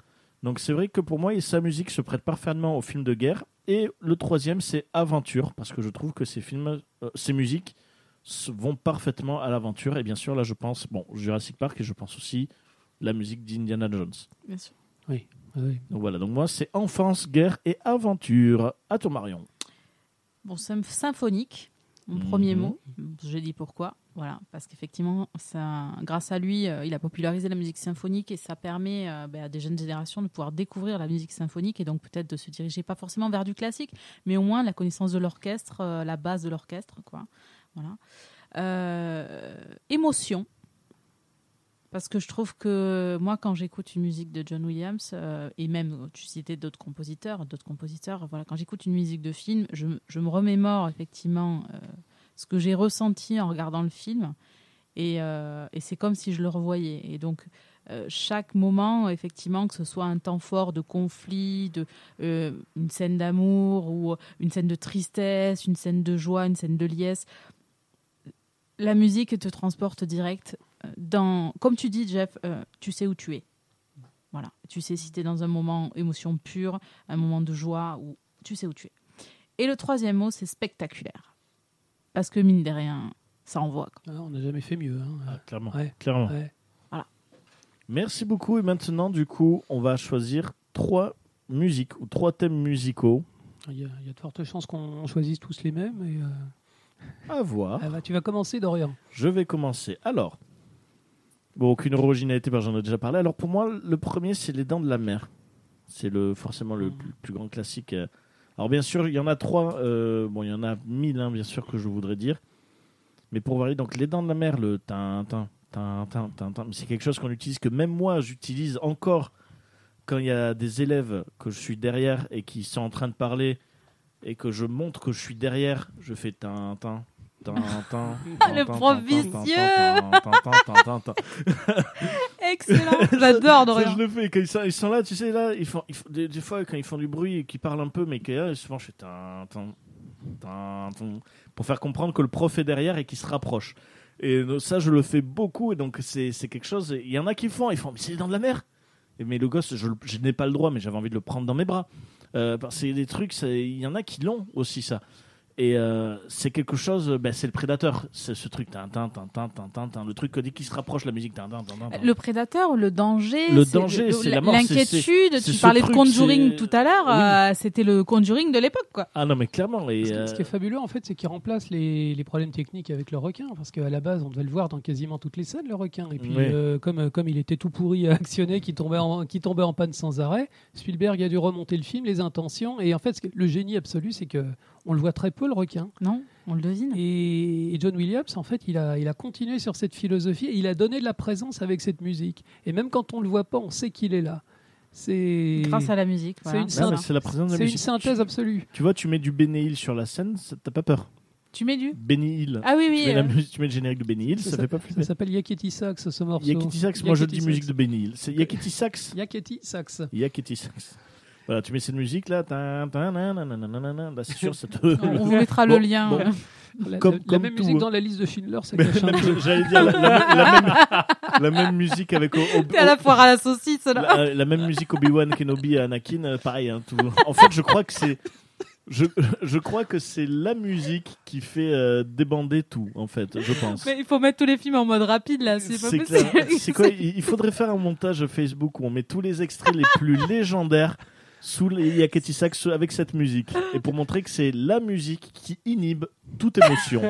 Donc c'est vrai que pour moi, sa musique se prête parfaitement aux films de guerre. Et le troisième, c'est Aventure, parce que je trouve que ces films, euh, ces musiques vont parfaitement à l'aventure. Et bien sûr, là, je pense, bon, Jurassic Park, et je pense aussi la musique d'Indiana Jones. Bien sûr. Oui. Donc voilà, donc moi, c'est enfance, guerre et aventure. À ton Marion. Bon, sym- symphonique, mon Mhm. premier mot. Je dis pourquoi. Voilà, parce qu'effectivement, ça, grâce à lui, euh, il a popularisé la musique symphonique et ça permet euh, ben, à des jeunes générations de pouvoir découvrir la musique symphonique et donc peut-être de se diriger pas forcément vers du classique, mais au moins la connaissance de l'orchestre, euh, la base de l'orchestre, quoi. Voilà. Émotion. Parce que je trouve que moi, quand j'écoute une musique de John Williams, et même tu citais d'autres compositeurs, d'autres compositeurs, voilà, quand j'écoute une musique de film, je, je me remémore effectivement ce que j'ai ressenti en regardant le film, et, euh, c'est comme si je le revoyais. Et donc euh, chaque moment, effectivement, que ce soit un temps fort de conflit, de euh, une scène d'amour ou une scène de tristesse, une scène de joie, une scène de liesse, la musique te transporte direct dans, comme tu dis, Jeff, tu sais où tu es. Voilà, tu sais si tu es dans un moment émotion pure, un moment de joie, ou tu sais où tu es. Et le troisième mot, c'est spectaculaire. Parce que mine de rien, ça envoie. quoi. Ah, on n'a jamais fait mieux. hein. Ah, clairement. Ouais. clairement. Ouais. Merci beaucoup. Et maintenant, du coup, on va choisir trois musiques ou trois thèmes musicaux. Il y, a, il y a de fortes chances qu'on choisisse tous les mêmes. Et, euh, À voir. [LAUGHS] ah bah, tu vas commencer, Dorian. Je vais commencer. Alors, bon, aucune originalité, j'en ai déjà parlé. Alors, pour moi, le premier, c'est Les Dents de la Mer. C'est le, forcément le plus, plus grand classique. euh. Alors, bien sûr, il y en a trois. euh, bon, il y en a mille, hein, bien sûr, que je voudrais dire. Mais pour varier, donc, Les Dents de la Mer, le tintin, tintin, tintin, c'est quelque chose qu'on utilise, que même moi, j'utilise encore quand il y a des élèves que je suis derrière et qui sont en train de parler et que je montre que je suis derrière, je fais tintin. tintin, Le prof vicieux. Excellent, [LAUGHS] j'adore Dorian. je le fais. Quand ils sont, ils sont là, tu sais, là, ils font, ils font- des, des fois, quand ils font du bruit et qu'ils parlent un peu, mais que là, souvent, je fais tin, tin, tin, tin, pour faire comprendre que le prof est derrière et qu'il se rapproche. Et euh, ça, je le fais beaucoup, et donc c'est quelque chose. Il y en a qui font, ils font, mais c'est les dents de la mer. Et, mais le gosse, je, n'ai pas le droit, mais j'avais envie de le prendre dans mes bras. Euh, c'est des trucs, il y en a qui l'ont aussi, ça. Et euh, c'est quelque chose, ben, c'est le prédateur, c'est ce truc, tin, tin, tin, tin, tin, tin, tin, le truc que dès qu'il se rapproche, la musique, tin, tin, tin, tin, tin. Le prédateur, le danger, Le danger, c'est la mort, L'inquiétude, c'est tu ce parlais de truc, Conjuring c'est- tout à l'heure, Oui. euh, c'était le Conjuring de l'époque, quoi. Ah non, mais clairement. Et, Ce qui, euh, ce qui est fabuleux, en fait, c'est qu'il remplace les, les problèmes techniques avec le requin. Parce qu'à la base, on devait le voir dans quasiment toutes les scènes, le requin. Et puis, euh, comme, comme il était tout pourri à actionner, qui tombait, en, qui tombait en panne sans arrêt, Spielberg a dû remonter le film, les intentions. Et en fait, ce que- le génie absolu, c'est que on le voit très peu, le requin. Non, on le devine. Et, et John Williams, en fait, il a, il a continué sur cette philosophie et il a donné de la présence avec cette musique. Et même quand on le voit pas, on sait qu'il est là. C'est Grâce à la musique. c'est voilà. une c'est la présence de la c'est une synthèse absolue. Tu vois, tu mets du Benny Hill sur la scène, ça- t'as pas peur. Tu mets du Benny Hill. Ah oui, tu, oui. mets la euh, musique- tu mets le générique de Benny Hill, ça, Ça- fait pas Ça flipper. s'appelle Yakety Sax, ce morceau. Yakety Sax, moi je dis Sax. musique de Benny Hill. C'est Yakety Sax Yakety Sax. Yakety Sax. Voilà, tu mets cette musique là, bah, c'est sûr, ça te. on vous mettra le lien. bon. euh. La, Comme- la- la comme même tout, musique hein. dans la liste de Schindler, [LAUGHS] Même- peu. J'allais dire la, la- la même, [LAUGHS] la même musique avec. T'es à la foire à la saucisse, là. la, la même musique Obi-Wan Kenobi et Anakin, euh, pareil. hein, tout. En fait, je crois que c'est. Je, je crois que c'est la musique qui fait euh, débander tout, en fait, je pense. Mais il faut mettre tous les films en mode rapide, là. C'est pas C'est possible. clair. C'est quoi Il il faudrait faire un montage Facebook où on met tous les extraits les plus légendaires sous les Yakety Sax avec cette musique. Et pour montrer que c'est la musique qui inhibe toute émotion.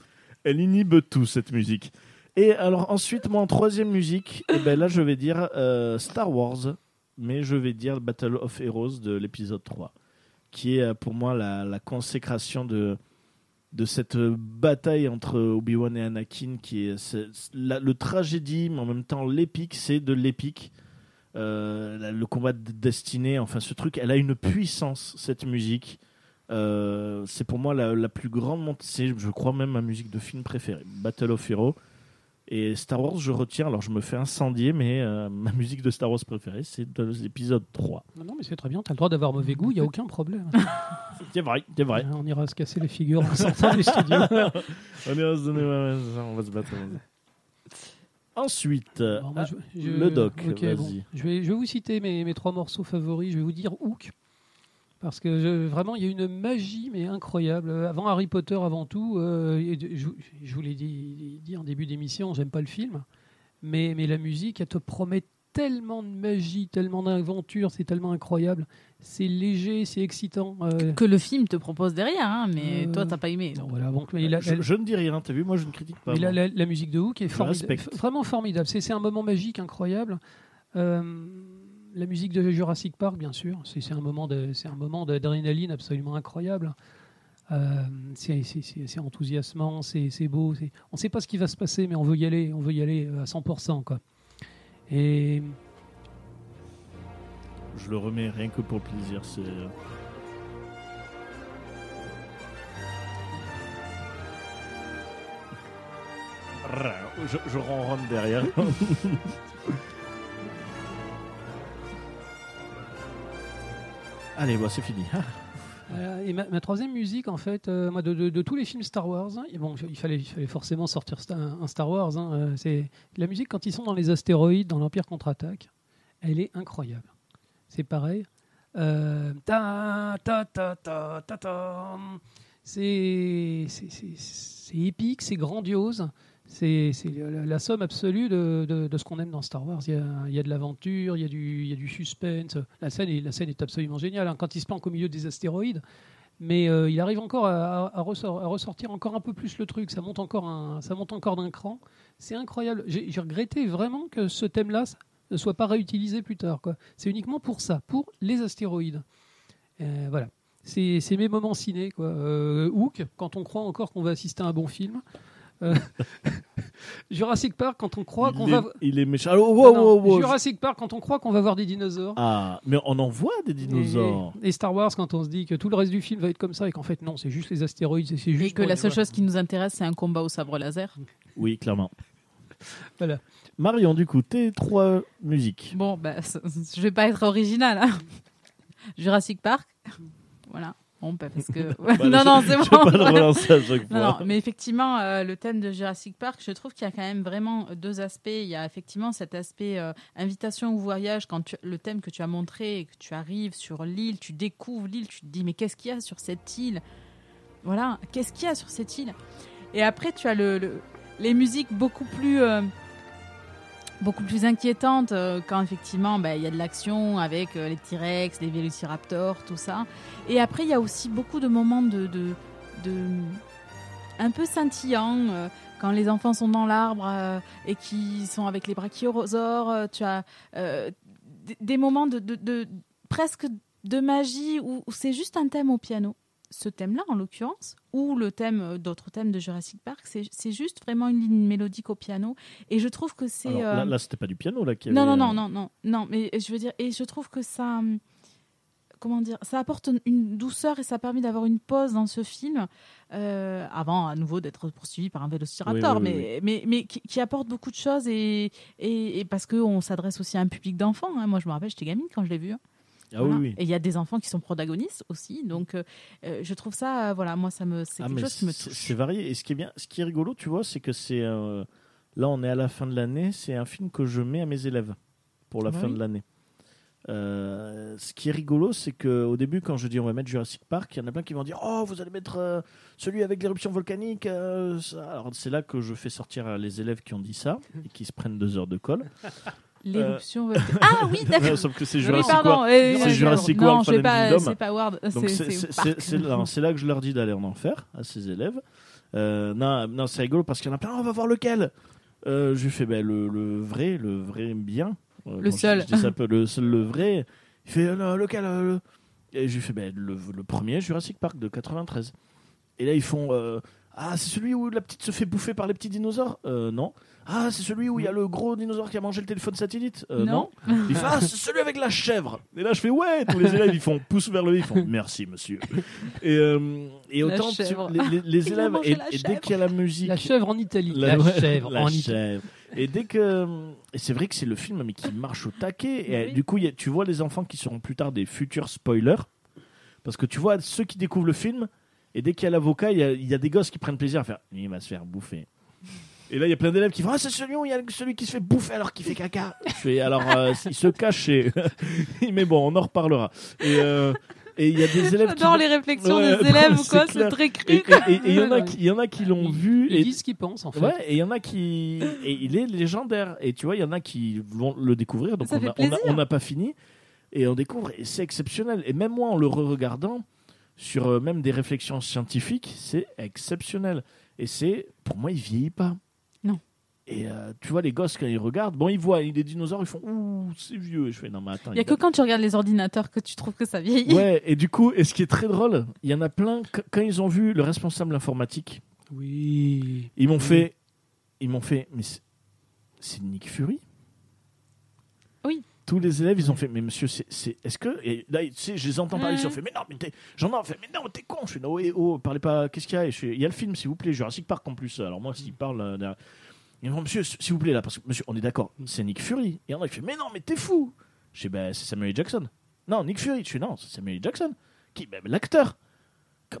[LAUGHS] Elle inhibe tout, cette musique. Et alors ensuite, moi en troisième musique, et ben là je vais dire euh, Star Wars, mais je vais dire Battle of Heroes de l'épisode 3, qui est euh, pour moi la, la consécration de, de cette bataille entre Obi-Wan et Anakin, qui est, la- le tragédie, mais en même temps l'épique, c'est de l'épique. Euh, le combat de destinée, enfin ce truc, elle a une puissance, cette musique. Euh, c'est pour moi la, la plus grande montée, c'est je crois même ma musique de film préférée, Battle of Heroes. Et Star Wars, je retiens, alors je me fais incendier, mais euh, [LAUGHS] ma musique de Star Wars préférée, c'est de l'épisode 3. Non, non, mais c'est très bien, tu as le droit d'avoir mauvais goût, il n'y a aucun problème. [LAUGHS] C'est vrai, c'est vrai. On ira se casser les figures en sortant du studio. [LAUGHS] On, à se donner- on va se battre. Ensuite, ah, je- le doc, bon. Je, vais, je vais vous citer mes, mes trois morceaux favoris. Je vais vous dire Hook. Parce que je- vraiment, il y a une magie, mais incroyable. Avant Harry Potter, avant tout, euh, je vous l'ai dit, dit en début d'émission, j'aime pas le film. Mais, mais la musique, elle te promet tellement de magie, tellement d'aventure, c'est tellement incroyable. C'est léger, c'est excitant. euh, Que le film te propose derrière, hein, mais Euh, toi, t'as pas aimé. non, donc. voilà, donc, mais la- je, ne dis rien, t'as vu, moi je ne critique pas. mais la, la- la musique de Hook est vraiment formidable. C'est un moment magique, incroyable. Euh, la musique de Jurassic Park, bien sûr, c'est un moment de- c'est un moment d'adrénaline absolument incroyable. Euh, c'est enthousiasmant, c'est beau. On ne sait pas ce qui va se passer, mais on veut y aller, on veut y aller à 100%. Quoi. Et Je le remets rien que pour plaisir. C'est. Je, je ronronne derrière. [LAUGHS] Allez, bon, c'est fini. [LAUGHS] Euh, et ma, ma troisième musique, en fait, euh, moi, de, de- de tous les films Star Wars, hein, bon, il, fallait, il fallait forcément sortir un, un Star Wars. hein, euh, c'est la musique quand ils sont dans les astéroïdes, dans l'Empire contre-attaque, elle est incroyable. C'est pareil. Euh, ta, ta, ta, ta, ta, ta. C'est épique, c'est grandiose. C'est la, la somme absolue de, de- de ce qu'on aime dans Star Wars. Il y a, il y a de l'aventure, il, y a du- il y a du suspense. La scène est, la scène est absolument géniale hein, quand il se planque au milieu des astéroïdes. Mais euh, il arrive encore à, ressort- à ressortir encore un peu plus le truc. Ça monte encore, un- ça monte encore d'un cran. C'est incroyable. J'ai regretté vraiment que ce thème-là ne soit pas réutilisé plus tard. quoi. C'est uniquement pour ça, pour les astéroïdes. Euh, voilà. C'est mes moments ciné. Quoi. Euh, Hook, quand on croit encore qu'on va assister à un bon film. Euh, [LAUGHS] Jurassic Park, quand on croit qu'on va. est, il est méchant. Alors, wow, Non, wow, wow, Jurassic Park, quand on croit qu'on va voir des dinosaures. Ah, mais on en voit des dinosaures. Et, et Star Wars, quand on se dit que tout le reste du film va être comme ça et qu'en fait, non, c'est juste les astéroïdes. c'est- C'est Et juste que la seule chose qui nous intéresse, c'est un combat au sabre laser. Oui, clairement. Voilà. Marion, du coup, tes trois musiques. Bon, bah, je vais pas être original. hein. Jurassic Park. Voilà. Bon, bah, parce que. [LAUGHS] [LAUGHS] non, non, c'est Je bon. vais pas le relancer à chaque [LAUGHS] Non, non, fois. mais effectivement, euh, le thème de Jurassic Park, je trouve qu'il y a quand même vraiment deux aspects. Il y a effectivement cet aspect euh, invitation au voyage, quand tu- le thème que tu as montré, et que tu arrives sur l'île, tu découvres l'île, tu te dis, mais qu'est-ce qu'il y a sur cette île? Voilà, qu'est-ce qu'il y a sur cette île? Et après, tu as le, le- les musiques beaucoup plus. euh, beaucoup plus inquiétantes euh, quand effectivement bah, il y a de l'action avec euh, les T-Rex, les Vélociraptors, tout ça. Et après, il y a aussi beaucoup de moments de, de, de- un peu scintillants. euh, quand les enfants sont dans l'arbre et qui sont avec les brachiosaures, tu as des- moments de, de- presque de magie où c'est juste un thème au piano. Ce thème-là, en l'occurrence, ou le thème euh, d'autres thèmes de Jurassic Park, c'est juste vraiment une ligne mélodique au piano. Et je trouve que c'est euh, Là, là, c'était pas du piano là qui non, avait, non, euh, non, non, non, non, mais je veux dire, et je trouve que ça, hum, comment dire, ça apporte une- une douceur et ça permet d'avoir une pause dans ce film, euh, avant à nouveau d'être poursuivi par un vélociraptor, Oui, oui, oui, mais, mais, mais qui, qui apporte beaucoup de choses et, et, et parce qu'on s'adresse aussi à un public d'enfants. hein. Moi, je me rappelle, j'étais gamine quand je l'ai vu. hein. Ah Voilà. oui, oui. Et il y a des enfants qui sont protagonistes aussi, donc euh, euh, je trouve ça, euh, voilà, moi, ça me, c'est Ah, quelque chose qui me touche. C'est varié. Et ce qui est bien, ce qui est rigolo, tu vois, c'est que c'est euh, là, on est à la fin de l'année. C'est un film que je mets à mes élèves pour la Bah fin de l'année. Euh, ce qui est rigolo, c'est que au début, quand je dis on va mettre Jurassic Park, il y en a plein qui vont dire oh vous allez mettre euh, celui avec l'éruption volcanique. euh. Alors c'est là que je fais sortir les élèves qui ont dit ça et qui se prennent deux heures de colle. [LAUGHS] L'éruption. Ah oui, [LAUGHS] d'accord. Sauf que c'est Jurassic euh, C'est euh, Jurassic non, World c'est Fallen pas, c'est pas World, c'est- là, que je leur dis d'aller en enfer à ces élèves. Euh, non, non c'est rigolo parce qu'il y en a plein. On va voir lequel. Euh, je lui fais ben, le, le vrai, le vrai bien. Euh, Le je- seul. Je, dis ça le [LAUGHS] seul, le vrai. Il fait euh, non, lequel euh, le- Et je lui fais ben, le, le premier Jurassic Park de 93. Et là ils font euh, ah c'est celui où la petite se fait bouffer par les petits dinosaures? Euh, non. Ah c'est celui où il y a le gros dinosaure qui a mangé le téléphone satellite? Euh, non. Non. Il fait Ah, c'est celui avec la chèvre. Et là, je fais Ouais, tous les élèves, ils font pouce vers le haut, ils font Merci, monsieur. Et, euh, et autant tu- les, les- les Il a élèves, mangé et, la et dès chèvre. qu'il y a la musique. La chèvre en Italie. La- ouais, chèvre la en Italie. chèvre. Et dès que. Et c'est vrai que c'est le film mais qui marche au taquet. Et Oui. du coup, il y a- tu vois les enfants qui seront plus tard des futurs spoilers. Parce que tu vois ceux qui découvrent le film. Et dès qu'il y a l'avocat, il y a, il y a des gosses qui prennent plaisir à faire Il va se faire bouffer. Et là, il y a plein d'élèves qui font Ah, c'est celui où il y a celui qui se fait bouffer alors qu'il fait caca. [LAUGHS] Je fais Alors, euh, il se cache. et- [LAUGHS] Mais bon, on en reparlera. Et euh, et il y a des [LAUGHS] élèves qui. J'adore les réflexions Ouais, des élèves ou quoi, c'est très cru. et- il y en a qui, l'ont vu. Ils Et, disent ce qu'ils pensent en fait. Ouais, et il y en a qui. Et il est légendaire. Et tu vois, il y en a qui vont le découvrir. Donc Ça on fait a- on a- on n'a pas fini. Et on découvre. Et c'est exceptionnel. Et même moi, en le re-regardant, sur euh, même des réflexions scientifiques, c'est exceptionnel. Et c'est. Pour moi, il vieillit pas. Non. Et euh, tu vois, les gosses, quand ils regardent, bon, ils voient des dinosaures, ils font Ouh, c'est vieux. Et je fais Non, mais attends. Il y a il que quand tu regardes les ordinateurs que tu trouves que ça vieillit. Ouais, et du coup, et ce qui est très drôle, il y en a plein, qu- quand ils ont vu le responsable informatique, Oui. ils m'ont Oui. fait, ils m'ont fait, mais c'est- c'est Nick Fury? Oui. Tous les élèves, ils ont fait, mais monsieur, c'est, c'est- est-ce que, et là, tu sais, je les entends parler, ils ont fait, mais non, mais t'es, j'en ai fait, mais non, t'es con. Je fais, non, eh, oh, parlez pas, qu'est-ce qu'il y a? Il y a le film, s'il vous plaît, Jurassic Park en plus. Alors moi, s'il parle, euh, ils me monsieur, s'il vous plaît, là, parce que, monsieur, on est d'accord, c'est Nick Fury. Et on a fait, mais non, mais t'es fou. Je fais, ben, c'est Samuel. Jackson. Non, Nick Fury. Je fais, non, c'est Samuel. Jackson. Qui ben, L'acteur.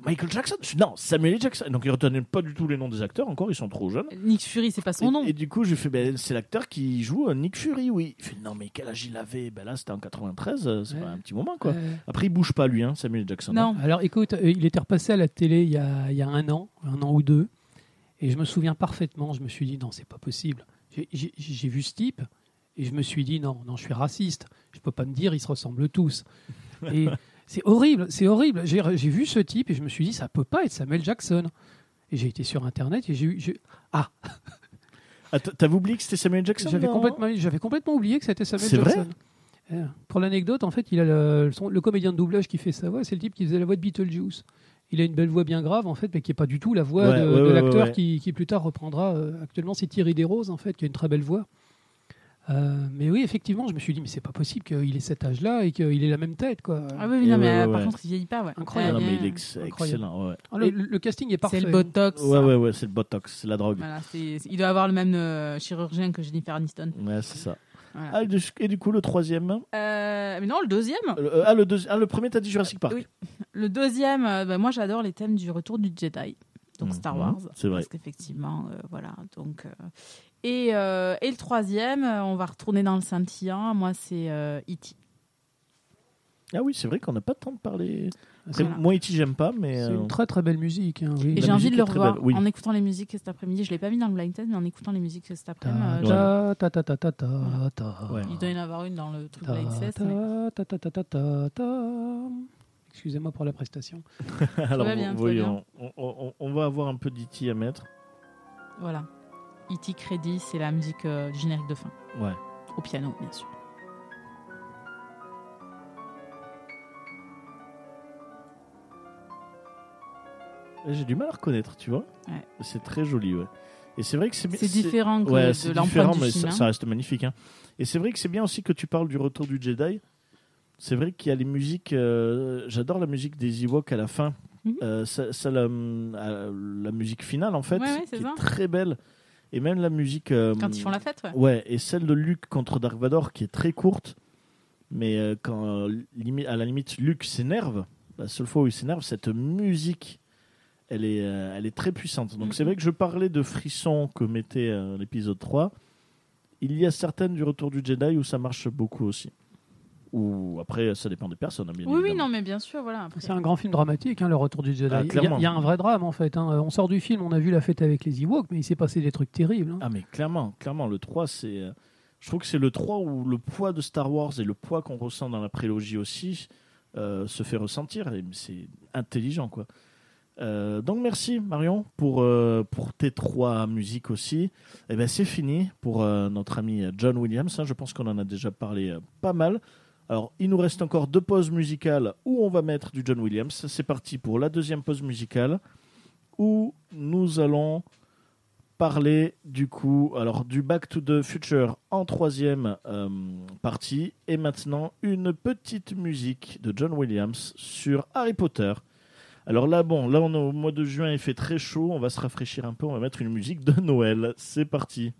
Michael Jackson. Non, Samuel L. Jackson. Donc ils retenaient pas du tout les noms des acteurs encore, ils sont trop jeunes. Nick Fury, c'est pas son et, nom. et du coup, j'ai fait, ben, c'est l'acteur qui joue euh, Nick Fury, oui. Il fait, non, mais quel âge il avait? Ben là, c'était en 93, euh, c'est Ouais. pas un petit moment, quoi. Euh, Après, il bouge pas, lui, hein, Samuel. Jackson. Non. alors écoute, euh, il était repassé à la télé il y, a, il y a un an, un an ou deux, et je me souviens parfaitement, je me suis dit non, c'est pas possible. J'ai- vu ce type, et je me suis dit non, non, je suis raciste, je peux pas me dire ils se ressemblent tous. Et c'est horrible, c'est horrible. J'ai vu ce type et je me suis dit ça peut pas être Samuel Jackson. Et j'ai été sur internet et j'ai eu. Ah, Ah, T'avais oublié que c'était Samuel. Jackson J'avais complètement, oublié que c'était Samuel C'est vrai Jackson. Pour l'anecdote, en fait, il a le, comédien de doublage qui fait sa voix, c'est le type qui faisait la voix de Beetlejuice. Il a une belle voix bien grave, en fait, mais qui n'est pas du tout la voix Ouais, de, ouais, de ouais, l'acteur qui plus tard reprendra. euh, actuellement, c'est Thierry Desroses, en fait, qui a une très belle voix. Euh, mais oui, effectivement, je me suis dit, mais c'est pas possible qu'il ait cet âge-là et qu'il ait la même tête, quoi. Ah oui, non, mais ouais, euh, ouais, par ouais. contre, il vieillit pas, ouais. Incroyable. Non, Ouais, mais il bien. est ex- Incroyable. excellent, ouais. Ah, le, le- le casting est parfait. C'est le Botox. Ouais, ouais, ouais, c'est le Botox, c'est la drogue. Voilà, il doit avoir le même euh, chirurgien que Jennifer Aniston. Ouais, c'est ça. Voilà. Ah, et du- coup, le troisième? Euh, mais non, le deuxième. Euh, ah, le, deuxi- ah, le premier, t'as dit Jurassic Park. Oui. Le deuxième, euh, bah, moi j'adore les thèmes du retour du Jedi, donc Mhm, Star Wars. c'est vrai. Parce qu'effectivement, euh, voilà. Donc, euh, et, euh, et le troisième, euh, on va retourner dans le scintillant. Moi, c'est euh, E.T. Ah oui, c'est vrai qu'on n'a pas tant de parler. Voilà. Moi, E.T., j'aime pas, mais. c'est euh, une très très belle musique. hein, oui. Et j'ai envie de le revoir oui. en écoutant les musiques cet après-midi. Je l'ai pas mis dans le blind test, mais en écoutant les musiques cet après-midi, euh. Ouais. il doit y en avoir une dans le truc Ta, blind test. mais- ta, ta, ta, ta, ta, ta. Excusez-moi pour la prestation. [LAUGHS] Alors, bien, on- on va avoir un peu d'E.T. à mettre. Voilà. E.T. Crédit, c'est la musique euh, générique de fin. Ouais. Au piano, bien sûr. J'ai du mal à reconnaître, tu vois. Ouais. C'est très joli, ouais. Et c'est vrai que c'est. C'est différent que Ouais, de c'est l'empreinte différent, du mais film. ça, hein. ça reste magnifique. hein. Et c'est vrai que c'est bien aussi que tu parles du retour du Jedi. C'est vrai qu'il y a les musiques. euh, J'adore la musique des Ewoks à la fin. Mhm. Euh, ça, ça, la, euh, la musique finale, en fait, Ouais, ouais, qui est très belle. Et même la musique. euh, Quand ils font la fête, ouais. Ouais, et celle de Luke contre Dark Vador qui est très courte, mais euh, quand euh, à la limite Luke s'énerve, la seule fois où il s'énerve, cette musique, elle est, euh, elle est très puissante. Donc c'est vrai que je parlais de frissons que mettait l'épisode 3. Il y a certaines du Retour du Jedi où ça marche beaucoup aussi. Ou après, ça dépend des personnes, hein, bien Oui, oui, non, mais bien sûr, voilà. après- C'est un grand film dramatique, hein, Le Retour du Jedi. Ah, il, y a, il y a un vrai drame en fait. hein. On sort du film, on a vu la fête avec les Ewoks, mais il s'est passé des trucs terribles. hein. Ah mais clairement, clairement, le 3, c'est... euh, Je trouve que c'est le 3 où le poids de Star Wars et le poids qu'on ressent dans la prélogie aussi euh, se fait ressentir. C'est intelligent, quoi. Euh, donc merci Marion pour, euh, pour tes trois musiques aussi. Et ben c'est fini pour euh, notre ami John Williams. hein. Je pense qu'on en a déjà parlé euh, pas mal. Alors il nous reste encore deux pauses musicales où on va mettre du John Williams. C'est parti pour la deuxième pause musicale où nous allons parler du coup alors du Back to the Future en troisième euh, partie et maintenant une petite musique de John Williams sur Harry Potter. Alors là bon là on est au mois de juin il fait très chaud on va se rafraîchir un peu on va mettre une musique de Noël c'est parti.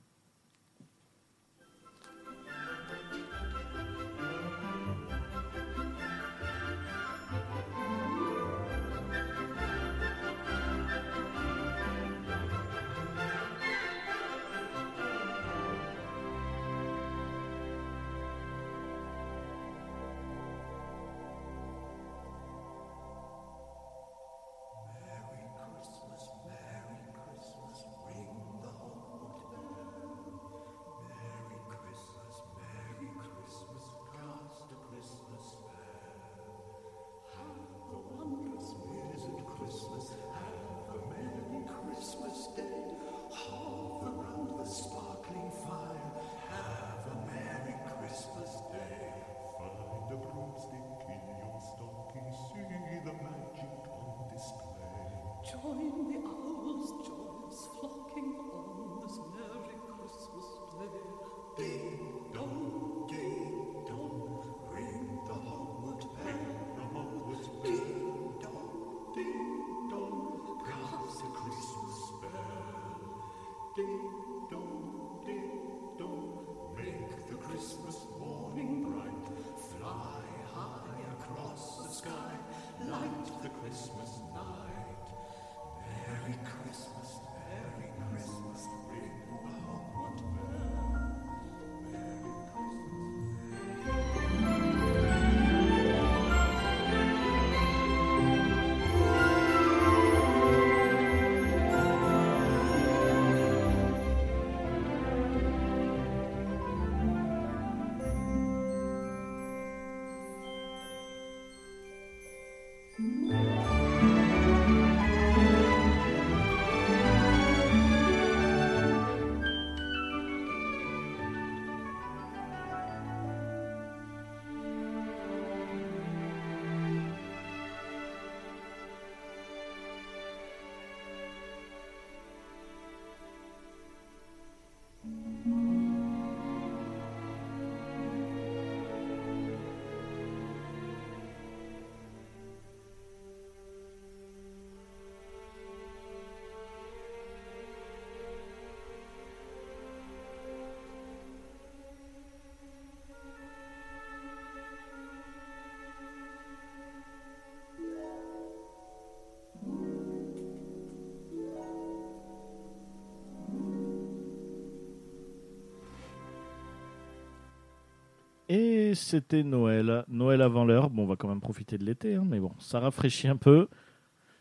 C'était Noël. Noël avant l'heure. Bon, on va quand même profiter de l'été, hein, mais bon, ça rafraîchit un peu.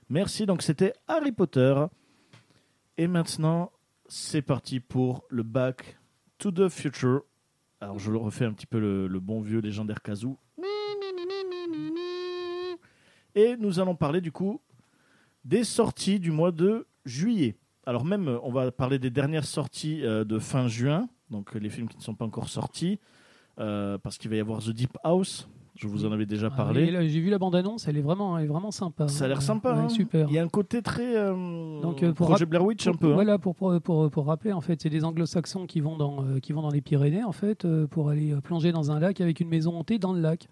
Merci. Donc, c'était Harry Potter. Et maintenant, c'est parti pour le Back to the Future. Alors, je le refais un petit peu le, le bon vieux légendaire kazoo. Et nous allons parler du coup des sorties du mois de juillet. Alors même, on va parler des dernières sorties euh, de fin juin, donc les films qui ne sont pas encore sortis, euh, parce qu'il va y avoir The Deep House. Je vous en avais déjà Ah, parlé. J'ai vu la bande-annonce, elle est vraiment, elle est vraiment sympa. Ça a l'air sympa. ouais, hein. super. Il y a un côté très euh, Donc, euh, pour projet Blair Witch un peu. hein. Voilà, pour, pour, pour, pour rappeler, en fait, c'est des anglo-saxons qui, vont dans, euh, qui vont dans les Pyrénées, en fait, pour aller plonger dans un lac avec une maison hantée dans le lac.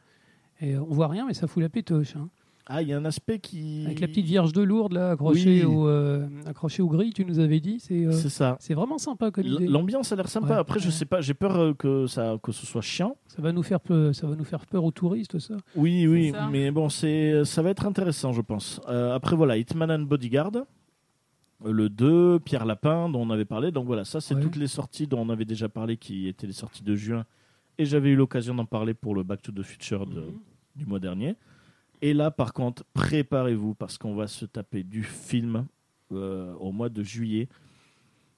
Et on voit rien, mais ça fout la pétoche. hein. Ah, il y a un aspect qui. Avec la petite Vierge de Lourdes, là, accrochée, Oui. au, euh, accrochée au gris, tu nous avais dit. C'est euh, C'est ça. c'est vraiment sympa comme idée. L'ambiance a l'air sympa. Ouais, Après, je sais pas, j'ai peur euh, que ça, que ce soit chiant. Ça va, nous faire peur, ça va nous faire peur aux touristes, ça. Oui, oui, ça. mais bon, c'est, ça va être intéressant, je pense. Euh, après, voilà, Hitman and Bodyguard, euh, le 2, Pierre Lapin, dont on avait parlé. Donc voilà, ça, c'est Ouais. toutes les sorties dont on avait déjà parlé, qui étaient les sorties de juin. Et j'avais eu l'occasion d'en parler pour le Back to the Future de- Mhm. du mois dernier. Et là, par contre, préparez-vous, parce qu'on va se taper du film euh, au mois de juillet.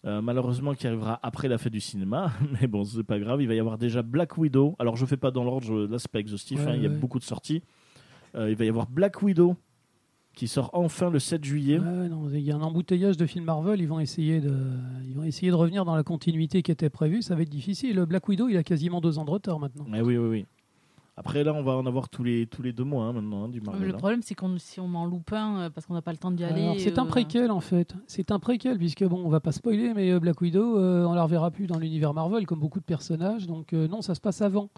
Euh, malheureusement, qui arrivera après la fête du cinéma, [LAUGHS] mais bon, c'est pas grave. Il va y avoir déjà Black Widow. Alors, je fais pas dans l'ordre, là, c'est pas exhaustif, Ouais, hein, il y a beaucoup de sorties. Euh, il va y avoir Black Widow qui sort enfin le 7 juillet. Ouais, non, il y a un embouteillage de films Marvel. Ils vont essayer de, ils vont essayer de revenir dans la continuité qui était prévue. Ça va être difficile. Black Widow, il a quasiment deux ans de retard maintenant. Eh oui, oui, oui. Après, là, on va en avoir tous les, tous les deux mois hein, maintenant, hein, du Marvel. le hein. problème, c'est qu'on si on en loupe un euh, parce qu'on n'a pas le temps d'y aller. C'est un euh, préquel en fait. C'est un préquel puisque bon, on va pas spoiler, mais euh, Black Widow, euh, on la reverra plus dans l'univers Marvel comme beaucoup de personnages. Donc euh, non, ça se passe avant.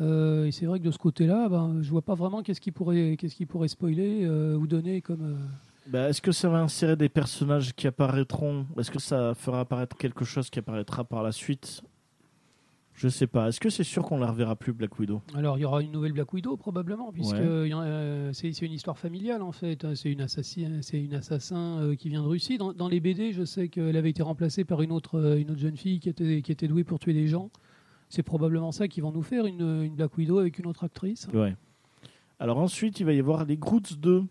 Euh, et c'est vrai que de ce côté-là, ben, je vois pas vraiment qu'est-ce qui pourrait, qu'est-ce qui pourrait spoiler euh, ou donner comme. euh, Bah, Est-ce que ça va insérer des personnages qui apparaîtront? Est-ce que ça fera apparaître quelque chose qui apparaîtra par la suite? Je sais pas. Est-ce que c'est sûr qu'on la reverra plus, Black Widow? Alors, il y aura une nouvelle Black Widow probablement, puisque Ouais. euh, c'est une histoire familiale en fait. C'est une assassin, c'est une assassin euh, qui vient de Russie. Dans, dans les BD, je sais qu'elle avait été remplacée par une autre, euh, une autre jeune fille qui était, qui était douée pour tuer des gens. C'est probablement ça qu'ils vont nous faire une, une Black Widow avec une autre actrice. Ouais. Alors ensuite, il va y avoir les Groots 2.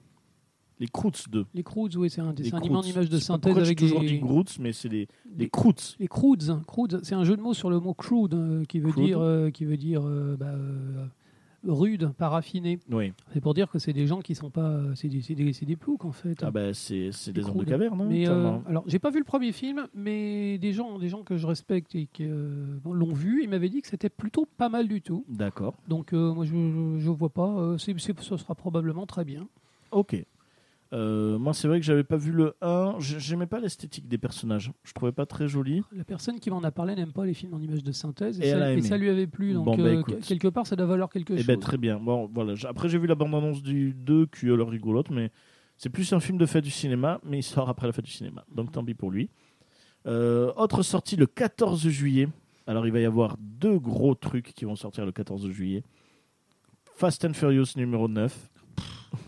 Les Croots 2. Les Croods, oui, c'est un dessin Croots. animé en image de synthèse avec toujours des, dit Groots, mais c'est les, les des- Croots. les Croods. Croods, c'est un jeu de mots sur le mot crude, euh, qui veut Crude. dire, euh, qui veut dire euh, bah, euh, rude, pas raffiné. Oui. C'est pour dire que c'est des gens qui sont pas, c'est des, c'est des, c'est des ploucs en fait. Ah bah c'est des hommes de caverne. hein, Mais euh, alors, j'ai pas vu le premier film, mais des gens, des gens que je respecte et qui euh, l'ont vu, ils m'avaient dit que c'était plutôt pas mal du tout. D'accord. Donc euh, moi, je, je, je vois pas. euh, ce sera probablement très bien. Ok. Euh, moi, c'est vrai que j'avais pas vu le 1. J'ai- J'aimais pas l'esthétique des personnages. Je trouvais pas très joli. La personne qui m'en a parlé n'aime pas les films en images de synthèse et, Et ça, et lui avait plu. Donc Bon, bah, euh, quelque part, ça doit valoir quelque Eh chose. ben très bien. Bon, voilà. Après, j'ai vu la bande-annonce du 2 qui est rigolote, mais c'est plus un film de fête du cinéma, mais il sort après la fête du cinéma. Donc tant pis pour lui. Euh, autre sortie le 14 juillet. Alors, il va y avoir deux gros trucs qui vont sortir le 14 juillet. Fast and Furious numéro 9.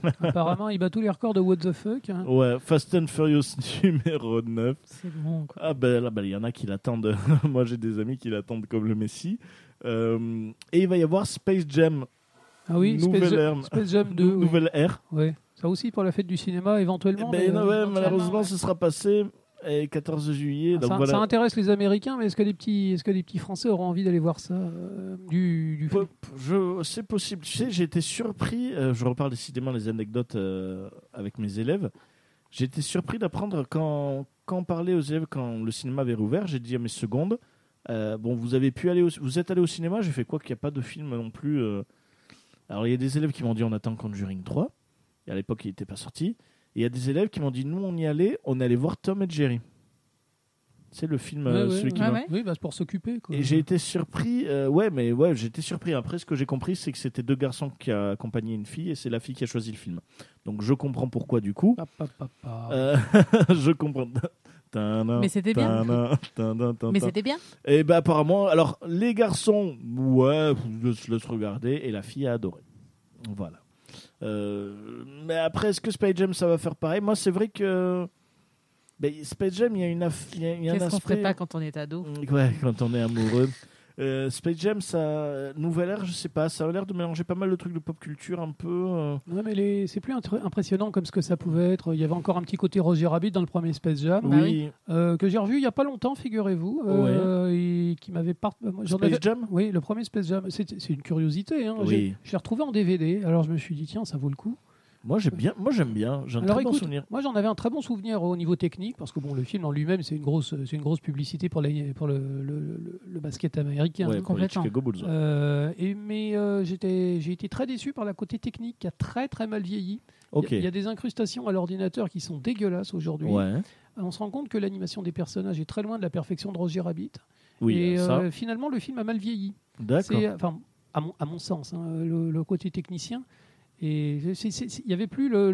[LAUGHS] Apparemment, il bat tous les records de what the fuck. hein. Ouais, Fast and Furious [LAUGHS] numéro 9. C'est bon. Quoi. Ah ben là, ben, il y en a qui l'attendent. [LAUGHS] Moi, j'ai des amis qui l'attendent comme le Messi. Euh, et il va y avoir Space Jam, Ah oui, Nouvelle Space. Jam, Space Jam 2. oui. nouvelle ère. Ouais. Ça aussi pour la fête du cinéma Eh éventuellement. ben, mais, ouais, éventuellement, malheureusement, ce sera passé. Et 14 juillet. Ah, donc ça, voilà. ça intéresse les Américains, mais est-ce que des petits, est-ce que des petits Français auront envie d'aller voir ça euh, du, du Peu- je, c'est possible. Tu sais, j'ai été surpris. euh, je reparle décidément des anecdotes euh, avec mes élèves. J'ai été surpris d'apprendre quand, quand on parlait aux élèves quand le cinéma avait rouvert. J'ai dit à mes secondes, bon, vous avez pu aller, au- vous êtes allé au cinéma. J'ai fait quoi qu'il n'y a pas de film non plus. Alors il y a des élèves qui m'ont dit on attend Conjuring 3. Et à l'époque il n'était pas sorti. Et il y a des élèves qui m'ont dit nous on y allait, on allait voir Tom et Jerry. C'est le film, euh, Ouais, ouais, celui qui ouais. Oui, bah, c'est pour s'occuper. quoi. et j'ai été surpris, euh, ouais, mais ouais, j'ai été surpris. Après, ce que j'ai compris, c'est que c'était deux garçons qui accompagnaient une fille et c'est la fille qui a choisi le film. Donc je comprends pourquoi du coup. Pa, pa, pa, pa. Euh, [LAUGHS] je comprends. Mais c'était bien. Mais c'était bien. Et ben apparemment, alors les garçons, ouais, ils se laissent regarder et la fille a adoré. Voilà. Euh, mais après, est-ce que Space Jam ça va faire pareil? Moi, c'est vrai que ben, Space Jam, il y a une, aff- Qu'est-ce qu'on ferait pas quand on est ado? Ouais, quand on est amoureux. Euh, Space Jam, ça, nouvelle ère, je sais pas, ça a l'air de mélanger pas mal de trucs de pop culture un peu. euh. Ouais, mais les- c'est plus intré- impressionnant comme ce que ça pouvait être. Il y avait encore un petit côté Roger Rabbit dans le premier Space Jam. Oui, euh, que j'ai revu il y a pas longtemps, figurez-vous, euh, et qui m'avait part... Space avais- Jam? Oui, le premier Space Jam, c'est une curiosité. Hein. Oui. J'ai- Je l'ai retrouvé en DVD, alors je me suis dit tiens, ça vaut le coup. Moi, j'aime bien. Moi, j'aime bien. J'ai un Alors très bon souvenir. moi j'en avais un très bon souvenir au niveau technique parce que bon, le film en lui-même c'est une grosse, c'est une grosse publicité pour, les, pour le, le- le- le basket américain. Ouais, complètement. Euh, et, mais euh, j'étais, j'ai été très déçu par la côté technique qui a très très mal vieilli. Il y a- y, des incrustations à l'ordinateur qui sont dégueulasses aujourd'hui. Ouais. On se rend compte que l'animation des personnages est très loin de la perfection de Roger Rabbit. Oui, et ça. euh, finalement, le film a mal vieilli. D'accord. C'est, enfin, à mon, à mon sens, hein, le côté technicien. Et il n'y avait plus le-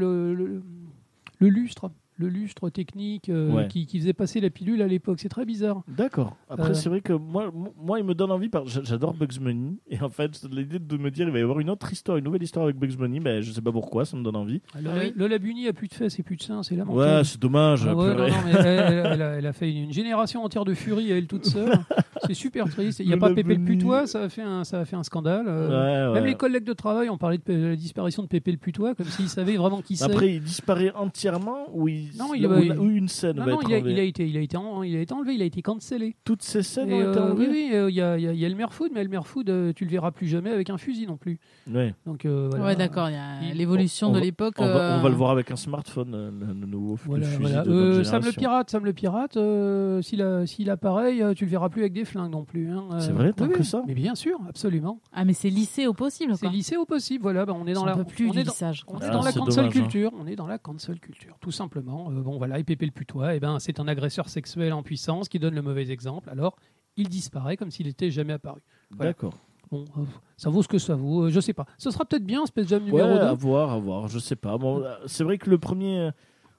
le lustre, le lustre technique euh, Ouais. qui, qui faisait passer la pilule à l'époque. C'est très bizarre. D'accord. Après, Euh, c'est vrai que moi, moi, il me donne envie. Par... j'a- J'adore Bugs Bunny. Et en fait, l'idée de me dire il va y avoir une autre histoire, une nouvelle histoire avec Bugs Bunny, ben, je sais pas pourquoi, ça me donne envie. Lola, oui. Lola Bunny a plus de fesses et plus de seins, c'est lamentable. Ouais, c'est dommage. Ah ouais, purée. non, non, mais elle, elle- elle a, [LAUGHS] elle a fait une, une génération entière de furie à elle toute seule. [LAUGHS] C'est super triste. Il n'y a Lola pas Pépé le putois, ça a fait un, ça a fait un scandale. euh, Ouais, ouais. Même les collègues de travail ont parlé de la disparition de Pépé le putois, comme s'ils savaient vraiment qui c'est. Après, il disparaît entièrement ou, il... Non, il la- ou une scène non, va non, être il a, il a été, il a été, en- il a été enlevé, il a été cancellé. Toutes ces scènes Et, ont été euh, enlevées oui, oui, euh, il y, a, il y a- il y a Elmer Food, mais Elmer Food, euh, tu le verras plus jamais avec un fusil non plus. Ouais. Donc euh, voilà. Ouais, d'accord. Il y a l'évolution on de l'époque. On, va, on va le voir avec un smartphone, le, le nouveau Voilà, fusil voilà. de Euh, Sam le pirate, Sam le pirate, euh, s'il a- euh, tu le verras plus avec des flingues non plus. hein. C'est vrai, tant oui, que ça Mais bien sûr, absolument. Ah, mais c'est lycée au possible. C'est lycée au possible. Voilà, bah, on est dans J'en la, plus on est dans, on est Ah, dans la cancel hein. culture. On est dans la cancel culture, tout simplement. Euh, bon, voilà, et Pépé le putois, eh ben, c'est un agresseur sexuel en puissance qui donne le mauvais exemple. Alors, il disparaît comme s'il était jamais apparu. Voilà. D'accord. Bon, euh, ça vaut ce que ça vaut. euh, je sais pas. Ce sera peut-être bien, Space Jam Ouais, numéro 2. à voir, à voir, je sais pas. Bon, c'est vrai que le premier,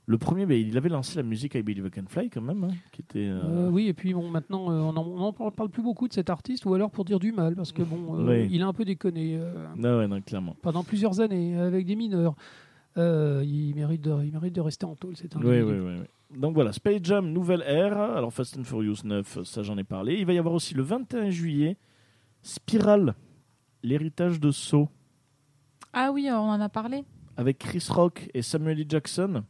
le premier, ben, il avait lancé la musique avec Billy the Can Fly quand même, hein, qui était. euh, Euh, oui, et puis bon, maintenant, euh, on n'en parle, parle plus beaucoup de cet artiste, ou alors pour dire du mal, parce que bon, Oui. il a un peu déconné Ah ouais, non, clairement. pendant plusieurs années avec des mineurs. Euh, il, mérite de, il mérite de rester en tôle, c'est un Oui, oui, oui, oui. Donc voilà, Space Jam, nouvelle ère. Alors Fast and Furious 9, ça j'en ai parlé. Il va y avoir aussi le 21 juillet, Spiral, l'héritage de Saw, Ah oui, on en a parlé. avec Chris Rock et Samuel L. Jackson,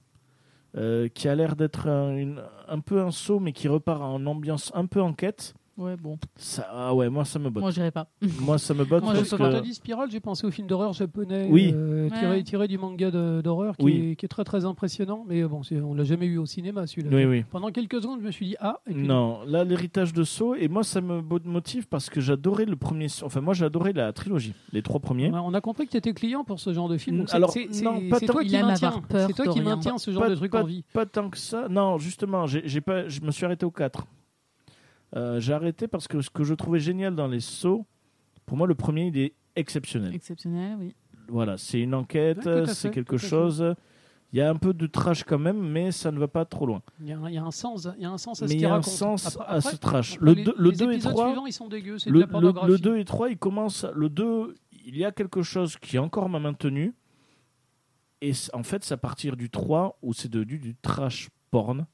euh, qui a l'air d'être un, peu un Saw, mais qui repart en ambiance un peu enquête. Ouais, bon. Ça, ah ouais, moi ça me botte. Moi, j'irai pas. Moi ça me botte Moi, je parce Quand que... dit Spiral, j'ai pensé au film d'horreur japonais Oui. euh, tiré, Ouais. tiré du manga d'horreur qui, Oui. est, qui est très très impressionnant, mais bon, c'est- on l'a jamais eu au cinéma celui-là. Oui, oui. Pendant quelques secondes, je me suis dit ah, et puis Non, là l'héritage de Saw, et moi ça me motive parce que j'adorais le premier, enfin moi adoré la trilogie, les trois premiers. Ouais, on a compris que tu étais client pour ce genre de film. Alors, c'est toi qui maintiens, c'est toi qui maintiens ce genre Pas- de truc pas- en vie. Pas tant que ça. Non, justement, j'ai j'ai pas, je me suis arrêté au 4. Euh, j'ai arrêté parce que ce que je trouvais génial dans les sauts, pour moi, le premier, il est exceptionnel. Exceptionnel, oui. Voilà, c'est une enquête, Ouais, à c'est quelque chose. Il y a un peu de trash quand même, mais ça ne va pas trop loin. Il y, a un, il y a un sens, il y a un sens à ce il y qu'il a un raconte. sens Après- à ce trash. après, Le les- deux- le les 2 et épisodes 3, suivants, ils sont dégueux, c'est de le, la le- pornographie. le 2 et 3, il commence. Le 2, il y a quelque chose qui encore m'a maintenu. Et en fait, c'est à partir du 3 où c'est devenu du trash porn.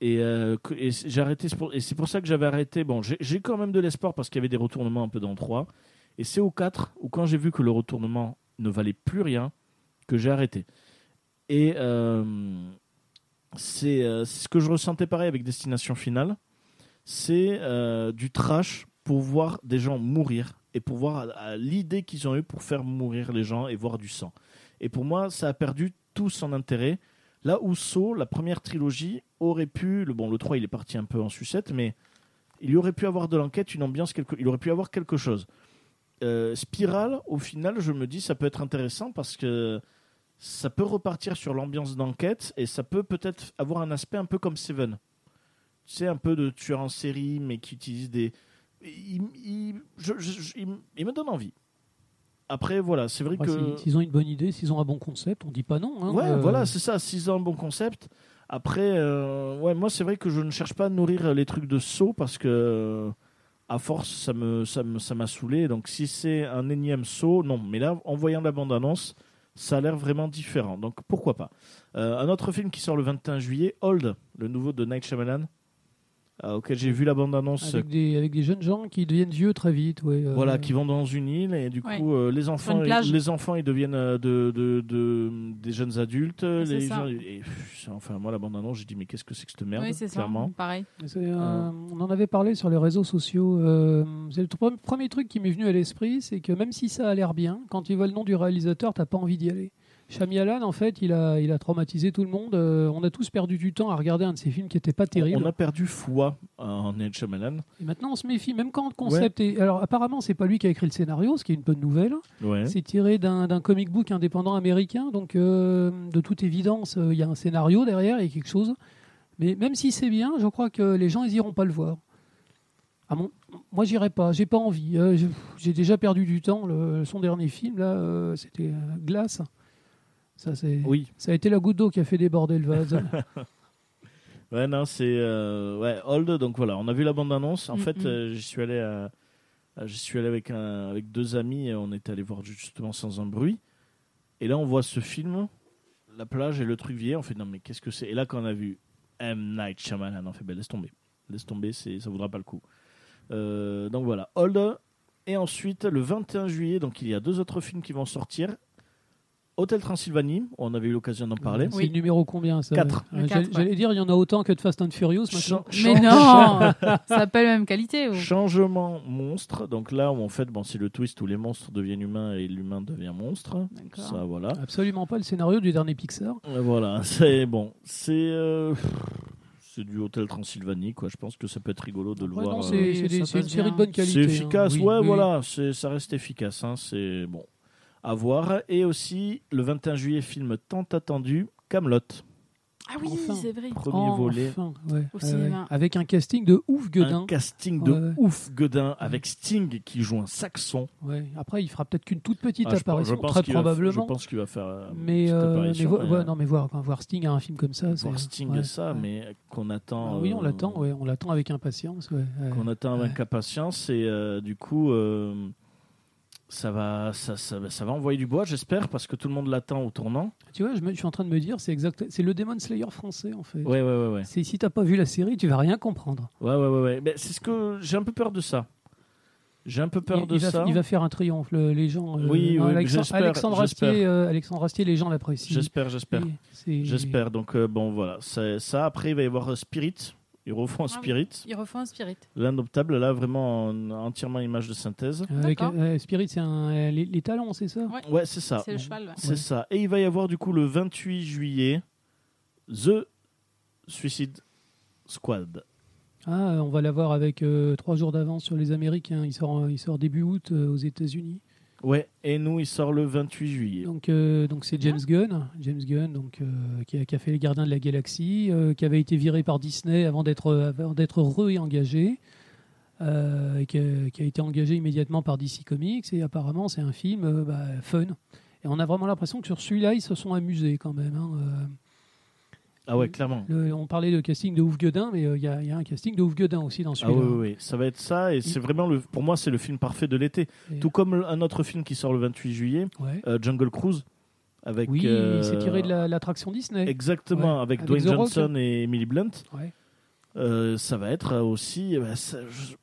Et, euh, c'est pour- ça que j'avais arrêté. Bon, j'ai quand même de l'espoir parce qu'il y avait des retournements un peu dans le 3. Et c'est au 4 où, quand j'ai vu que le retournement ne valait plus rien, que j'ai arrêté. Et. euh, c'est euh, c'est ce que je ressentais pareil avec Destination Finale. C'est euh, du trash pour voir des gens mourir et pour voir l'idée qu'ils ont eue pour faire mourir les gens et voir du sang. Et pour moi, ça a perdu tout son intérêt. Là où Saw, la première trilogie, aurait pu. Le, bon, le 3, il est parti un peu en sucette, mais il y aurait pu avoir de l'enquête, une ambiance, quelque, il aurait pu avoir quelque chose. Euh, Spiral, au final, je me dis, ça peut être intéressant parce que ça peut repartir sur l'ambiance d'enquête et ça peut peut-être avoir un aspect un peu comme Seven. Tu sais, un peu de tueur en série, mais qui utilise des. Il, il- je- je- je- il- il me donne envie. Après, voilà, c'est vrai Bah, que. si- S'ils ont une bonne idée, s'ils ont un bon concept, on dit pas non. hein. Ouais, Euh, voilà, c'est ça, 6 ans, bon concept. Après, euh, ouais, moi, c'est vrai que je ne cherche pas à nourrir les trucs de saut parce que, à force, ça me, ça me, ça m'a saoulé. Donc, si c'est un énième saut, non. Mais là, en voyant la bande-annonce, ça a l'air vraiment différent. Donc, pourquoi pas. Euh, un autre film qui sort le 21 juillet, Old, le nouveau de Night Shyamalan, euh, auquel j'ai vu la bande-annonce. avec, des, avec des jeunes gens qui deviennent vieux très vite. Ouais, euh, Voilà, qui vont dans une île et du Ouais. coup euh, les enfants, plage. les enfants ils deviennent euh, de, de, de- des jeunes adultes. C'est Les ça. gens, et, pff, enfin moi la bande annonce j'ai dit mais qu'est-ce que c'est que cette merde Oui, c'est ça. clairement. Pareil. Euh, On en avait parlé sur les réseaux sociaux. euh, c'est le premier truc qui m'est venu à l'esprit, c'est que même si ça a l'air bien, quand tu vois le nom du réalisateur, t'as pas envie d'y aller. Shyamalan, en fait, il a, il a traumatisé tout le monde. Euh, on a tous perdu du temps à regarder un de ses films qui était pas terrible. On a perdu foi en Night Shyamalan. Et maintenant, on se méfie, même quand le concept est. Alors, apparemment, c'est pas lui qui a écrit le scénario, ce qui est une bonne nouvelle. Ouais. C'est tiré d'un comic book indépendant américain, donc euh, de toute évidence, euh, il y a un scénario derrière, il y a quelque chose. Mais même si c'est bien, je crois que les gens ils iront pas le voir. Ah bon, moi j'irai pas, j'ai pas envie. J'ai déjà perdu du temps. Le, son dernier film là, c'était Glace. Ça c'est, Oui. ça a été la goutte d'eau qui a fait déborder le vase. [LAUGHS] Ouais non c'est euh, ouais Old donc voilà on a vu la bande annonce. En Mm, fait mm. euh, j'y suis allé à- à- j'y suis allé avec un avec deux amis et on est allé voir justement sans un bruit. Et là on voit ce film, la plage et le truc vieillir. On fait non mais qu'est-ce que c'est? Et là quand on a vu M Night Shyamalan, on fait ben laisse tomber, laisse tomber, c'est ça vaudra pas le coup. Euh, donc voilà, Old. Et ensuite, le 21 juillet, donc il y a deux autres films qui vont sortir. Hôtel Transylvanie, on avait eu l'occasion d'en parler. c'est le numéro combien ça Quatre. Euh, Le j'allais- ouais. Dire, il y en a autant que de Fast and Furious Mais non [LAUGHS] Ça s'appelle même qualité. ou- Changement monstre. Donc là où en fait, bon, c'est le twist où les monstres deviennent humains et l'humain devient monstre. D'accord. Ça, voilà. Absolument pas le scénario du dernier Pixar. Euh, Voilà, [LAUGHS] c'est bon. C'est euh, c'est du Hôtel Transylvanie, quoi. Je pense que ça peut être rigolo de le Ouais, voir. euh, c'est Oui, c'est c'est une série de bonne qualité. C'est hein. efficace, Oui, ouais, oui. voilà, c'est- ça reste efficace, hein, c'est bon. À voir. Et aussi, le 21 juillet, film tant attendu, Camelot. Ah oui, Enfin. c'est vrai. Premier Enfin, volet. ouais, Au cinéma. ouais. Avec un casting de ouf Un gueudin. casting de Ouais, ouais. ouf gueudin avec Sting qui joue un saxon. Ouais. Après, il fera peut-être qu'une toute petite Ah, je pense- apparition, je pense très qu'il va- probablement. je pense qu'il va faire. euh, une mais, euh, mais, vo- mais, ouais, euh, non, mais voir, enfin, voir Sting à un film comme ça, c'est voir Sting ouais, ça, ouais. mais qu'on attend. Ah oui, on euh, l'attend, ouais, on l'attend avec impatience. Qu'on attend avec impatience et euh, du coup. Euh, ça va, ça, ça, va- ça va envoyer du bois, j'espère, parce que tout le monde l'attend au tournant. Tu vois, je, me- je suis en train de me dire, c'est exact, c'est le Demon Slayer français en fait. Ouais, ouais, ouais, ouais. C'est si t'as pas vu la série, tu vas rien comprendre. Ouais, ouais, ouais, ouais. Mais c'est ce que j'ai un peu peur de ça. J'ai un peu peur il, de il va, ça. il va faire un triomphe, le- les gens. euh, Oui, non, oui, Alexandre, Alexandre. Astier, euh, Alexandre Astier, les gens l'apprécient. J'espère, j'espère. J'espère. Donc, euh, bon, voilà. C'est ça. Après, il va y avoir euh, Spirit. Ils refont un Ah oui. Spirit. Il refait un spirit. L'indoptable, là, vraiment en- entièrement image de synthèse. Avec, D'accord. euh, Spirit, c'est euh, les, les talons, c'est ça? Ouais. Ouais, c'est ça. C'est le cheval. ouais. C'est Ouais. ça. Et il va y avoir, du coup, le 28 juillet, The Suicide Squad. Ah, euh, on va l'avoir avec euh, trois jours d'avance sur les Américains. Il sort, euh, il sort début août euh, aux États-Unis. Ouais. Et nous, il sort le 28 juillet. Donc, euh, donc c'est James Gunn, James Gunn, donc euh, qui, a, fait les Gardiens de la Galaxie, euh, qui avait été viré par Disney avant d'être d'être re-engagé, euh, et qui a, qui a été engagé immédiatement par DC Comics. Et apparemment, c'est un film bah, fun. Et on a vraiment l'impression que sur celui-là, ils se sont amusés quand même. hein. Ah ouais, clairement. Le- on parlait de casting de Ouf Guedin, mais euh, il y, a- il y a un casting de Ouf Guedin aussi dans Ah celui-là. oui, oui, oui. Ça va être ça. Et c'est vraiment, le, pour moi, c'est le film parfait de l'été. Tout comme un autre film qui sort le 28 juillet, Ouais. euh, Jungle Cruise. Avec, Oui, euh, c'est tiré de la- l'attraction Disney. Exactement, Ouais, avec, avec Dwayne The Rock. Johnson et Emily Blunt. Ouais. Euh, ça va être aussi. bah, ça- je-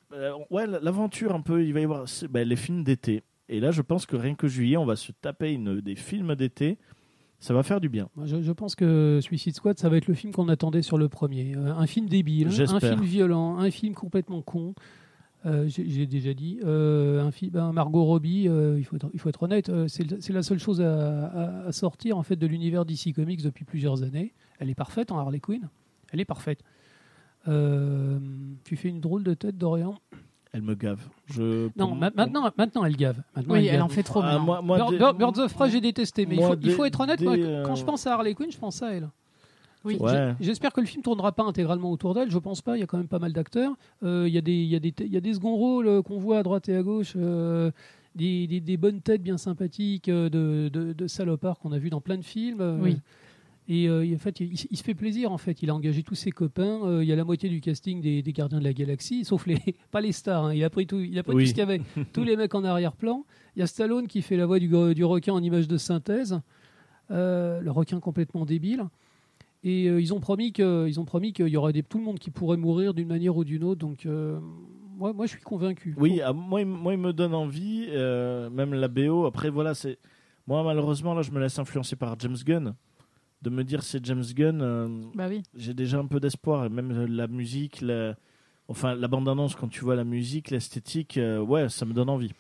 ouais, l'aventure un peu. Il va y avoir bah, les films d'été. Et là, je pense que rien que juillet, on va se taper une, des films d'été Ça va faire du bien. Je, je pense que Suicide Squad, ça va être le film qu'on attendait sur le premier. Euh, un film débile, un film violent, un film complètement con. Euh, J'ai déjà dit. Euh, un film, ben, Margot Robbie, il, faut être, il faut être honnête, c'est la seule chose à, à- à sortir en fait de l'univers DC Comics depuis plusieurs années. Elle est parfaite en Harley Quinn. Elle est parfaite. Tu fais une drôle de tête, Dorian? Elle me gave. Je, Non, ma- maintenant, maintenant, elle gave. Maintenant, Oui, elle elle gave. en fait trop Ah, maintenant. moi, moi, Bird- dès- Bird- Birds of Prey, j'ai détesté, mais il faut, il faut dès- être honnête. moi, euh, Quand je pense à Harley Quinn, je pense à elle. Oui. Ouais. J'espère que le film tournera pas intégralement autour d'elle. Je pense pas. Il y a quand même pas mal d'acteurs. Euh, Il y a des, il y a des, il y a des seconds rôles euh, qu'on voit à droite et à gauche. euh, des, des- des bonnes têtes bien sympathiques euh, de, de, de salopards qu'on a vu dans plein de films. euh, Oui. Et euh, en fait, il, il se fait plaisir. En fait, il a engagé tous ses copains. euh, il y a la moitié du casting des, des Gardiens de la Galaxie, sauf les [LAUGHS] pas les stars. hein. Il a pris tout, il a pris Oui. tout ce qu'il y avait. [LAUGHS] tous les mecs en arrière-plan. Il y a Stallone qui fait la voix du, du requin en image de synthèse. Euh, le requin complètement débile. Et ils ont promis que, ils ont promis qu'il y aurait des, tout le monde qui pourrait mourir d'une manière ou d'une autre. Donc, moi, moi, je suis convaincu. Oui, ah, moi, il- moi, il me donne envie, même la BO. Après, voilà, c'est. Moi, malheureusement, là, je me laisse influencer par James Gunn. De me dire c'est James Gunn, euh, Bah oui. j'ai déjà un peu d'espoir. Et même euh, la musique, la... enfin, la bande-annonce, quand tu vois la musique, l'esthétique, euh, ouais, ça me donne envie.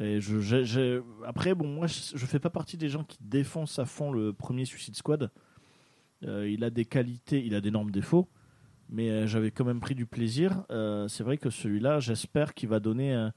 Et je, Après, bon, moi, je, je fais pas partie des gens qui défoncent à fond le premier Suicide Squad. Euh, il a des qualités, il a d'énormes défauts, mais j'avais quand même pris du plaisir. C'est vrai que celui-là, j'espère qu'il va donner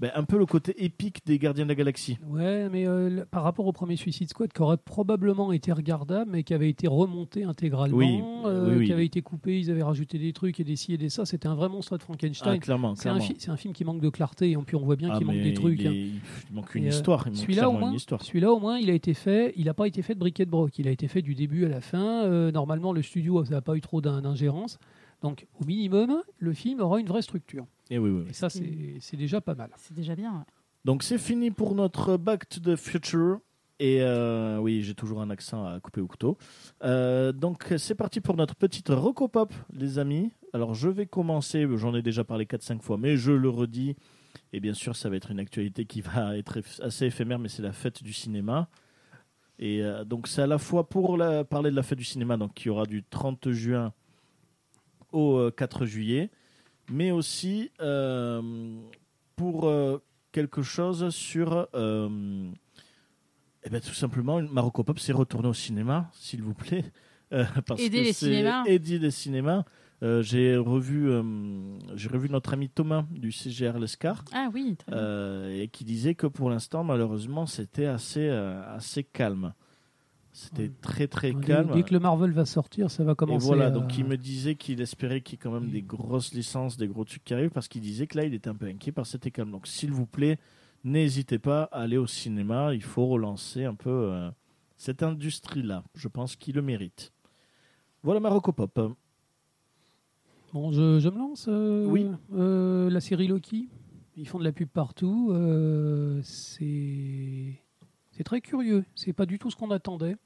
un, ben, un peu le côté épique des Gardiens de la Galaxie. Ouais, mais euh, par rapport au premier Suicide Squad, qui aurait probablement été regardable, mais qui avait été remonté intégralement, Oui, euh, oui, oui. qui avait été coupé, ils avaient rajouté des trucs et des ci et des ça. C'était un vrai monstre de Ah, Frankenstein. clairement, c'est un, clairement. c'est un film qui manque de clarté, et puis on voit bien Ah, qu'il manque des trucs. Il, hein. il manque une Et, euh, histoire. Celui-là au, moins, celui-là, au moins, il a été fait. Il n'a pas été fait de briquet de broc. Il a été fait du début à la fin. Euh, normalement, le studio, ça n'a pas eu trop d'in- d'ingérence. Donc, au minimum, le film aura une vraie structure. Et oui, oui, oui. Et ça, c'est c'est déjà pas mal. C'est déjà bien. ouais. Donc c'est fini pour notre Back to the Future. Et euh, oui, j'ai toujours un accent à couper au couteau. Euh, donc c'est parti pour notre petite Rocopop, les amis. Alors je vais commencer, j'en ai déjà parlé 4-5 fois, mais je le redis. Et bien sûr, ça va être une actualité qui va être assez éphémère, mais c'est la fête du cinéma. Et euh, donc c'est à la fois pour la- parler de la fête du cinéma, donc qui aura du 30 juin au euh, 4 juillet, mais aussi euh, pour euh, quelque chose sur euh, eh ben, tout simplement Marocco Pop s'est retourné au cinéma s'il vous plaît [LAUGHS] Euh, parce Aider que les cinémas. aider les cinémas Euh, j'ai revu euh, j'ai revu notre ami Thomas du CGR Lescar Ah oui, très bien. et qui disait que pour l'instant malheureusement c'était assez assez calme c'était Ouais. très très Dès, calme dès que le Marvel va sortir, ça va et commencer. voilà, à- donc il me disait qu'il espérait qu'il y ait quand même Oui. des grosses licences, des gros trucs qui arrivent, parce qu'il disait que là, il était un peu inquiet par cet calme. Donc s'il vous plaît, n'hésitez pas à aller au cinéma, il faut relancer un peu euh, cette industrie-là. Je pense qu'il le mérite. Voilà ma Pop. Bon, je, je me lance. euh, Oui. euh, la série Loki, ils font de la pub partout. euh, c'est c'est très curieux. C'est pas du tout ce qu'on attendait.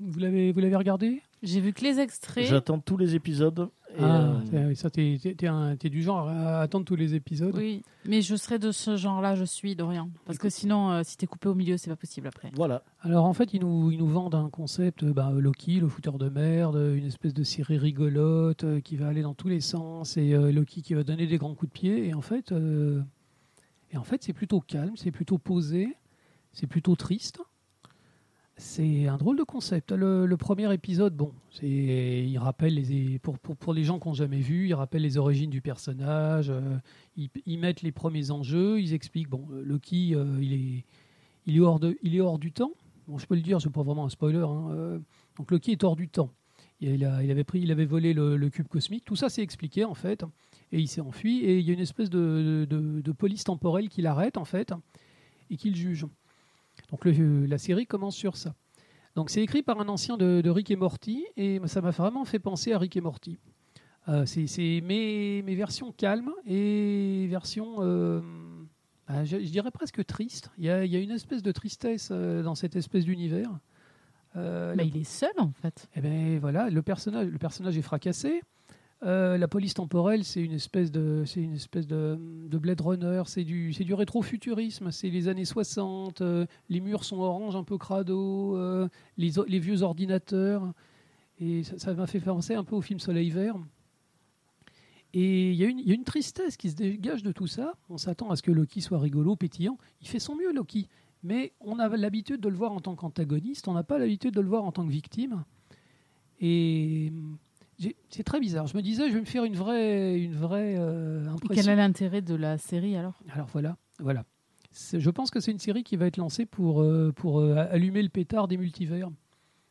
Vous l'avez vous l'avez regardé? J'ai vu que les extraits. J'attends tous les épisodes. et, Ah, euh, ça t'es t'es- t'es un- t'es du genre à attendre tous les épisodes. Oui, mais je serais de ce genre-là, je suis Dorian. Parce que sinon, euh, si t'es coupé au milieu, c'est pas possible après. voilà. Alors en fait, ils nous, ils nous vendent un concept, euh, bah, Loki, le fouteur de merde, euh, une espèce de série rigolote euh, qui va aller dans tous les sens et euh, Loki qui va donner des grands coups de pied. Et en fait, euh, et en fait, c'est plutôt calme, c'est plutôt posé, c'est plutôt triste. C'est un drôle de concept. Le, premier épisode, bon, il rappelle les, pour, pour, pour les gens qui n'ont jamais vu, il rappelle les origines du personnage. euh, ils, mettent les premiers enjeux, ils expliquent. Bon, Loki, euh, il est, il est hors de, il est hors du temps. Bon, je peux le dire, c'est pas vraiment un spoiler. hein, euh, donc Loki est hors du temps. Il, a- il avait pris, il avait volé le, le cube cosmique. Tout ça, c'est expliqué en fait, et il s'est enfui. Et il y a une espèce de, de- de police temporelle qui l'arrête en fait et qui le juge. Donc le- la série commence sur ça. Donc c'est écrit par un ancien de, de Rick et Morty et ça m'a vraiment fait penser à Rick et Morty. Euh, c'est mes, mes versions calmes et versions, euh, bah, je, je dirais presque tristes. Il y a, il y a une espèce de tristesse euh, dans cette espèce d'univers. Euh, il est seul en fait. eh ben voilà, le personnage, le personnage est fracassé. Euh, la police temporelle, c'est une espèce de, c'est une espèce de, de Blade Runner, c'est du, c'est du rétrofuturisme, c'est les années 60, euh, les murs sont orange, un peu crado, euh, les, vieux ordinateurs, et ça, m'a fait penser un peu au film Soleil Vert. Et il y, a une- il y a une tristesse qui se dégage de tout ça. On s'attend à ce que Loki soit rigolo, pétillant. Il fait son mieux, Loki. Mais on a l'habitude de le voir en tant qu'antagoniste, on n'a pas l'habitude de le voir en tant que victime. Et c'est très bizarre. Je me disais, je vais me faire une vraie, une vraie euh, Et impression. Quel est l'intérêt de la série alors? Alors voilà, voilà. Je pense que c'est une série qui va être lancée pour, euh, pour euh, allumer le pétard des multivers.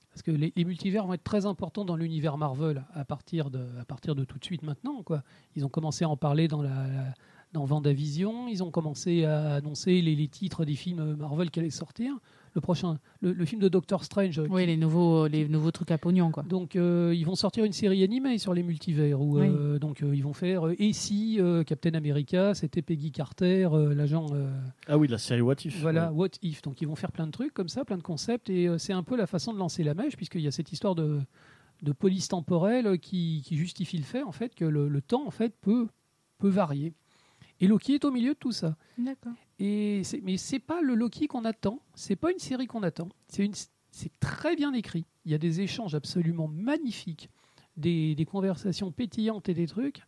Parce que les, les multivers vont être très importants dans l'univers Marvel à partir, de, à partir de tout de suite maintenant. Quoi. Ils ont commencé à en parler dans, la, la- dans Vendavision, ils ont commencé à annoncer les, les titres des films Marvel qui allaient sortir. Le prochain, le, le film de Doctor Strange. Oui, les nouveaux, les nouveaux trucs à pognon quoi. Donc euh, ils vont sortir une série animée sur les multivers où euh, donc euh, ils vont faire euh, et si euh, Captain America c'était Peggy Carter euh, l'agent euh, Ah oui, la série What If. voilà ouais. What If donc ils vont faire plein de trucs comme ça plein de concepts et euh, c'est un peu la façon de lancer la mèche puisqu'il y a cette histoire de de police temporelle qui, qui justifie le fait en fait que le, le temps en fait peut peut varier et Loki est au milieu de tout ça D'accord. Et mais c'est pas le Loki qu'on attend, c'est pas une série qu'on attend. C'est très bien écrit. Il y a des échanges absolument magnifiques, des, conversations pétillantes et des trucs.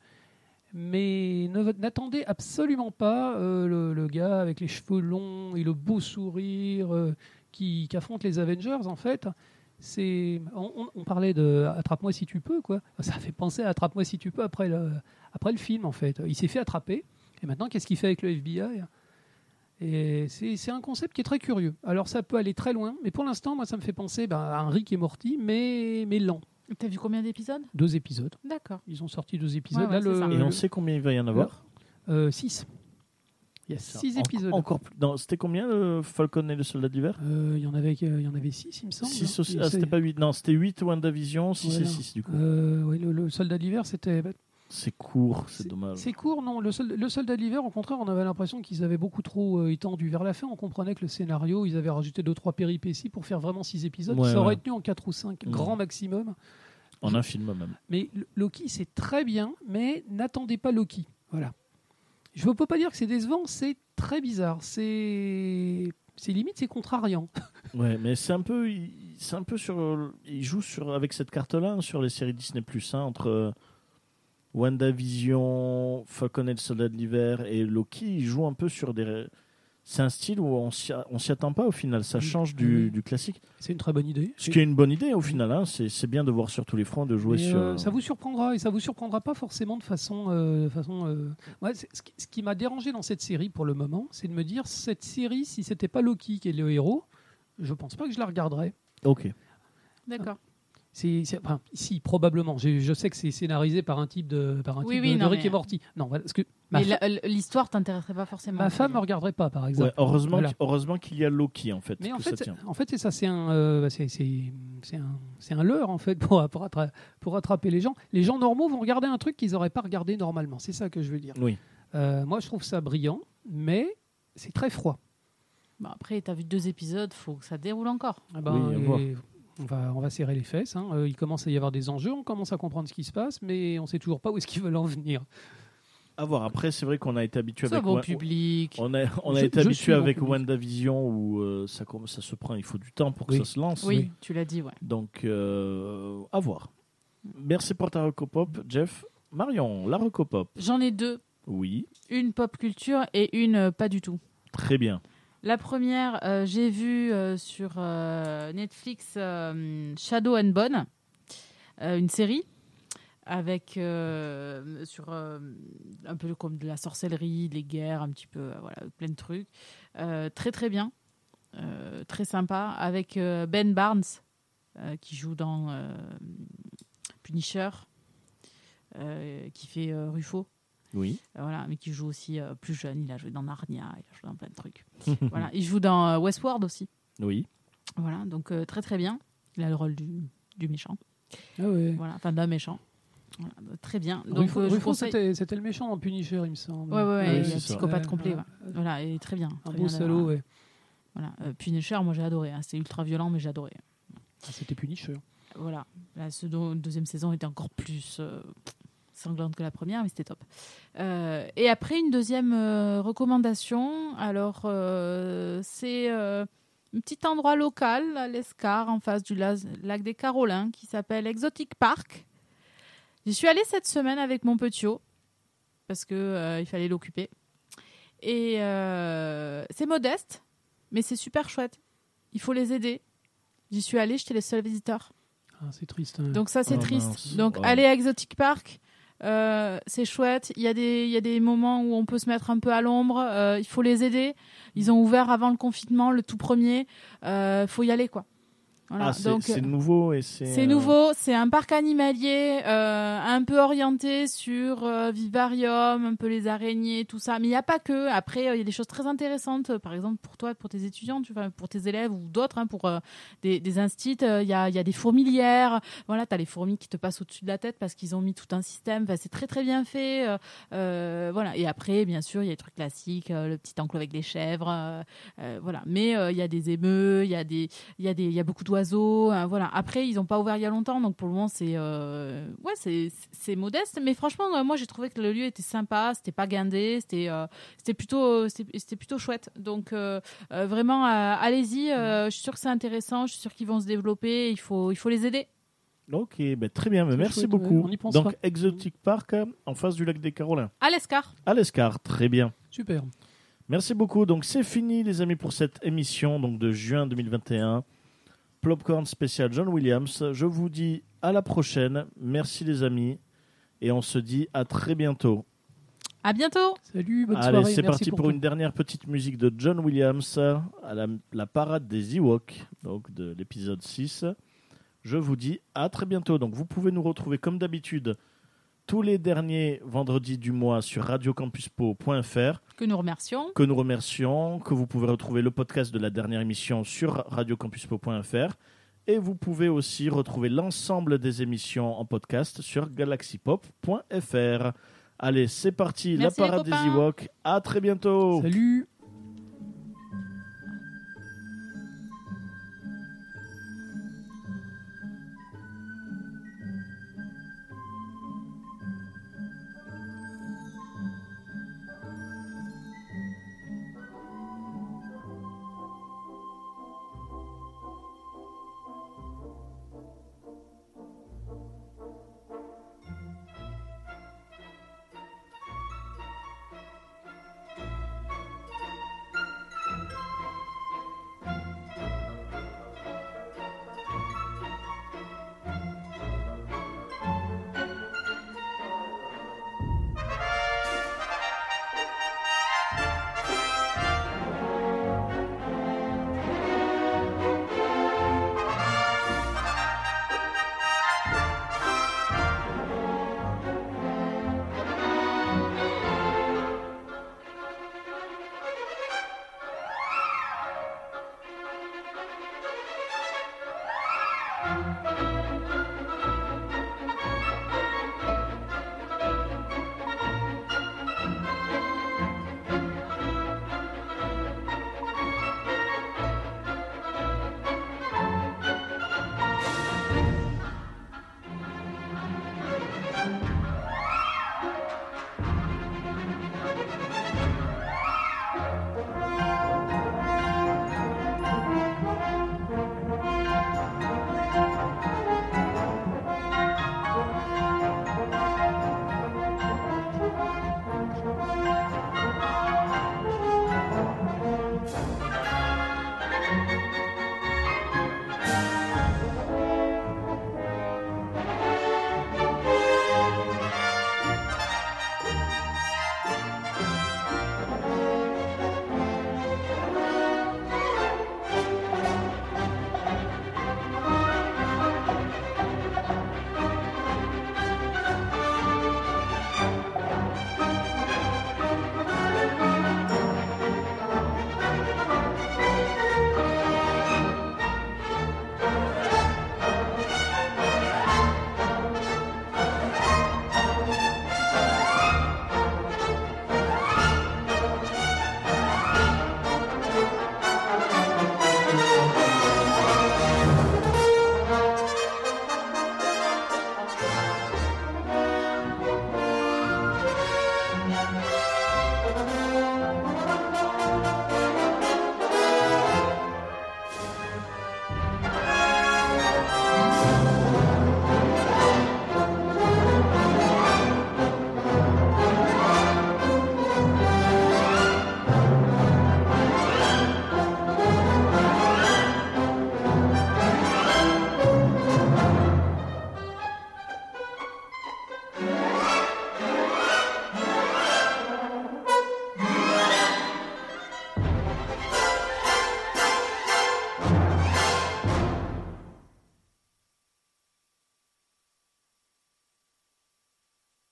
Mais n'attendez absolument pas euh, le, gars avec les cheveux longs et le beau sourire euh, qui, affronte les Avengers en fait. On parlait de attrape-moi si tu peux quoi. Ça fait penser à attrape-moi si tu peux après le, après le film en fait. Il s'est fait attraper et maintenant qu'est-ce qu'il fait avec le FBI et c'est c'est un concept qui est très curieux. Alors ça peut aller très loin, mais pour l'instant, moi, ça me fait penser ben, à un Rick et Morty, mais, mais lent. T'as vu combien d'épisodes? Deux épisodes. D'accord. Ils ont sorti deux épisodes. Ouais. Et le, on sait combien il va y en avoir? Euh, six. Il y a six En- épisodes. Encore plus. non, C'était combien le Falcon et le Soldat d'hiver? Euh, Il y en avait, il y en avait six, il me semble. 6 hein. aussi. Ah, c'était pas 8. Non, c'était 8 WandaVision, 6 Voilà. et 6 du coup. Euh, oui, le, le soldat d'hiver, c'était. C'est court, c'est dommage. C'est court, non. Le, sol- le soldat d'hiver, au contraire, on avait l'impression qu'ils avaient beaucoup trop euh, étendu. Vers la fin, on comprenait que le scénario, ils avaient rajouté deux trois péripéties pour faire vraiment six épisodes. Ouais, ça aurait ouais. tenu en quatre ou cinq, Mhm. grand maximum. En un film même. Mais Loki, c'est très bien, mais n'attendez pas Loki. Voilà. Je ne peux pas dire que c'est décevant, c'est très bizarre. C'est. C'est limite, c'est contrariant. [LAUGHS] Ouais, mais c'est un peu, c'est un peu sur, il joue sur avec cette carte-là hein, sur les séries Disney Plus, entre euh, WandaVision, Falcon et le Soldat de l'hiver et Loki. Il joue un peu sur des, c'est un style où on s'y on s'y attend pas au final. Ça change du, du classique. C'est une très bonne idée. Ce qui est une bonne idée au final. Hein. C'est c'est bien de voir sur tous les fronts, de jouer sur. euh, ça vous surprendra et ça vous surprendra pas forcément de façon. euh, de façon euh, ouais, ce qui, ce qui m'a dérangé dans cette série pour le moment, c'est de me dire cette série, si c'était pas Loki qui est le héros, je pense pas que je la regarderais. Ok. D'accord. C'est, c'est- enfin, si probablement. Je, je sais que c'est scénarisé par un type de, par un Oui, type oui, de, de non, Rick mais- et Morty. Non, voilà, parce que ma, Mais fa- la- l'histoire t'intéresserait pas forcément. ma femme ne regarderait pas, par exemple. Ouais, heureusement, Voilà. heureusement qu'il y a Loki en fait. Mais en que fait, ça c'est- tient. en fait, c'est ça, c'est un, euh, c'est, c'est, c'est un, c'est un leurre en fait [LAUGHS] pour, pour, attra- pour attraper les gens. Les gens normaux vont regarder un truc qu'ils n'auraient pas regardé normalement. C'est ça que je veux dire. Oui. Euh, moi, je trouve ça brillant, mais c'est très froid. Bon, après, t'as vu deux épisodes, faut que ça déroule encore. Ah ben, Oui, à et voir. On, va, on va serrer les fesses. hein. Euh, il commence à y avoir des enjeux, on commence à comprendre ce qui se passe, mais on sait toujours pas où est-ce qu'ils veulent en venir. À voir. Après, c'est vrai qu'on a été habitué Ça avec. Wa- public. On a, on a Je- été habitué bon avec. WandaVision où euh, ça, se prend, il faut du temps pour que Oui. ça se lance. Oui, Oui. tu l'as dit, ouais. Donc, euh, à voir. Merci pour ta recopop, Jeff. Marion, la recopop. J'en ai deux. Oui, Une pop culture et une euh, pas du tout. très bien. La première, euh, j'ai vu euh, sur euh, Netflix Shadow and Bone, une série avec sur un peu comme de la sorcellerie, des guerres, un petit peu voilà, plein de trucs. Très très bien, très sympa avec Ben Barnes qui joue dans Punisher, qui fait Ruffo. Oui. Euh, Voilà, mais qui joue aussi euh, plus jeune. Il a joué dans Narnia, il a joué dans plein de trucs. [LAUGHS] voilà, il joue dans euh, Westworld aussi. Oui. Voilà, donc euh, très très bien. Il a le rôle du, du méchant. Ah ouais. Voilà, enfin d'un méchant. Voilà, euh, très bien. Donc Ruffo, euh, je vous Ruffo, conseille. c'était, c'était le méchant dans Punisher, il me semble. Ouais, ouais, ouais, Ouais, il c'est est ça. psychopathe complet. ouais. ouais. Voilà, et très bien. Un très beau bien salaud, ouais. Voilà, euh, Punisher, moi j'ai adoré. hein. C'était ultra violent, mais j'ai adoré. Ah, C'était Punisher. Voilà, la deuxième saison était encore plus. Sanglante que la première, mais c'était top. Euh, et après, une deuxième euh, recommandation. Alors, euh, c'est euh, un petit endroit local à l'Escar, en face du la- lac des Carolins, qui s'appelle Exotic Park. J'y suis allée cette semaine avec mon petit parce que euh, il fallait l'occuper. Et euh, c'est modeste, mais c'est super chouette. Il faut les aider. J'y suis allée, j'étais les seuls visiteurs. Ah, c'est triste. hein. Donc ça, c'est Oh, triste. mince. Donc Ouais. aller à Exotic Park, euh, c'est chouette. Il y, a des, moments où on peut se mettre un peu à l'ombre. euh, il faut les aider. Ils ont ouvert avant le confinement, le tout premier. Il faut y aller, quoi. Voilà. Ah, c'est Donc, c'est nouveau et c'est. c'est nouveau, c'est un parc animalier euh, un peu orienté sur euh, vivarium, un peu les araignées, tout ça. Mais il n'y a pas que. Après, euh, il y a des choses très intéressantes. Par exemple, pour toi, pour tes étudiants, tu vois, pour tes élèves ou d'autres, hein, pour des, des instits, il y, a, il y a des fourmilières. Voilà, tu as les fourmis qui te passent au-dessus de la tête parce qu'ils ont mis tout un système. Enfin, c'est très très bien fait. voilà. Et après, bien sûr, il y a les trucs classiques, le petit enclos avec les chèvres. voilà. Mais il y a des émeux, il y a des il y a des il y a beaucoup d'oiseaux hein, voilà après ils n'ont pas ouvert il y a longtemps donc pour le moment c'est euh, ouais c'est c'est modeste mais franchement euh, moi j'ai trouvé que le lieu était sympa c'était pas guindé c'était euh, c'était plutôt c'était c'était plutôt chouette donc euh, euh, vraiment euh, allez-y euh, je suis sûre que c'est intéressant je suis sûre qu'ils vont se développer il faut il faut les aider Ok, ben, très bien, mais Très merci chouette, beaucoup. ouais, on y pensera. Donc, Exotic Park, euh, en face du lac des Carolins. à l'escar À l'Escar, très bien. Super. Merci beaucoup. Donc, c'est fini, les amis, pour cette émission donc, de juin 2021. Plopcorn spécial John Williams. Je vous dis à la prochaine. Merci, les amis. Et on se dit à très bientôt. à bientôt Salut, bonne Allez, soirée. c'est parti pour, une dernière petite musique de John Williams à la, la parade des Ewoks, donc de l'épisode 6. Je vous dis à très bientôt. Donc vous pouvez nous retrouver comme d'habitude tous les derniers vendredis du mois sur radiocampuspo.fr que nous remercions que nous remercions, que vous pouvez retrouver le podcast de la dernière émission sur radiocampuspo.fr et vous pouvez aussi retrouver l'ensemble des émissions en podcast sur galaxypop.fr. Allez, c'est parti, Merci la parade des. Ewoks. À très bientôt. Salut.